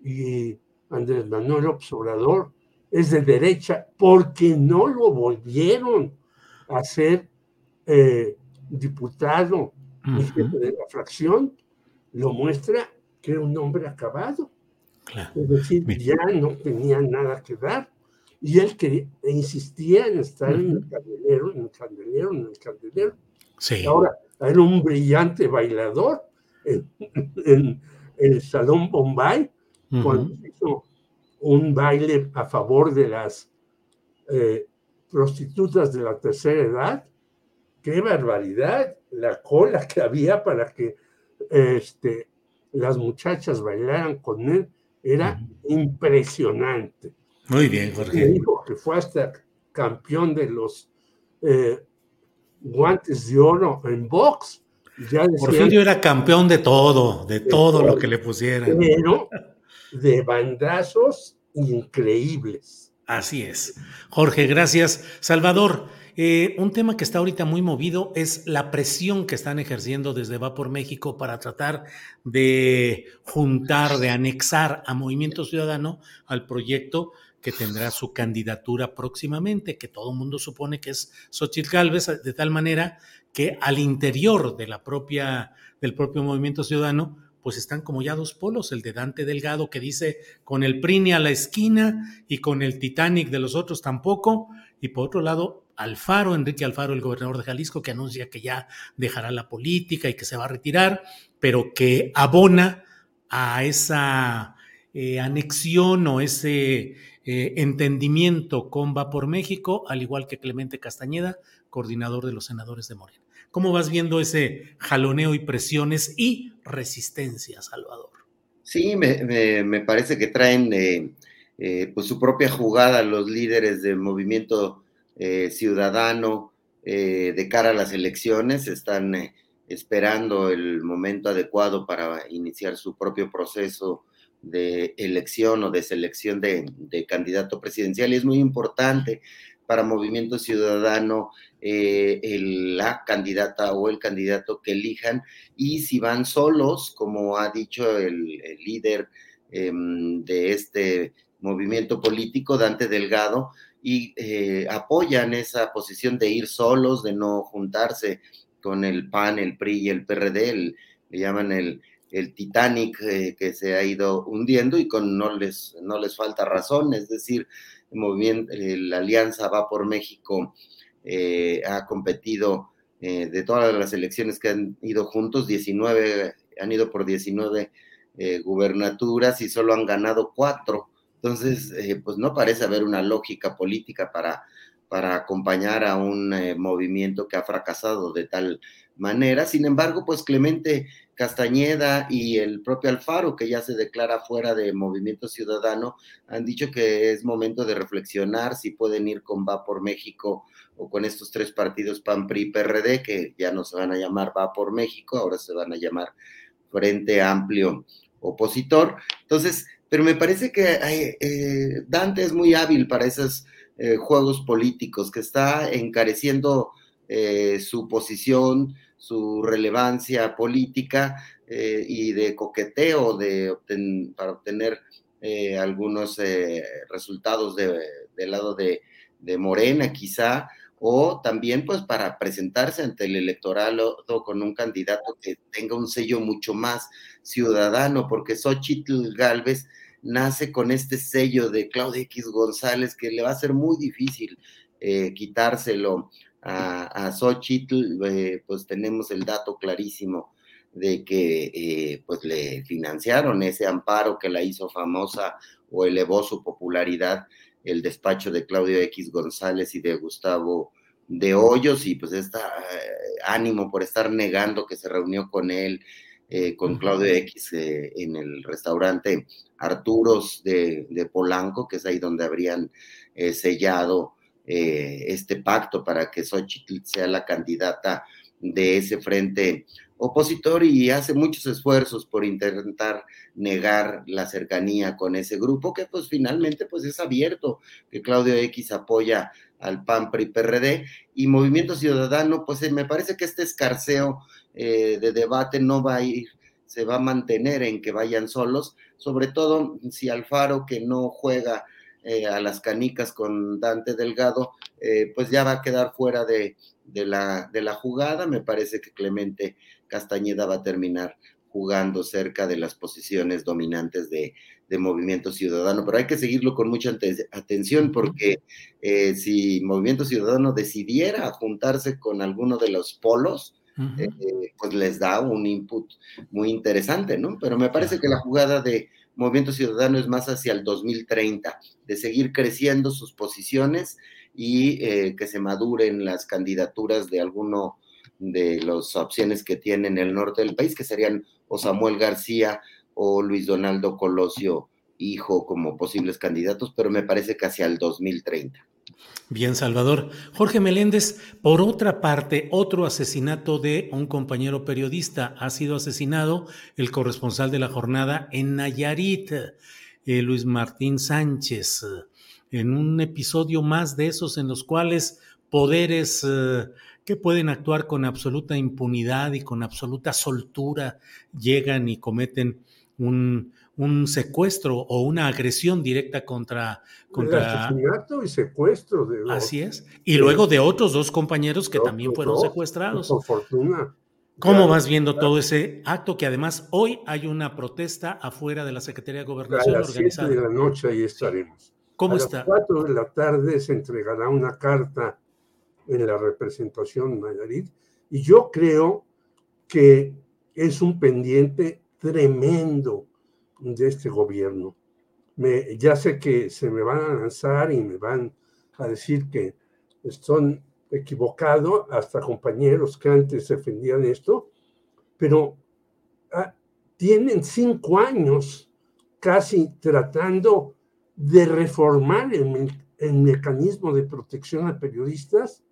y Andrés Manuel Obrador es de derecha porque no lo volvieron a ser eh, diputado. Y jefe de la fracción, lo muestra que era un hombre acabado. Es decir, ya no tenía nada que dar. Y él que insistía en estar en el candelero, en el candelero, en el candelero. Ahora, era un brillante bailador en, el Salón Bombay, cuando hizo un baile a favor de las eh, prostitutas de la tercera edad. ¡Qué barbaridad! La cola que había para que este, las muchachas bailaran con él era impresionante. Muy bien, Jorge. dijo que fue hasta campeón de los eh, guantes de oro en box. Ya Porfirio era campeón de todo, de, todo, lo que le pusieran. Pero de bandazos increíbles. Así es. Jorge, gracias. Salvador, eh, un tema que está ahorita muy movido es la presión que están ejerciendo desde Va por México para tratar de juntar, de anexar a Movimiento Ciudadano al proyecto que tendrá su candidatura próximamente, que todo el mundo supone que es Xochitl Galvez, de tal manera que al interior de la propia, del propio Movimiento Ciudadano, pues están como ya dos polos, el de Dante Delgado que dice con el Prini a la esquina y con el Titanic de los otros tampoco, y por otro lado Alfaro, Enrique Alfaro, el gobernador de Jalisco, que anuncia que ya dejará la política y que se va a retirar, pero que abona a esa eh, anexión o ese eh, entendimiento con Va por México, al igual que Clemente Castañeda, coordinador de los senadores de Morena. ¿Cómo vas viendo ese jaloneo y presiones y resistencia, Salvador? Sí, me, parece que traen eh, pues su propia jugada los líderes del movimiento eh, ciudadano eh, de cara a las elecciones, están eh, esperando el momento adecuado para iniciar su propio proceso de elección o de selección de, candidato presidencial y es muy importante para Movimiento Ciudadano la candidata o el candidato que elijan. Y si van solos, como ha dicho el, el líder em, de este movimiento político, Dante Delgado, y eh, apoyan esa posición de ir solos, de no juntarse con el PAN, el PRI y el PRD, le llaman el, el Titanic eh, que se ha ido hundiendo y con no les, no les falta razón, es decir, el movimiento, la Alianza Va por México ha competido de todas las elecciones que han ido juntos, 19, han ido por 19 gubernaturas y solo han ganado cuatro. Entonces, pues no parece haber una lógica política para para acompañar a un eh, movimiento que ha fracasado de tal manera. Sin embargo, pues Clemente Castañeda y el propio Alfaro, que ya se declara fuera de Movimiento Ciudadano, han dicho que es momento de reflexionar si pueden ir con Va por México o con estos tres partidos PAN, PRI, PRD, que ya no se van a llamar Va por México, ahora se van a llamar Frente Amplio Opositor. Entonces, pero me parece que eh, Dante es muy hábil para esas eh, juegos políticos, que está encareciendo eh, su posición, su relevancia política eh, y de coqueteo de para obtener algunos resultados de, del lado de, de, Morena, quizá, o también pues para presentarse ante el electorado con un candidato que tenga un sello mucho más ciudadano, porque Xochitl Galvez nace con este sello de Claudia X González que le va a ser muy difícil eh, quitárselo a, a Xochitl, eh, pues tenemos el dato clarísimo de que eh, pues le financiaron ese amparo que la hizo famosa o elevó su popularidad el despacho de Claudio X González y de Gustavo de Hoyos y pues está ánimo por estar negando que se reunió con él, con Claudio X en el restaurante Arturos de, Polanco, que es ahí donde habrían eh, sellado eh, este pacto para que Xochitl sea la candidata de ese frente opositor y hace muchos esfuerzos por intentar negar la cercanía con ese grupo que pues finalmente pues es abierto, que Claudio X apoya al PAN, PRI, PRD y Movimiento Ciudadano, pues eh, me parece que este escarceo de debate no va a ir se va a mantener en que vayan solos, sobre todo si Alfaro, que no juega eh, a las canicas con Dante Delgado, eh, pues ya va a quedar fuera de, la, de la jugada. Me parece que Clemente Castañeda va a terminar jugando cerca de las posiciones dominantes de, Movimiento Ciudadano, pero hay que seguirlo con mucha atención porque eh, si Movimiento Ciudadano decidiera juntarse con alguno de los polos, eh, pues les da un input muy interesante, ¿no? Pero me parece que la jugada de Movimiento Ciudadano es más hacia el 2030, de seguir creciendo sus posiciones y eh, que se maduren las candidaturas de alguno de las opciones que tiene en el norte del país, que serían o Samuel García o Luis Donaldo Colosio, hijo, como posibles candidatos, pero me parece que hacia el 2030. Bien, Salvador. Jorge Meléndez, por otra parte, otro asesinato de un compañero periodista. Ha sido asesinado el corresponsal de la jornada en Nayarit, eh, Luis Martín Sánchez, en un episodio más de esos en los cuales poderes eh, que pueden actuar con absoluta impunidad y con absoluta soltura llegan y cometen un, un secuestro o una agresión directa contra... contra... Asesinato y secuestro. De Así es. Y luego de otros dos compañeros que también fueron secuestrados. Por fortuna. ¿Cómo vas viendo todo ese acto que además hoy hay una protesta afuera de la Secretaría de Gobernación a las organizada? de la noche ahí estaremos. ¿Cómo a está? las 4 de la tarde se entregará una carta en la representación Nayarit y yo creo que es un pendiente tremendo de este gobierno. Me, ya sé que se me van a lanzar y me van a decir que están equivocados, hasta compañeros que antes defendían esto, pero ah, tienen cinco años casi tratando de reformar el, el, mecanismo de protección a periodistas,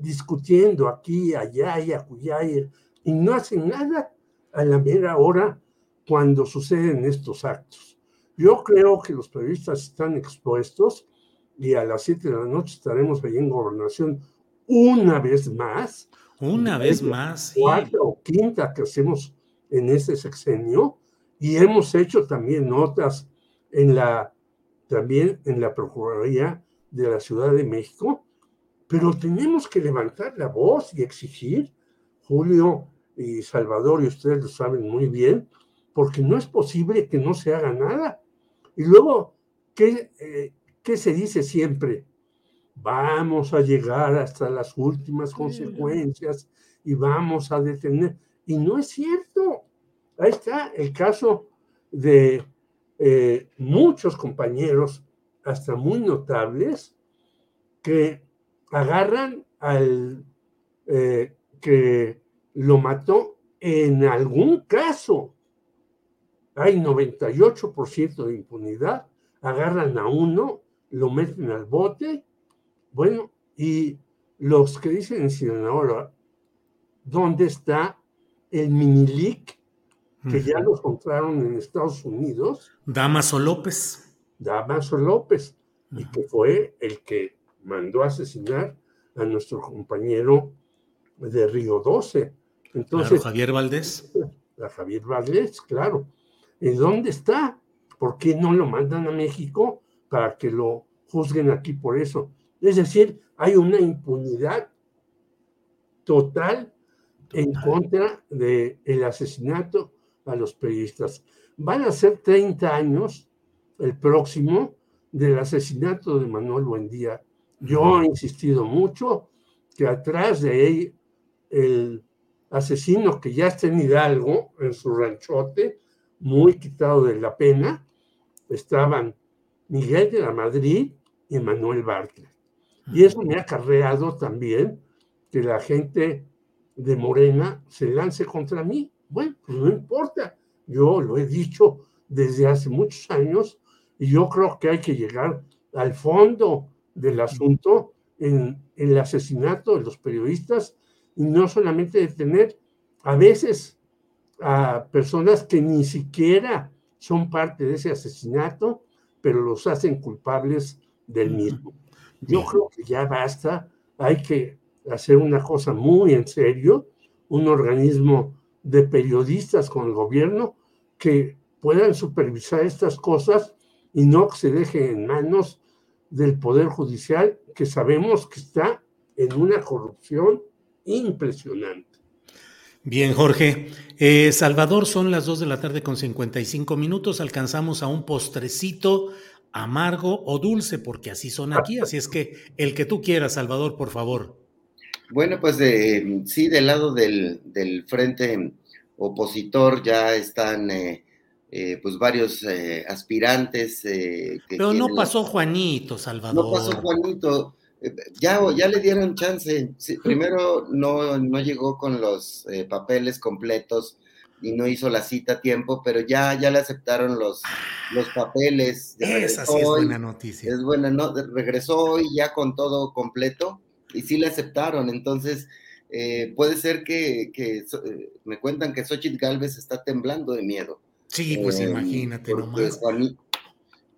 discutiendo aquí, allá y acullá, y no hacen nada a la mera hora cuando suceden estos actos. Yo creo que los periodistas están expuestos y a las 7 de la noche estaremos ahí en gobernación una vez más. Una vez más. Cuarta o quinta que hacemos en este sexenio y hemos hecho también notas en la también en la Procuraduría de la Ciudad de México, pero tenemos que levantar la voz y exigir, Julio y Salvador, y ustedes lo saben muy bien, porque no es posible que no se haga nada. Y luego, ¿qué, eh, ¿qué se dice siempre? Vamos a llegar hasta las últimas consecuencias y vamos a detener. Y no es cierto. Ahí está el caso de eh, muchos compañeros, hasta muy notables, que agarran al eh, que lo mató en algún caso. Hay 98% de impunidad, agarran a uno, lo meten al bote, bueno, y los que dicen en Sinaloa, ¿dónde está el Minilic que ya lo encontraron en Estados Unidos? Damaso López. Damaso López, y que fue el que mandó a asesinar a nuestro compañero de Río 12. Entonces, Javier Valdés. [laughs] A Javier Valdés, claro. ¿En dónde está? ¿Por qué no lo mandan a México para que lo juzguen aquí por eso? Es decir, hay una impunidad total, en contra del el asesinato a los periodistas. Van a ser 30 años el próximo del asesinato de Manuel Buendía. Yo he insistido mucho que atrás de él, el asesino que ya está en Hidalgo, en su ranchote, muy quitado de la pena, estaban Miguel de la Madrid y Manuel Bartlett. Y eso me ha acarreado también que la gente de Morena se lance contra mí. Bueno, pues no importa. Yo lo he dicho desde hace muchos años y yo creo que hay que llegar al fondo del asunto en, el asesinato de los periodistas y no solamente detener a veces a personas que ni siquiera son parte de ese asesinato, pero los hacen culpables del mismo. Yo creo que ya basta, hay que hacer una cosa muy en serio, un organismo de periodistas con el gobierno que puedan supervisar estas cosas y no que se deje en manos del Poder Judicial, que sabemos que está en una corrupción impresionante. Bien, Jorge. Eh, Salvador, son las 2 de la tarde con 55 minutos. Alcanzamos a un postrecito amargo o dulce, porque así son aquí. Así es que el que tú quieras, Salvador, por favor. Bueno, pues de, sí, del lado del, frente opositor ya están eh, eh, pues varios eh, aspirantes. Pero no pasó Juanito, Salvador. No pasó Juanito. Ya, ya le dieron chance. primero no, no llegó con los papeles completos y no hizo la cita a tiempo, pero ya, ya le aceptaron los, los papeles. Esa sí es buena noticia. Es buena, no, regresó hoy ya con todo completo y sí le aceptaron. Entonces, eh, puede ser que, eh, me cuentan que Xochitl Galvez está temblando de miedo. Sí, pues eh, imagínate nomás.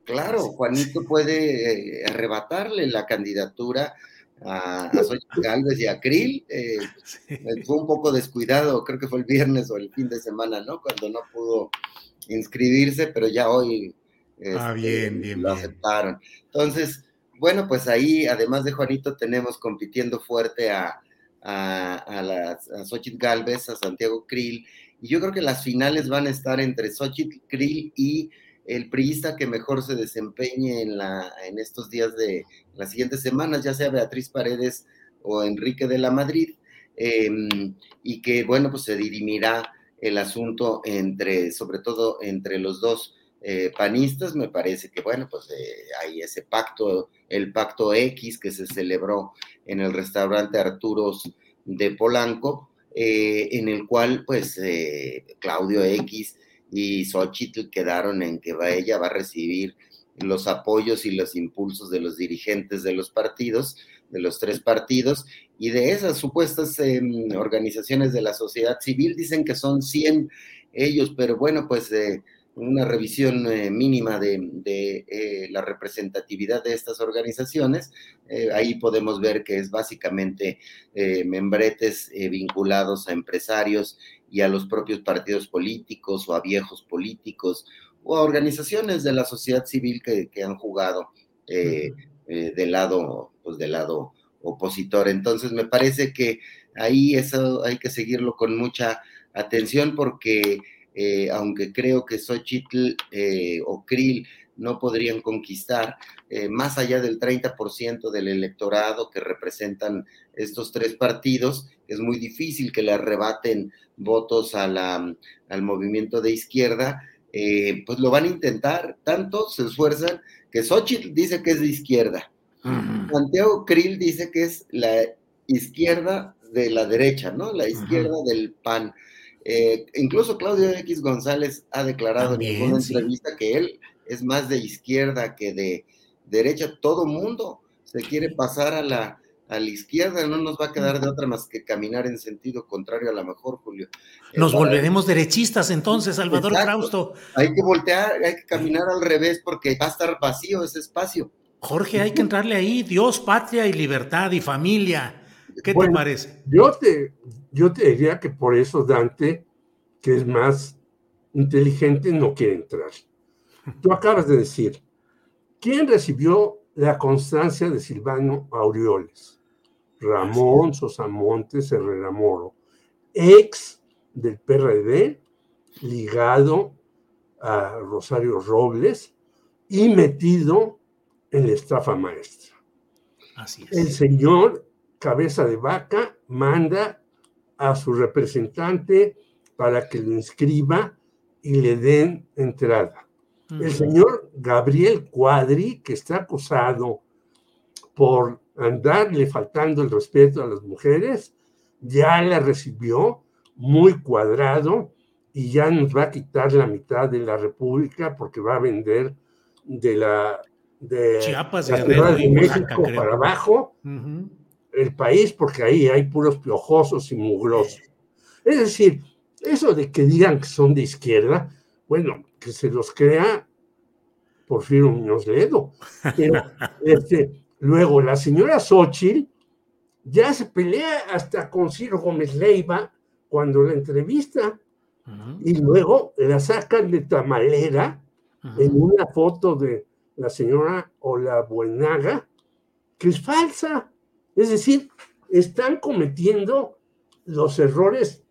claro, Juanito puede arrebatarle la candidatura a, a Xochitl Galvez y a Krill. [laughs] Fue un poco descuidado, creo que fue el viernes o el fin de semana, ¿no? Cuando no pudo inscribirse, pero ya hoy ah, este, bien, lo aceptaron. Entonces, bueno, pues ahí, además de Juanito, tenemos compitiendo fuerte a, a, a, las, a Xochitl Galvez, a Santiago Krill, y yo creo que las finales van a estar entre Xochitl Krill y el priista que mejor se desempeñe en, la, en estos días de las siguientes semanas, ya sea Beatriz Paredes o Enrique de la Madrid, em, y que, bueno, pues se dirimirá el asunto entre, sobre todo entre los dos eh, panistas, me parece que, bueno, pues eh, hay ese pacto, el pacto X que se celebró en el restaurante Arturos de Polanco, eh, en el cual, pues, Claudio X y Xochitl quedaron en que ella va a recibir los apoyos y los impulsos de los dirigentes de los partidos, de los tres partidos, y de esas supuestas em, organizaciones de la sociedad civil, dicen que son 100 ellos, pero bueno, pues una revisión eh, mínima de, eh, la representatividad de estas organizaciones, eh, ahí podemos ver que es básicamente membretes vinculados a empresarios y a los propios partidos políticos o a viejos políticos o a organizaciones de la sociedad civil que, han jugado del lado, pues del lado opositor. Entonces me parece que ahí eso hay que seguirlo con mucha atención porque eh, aunque creo que Xochitl eh, o Krill no podrían conquistar eh, más allá del 30% del electorado que representan estos tres partidos, es muy difícil que le arrebaten votos a la, al movimiento de izquierda, pues lo van a intentar, tanto se esfuerzan que Xochitl dice que es de izquierda, Santiago Krill dice que es la izquierda de la derecha, ¿no? La izquierda del PAN. Eh, incluso Claudio X González ha declarado en una entrevista que él es más de izquierda que de derecha. Todo mundo se quiere pasar a la, a la izquierda, no nos va a quedar de otra más que caminar en sentido contrario a lo mejor, Julio. Nos volveremos derechistas entonces, Salvador Frausto. Hay que voltear, hay que caminar al revés porque va a estar vacío ese espacio. Jorge, hay que entrarle ahí, Dios, patria y libertad y familia. ¿Qué te parece? Yo te, yo te diría que por eso Dante, que es más inteligente, no quiere entrar. Tú acabas de decir, ¿quién recibió la constancia de Silvano Aureoles? Ramón Sosamontes Herrera Moro, ex del PRD, ligado a Rosario Robles y metido en la estafa maestra. Así es. El señor cabeza de vaca manda a su representante para que lo inscriba y le den entrada. El señor Gabriel Cuadri, que está acusado por andarle faltando el respeto a las mujeres, ya la recibió muy cuadrado y ya nos va a quitar la mitad de la República porque va a vender de la de Chiapas, la Ciudad de México para abajo el país porque ahí hay puros piojosos y mugrosos. Es decir, eso de que digan que son de izquierda, bueno, que se los crea Porfirio Muñoz Ledo. Pero [laughs] este, luego la señora Xochitl ya se pelea hasta con Ciro Gómez Leiva cuando la entrevista y luego la sacan de tamalera en una foto de la señora Ola Buenaga, que es falsa. Es decir, están cometiendo los errores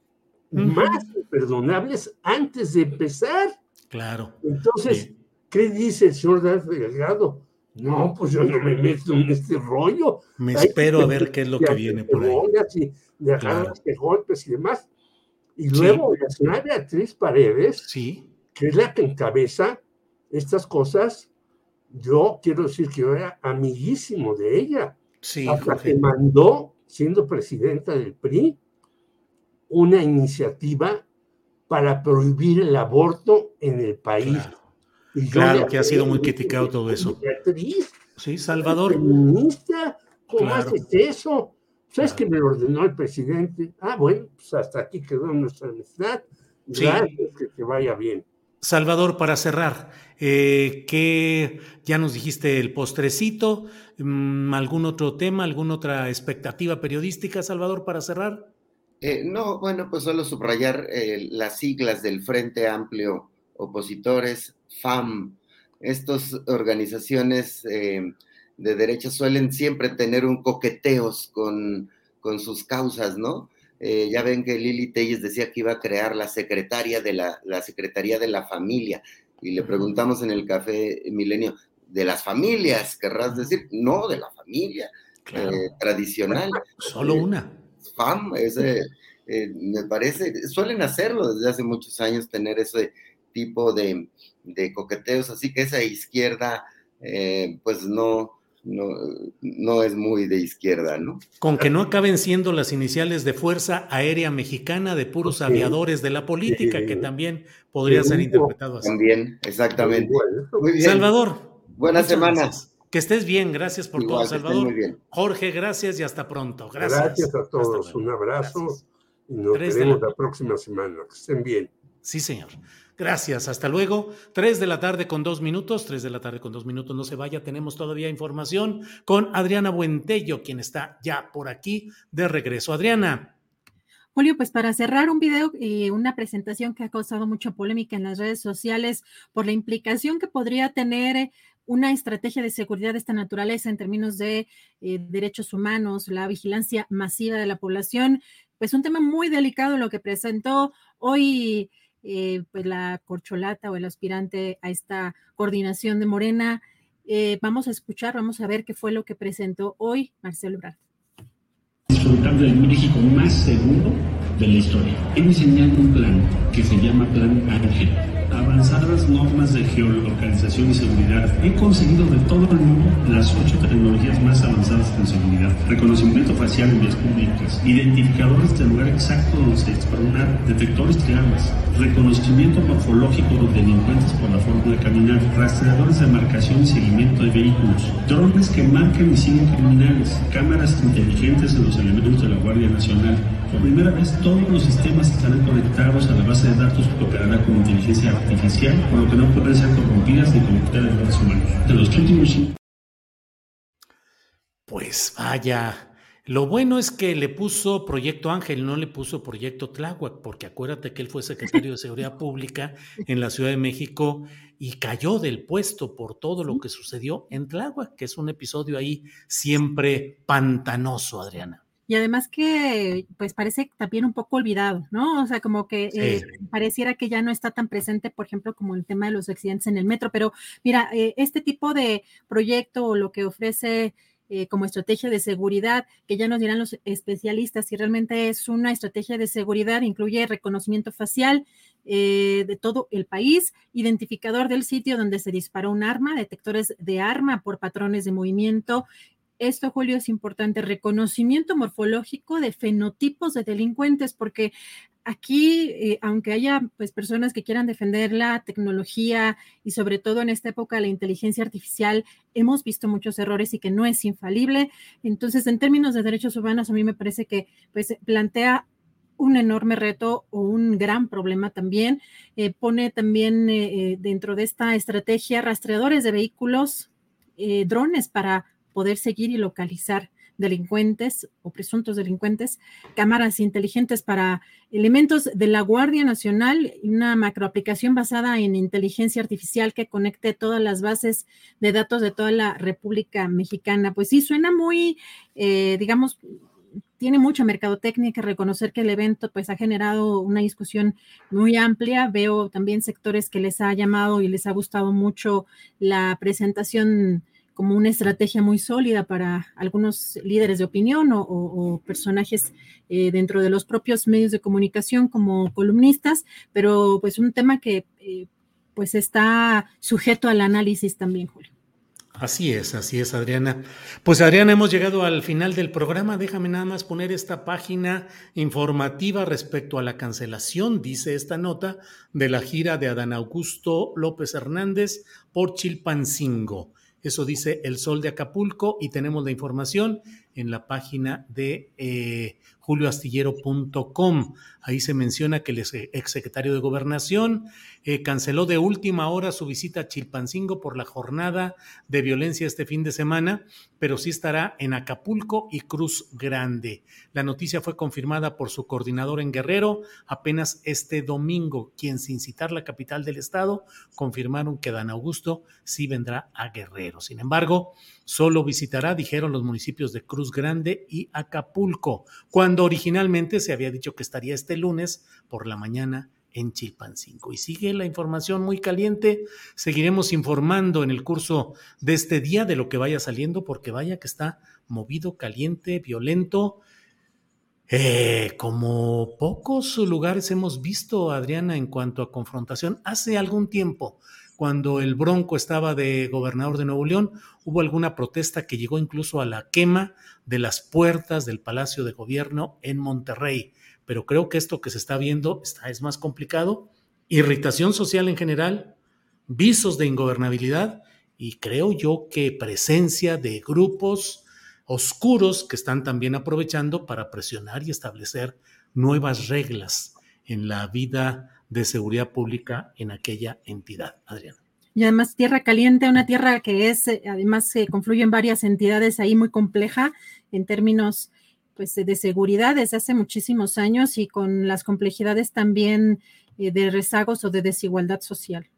más imperdonables antes de empezar. Claro. Entonces, ¿qué dice el señor Delgado? No, pues yo no me meto en este rollo. Me espero a ver qué es lo que viene por ahí. Y de claro. golpes y demás. Y luego la señora Beatriz Paredes, sí. que es la que encabeza estas cosas, yo quiero decir que yo era amiguísimo de ella. Sí, hasta que mandó, siendo presidenta del PRI, una iniciativa para prohibir el aborto en el país. Claro, claro que ha sido muy criticado todo eso. Beatriz, sí, Salvador. Feminista, ¿cómo claro. haces eso? ¿Sabes que me lo ordenó el presidente? Ah, bueno, pues hasta aquí quedó nuestra amistad. Gracias, sí. que te vaya bien. Salvador, para cerrar, eh, que ya nos dijiste el postrecito, ¿algún otro tema, alguna otra expectativa periodística, Salvador, para cerrar? Eh, no, bueno, pues solo subrayar eh, las siglas del Frente Amplio Opositores, FAM. Estas organizaciones eh, de derecha suelen siempre tener un coqueteos con, con sus causas, ¿no? Ya ven que Lili Telles decía que iba a crear la secretaria de la, la Secretaría de la Familia. Y le preguntamos en el café Milenio, ¿de las familias querrás decir? No, de la familia claro. eh, tradicional. Solo una. FAM, ese, eh, me parece, suelen hacerlo desde hace muchos años, tener ese tipo de, de coqueteos, así que esa izquierda, eh, pues no, no, no, es muy de izquierda, ¿no? Con que no acaben siendo las iniciales de Fuerza Aérea Mexicana de puros sí. aviadores de la política, sí. que también podría sí. ser interpretado así. También, exactamente. Muy bien. Salvador. Buenas semanas. Que estés bien, gracias por Igual, todo, Salvador. Muy bien. Jorge, gracias y hasta pronto. Gracias. Gracias a todos, un abrazo gracias. y nos Tres veremos la... la próxima semana. Que estén bien. Sí, señor. Gracias, hasta luego. Tres de la tarde con dos minutos, tres de la tarde con dos minutos, no se vaya, tenemos todavía información con Adriana Buentello, quien está ya por aquí de regreso. Adriana. Julio, pues para cerrar un video y eh, una presentación que ha causado mucha polémica en las redes sociales por la implicación que podría tener una estrategia de seguridad de esta naturaleza en términos de eh, derechos humanos, la vigilancia masiva de la población, pues un tema muy delicado lo que presentó hoy eh, pues la corcholata o el aspirante a esta coordinación de Morena. Eh, vamos a escuchar, vamos a ver qué fue lo que presentó hoy Marcelo Ebrard. Disfrutando del México más seguro de la historia. He diseñado un plan que se llama Plan Ángel avanzadas normas de geolocalización y seguridad. He conseguido de todo el mundo las ocho tecnologías más avanzadas en seguridad. Reconocimiento facial en vías públicas, identificadores del lugar exacto donde se disparó detectores de armas, reconocimiento morfológico de delincuentes por la forma de caminar, rastreadores de marcación y seguimiento de vehículos, drones que marcan y siguen criminales, cámaras inteligentes en los elementos de la Guardia Nacional. Por primera vez todos los sistemas estarán conectados a la base de datos que operará con inteligencia artificial, por lo que no pueden ser corrompidas ni cometer errores humanos. De los Pues vaya. Lo bueno es que le puso Proyecto Ángel, no le puso Proyecto Tláhuac, porque acuérdate que él fue secretario de Seguridad Pública en la Ciudad de México y cayó del puesto por todo lo que sucedió en Tláhuac, que es un episodio ahí siempre pantanoso, Adriana y además que pues parece también un poco olvidado, ¿no? O sea, como que eh, pareciera que ya no está tan presente, por ejemplo, como el tema de los accidentes en el metro, pero mira, eh, este tipo de proyecto o lo que ofrece eh, como estrategia de seguridad, que ya nos dirán los especialistas si realmente es una estrategia de seguridad, incluye reconocimiento facial de todo el país, identificador del sitio donde se disparó un arma, detectores de arma por patrones de movimiento, esto, Julio, es importante, reconocimiento morfológico de fenotipos de delincuentes, porque aquí, eh, aunque haya pues personas que quieran defender la tecnología y sobre todo en esta época la inteligencia artificial, hemos visto muchos errores y que no es infalible. Entonces, en términos de derechos humanos, a mí me parece que pues plantea un enorme reto o un gran problema también. Eh, pone también eh, dentro de esta estrategia rastreadores de vehículos, drones para poder seguir y localizar delincuentes o presuntos delincuentes, cámaras inteligentes para elementos de la Guardia Nacional, una macroaplicación basada en inteligencia artificial que conecte todas las bases de datos de toda la República Mexicana. Pues sí, suena muy, eh, digamos, tiene mucha mercadotecnia que reconocer que el evento pues ha generado una discusión muy amplia. Veo también sectores que les ha llamado y les ha gustado mucho la presentación como una estrategia muy sólida para algunos líderes de opinión o, personajes eh, dentro de los propios medios de comunicación como columnistas, pero pues un tema que eh, pues está sujeto al análisis también, Julio. Así es, así es, Adriana. Pues Adriana, hemos llegado al final del programa. Déjame nada más poner esta página informativa respecto a la cancelación, dice esta nota, de la gira de Adán Augusto López Hernández por Chilpancingo. Eso dice El Sol de Acapulco y tenemos la información en la página de eh, julioastillero.com. Ahí se menciona que el exsecretario de Gobernación eh, canceló de última hora su visita a Chilpancingo por la jornada de violencia este fin de semana, pero sí estará en Acapulco y Cruz Grande. La noticia fue confirmada por su coordinador en Guerrero apenas este domingo, quien sin citar la capital del estado confirmaron que Dan Augusto sí vendrá a Guerrero. Sin embargo, solo visitará, dijeron los municipios de Cruz Grande y Acapulco, cuando originalmente se había dicho que estaría este lunes por la mañana en Chilpancingo. Y sigue la información muy caliente. Seguiremos informando en el curso de este día de lo que vaya saliendo, porque vaya que está movido, caliente, violento. Eh, como pocos lugares hemos visto, Adriana, en cuanto a confrontación, hace algún tiempo, cuando el Bronco estaba de gobernador de Nuevo León, hubo alguna protesta que llegó incluso a la quema de las puertas del Palacio de Gobierno en Monterrey pero creo que esto que se está viendo está, es más complicado. Irritación social en general, visos de ingobernabilidad y creo yo que presencia de grupos oscuros que están también aprovechando para presionar y establecer nuevas reglas en la vida de seguridad pública en aquella entidad. Adriana. Y además tierra caliente, una tierra que es, eh, además se confluyen varias entidades ahí muy compleja en términos pues, de seguridad desde hace muchísimos años y con las complejidades también eh, de rezagos o de desigualdad social.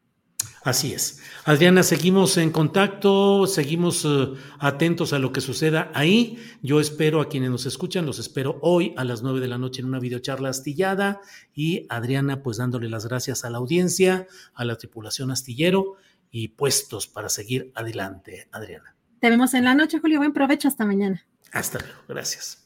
Así es. Adriana, seguimos en contacto, seguimos eh, atentos a lo que suceda ahí. Yo espero a quienes nos escuchan, los espero hoy a las nueve de la noche en una videocharla astillada y Adriana pues dándole las gracias a la audiencia, a la tripulación astillero y puestos para seguir adelante, Adriana. Te vemos en la noche, Julio. Buen provecho. Hasta mañana. Hasta luego. Gracias.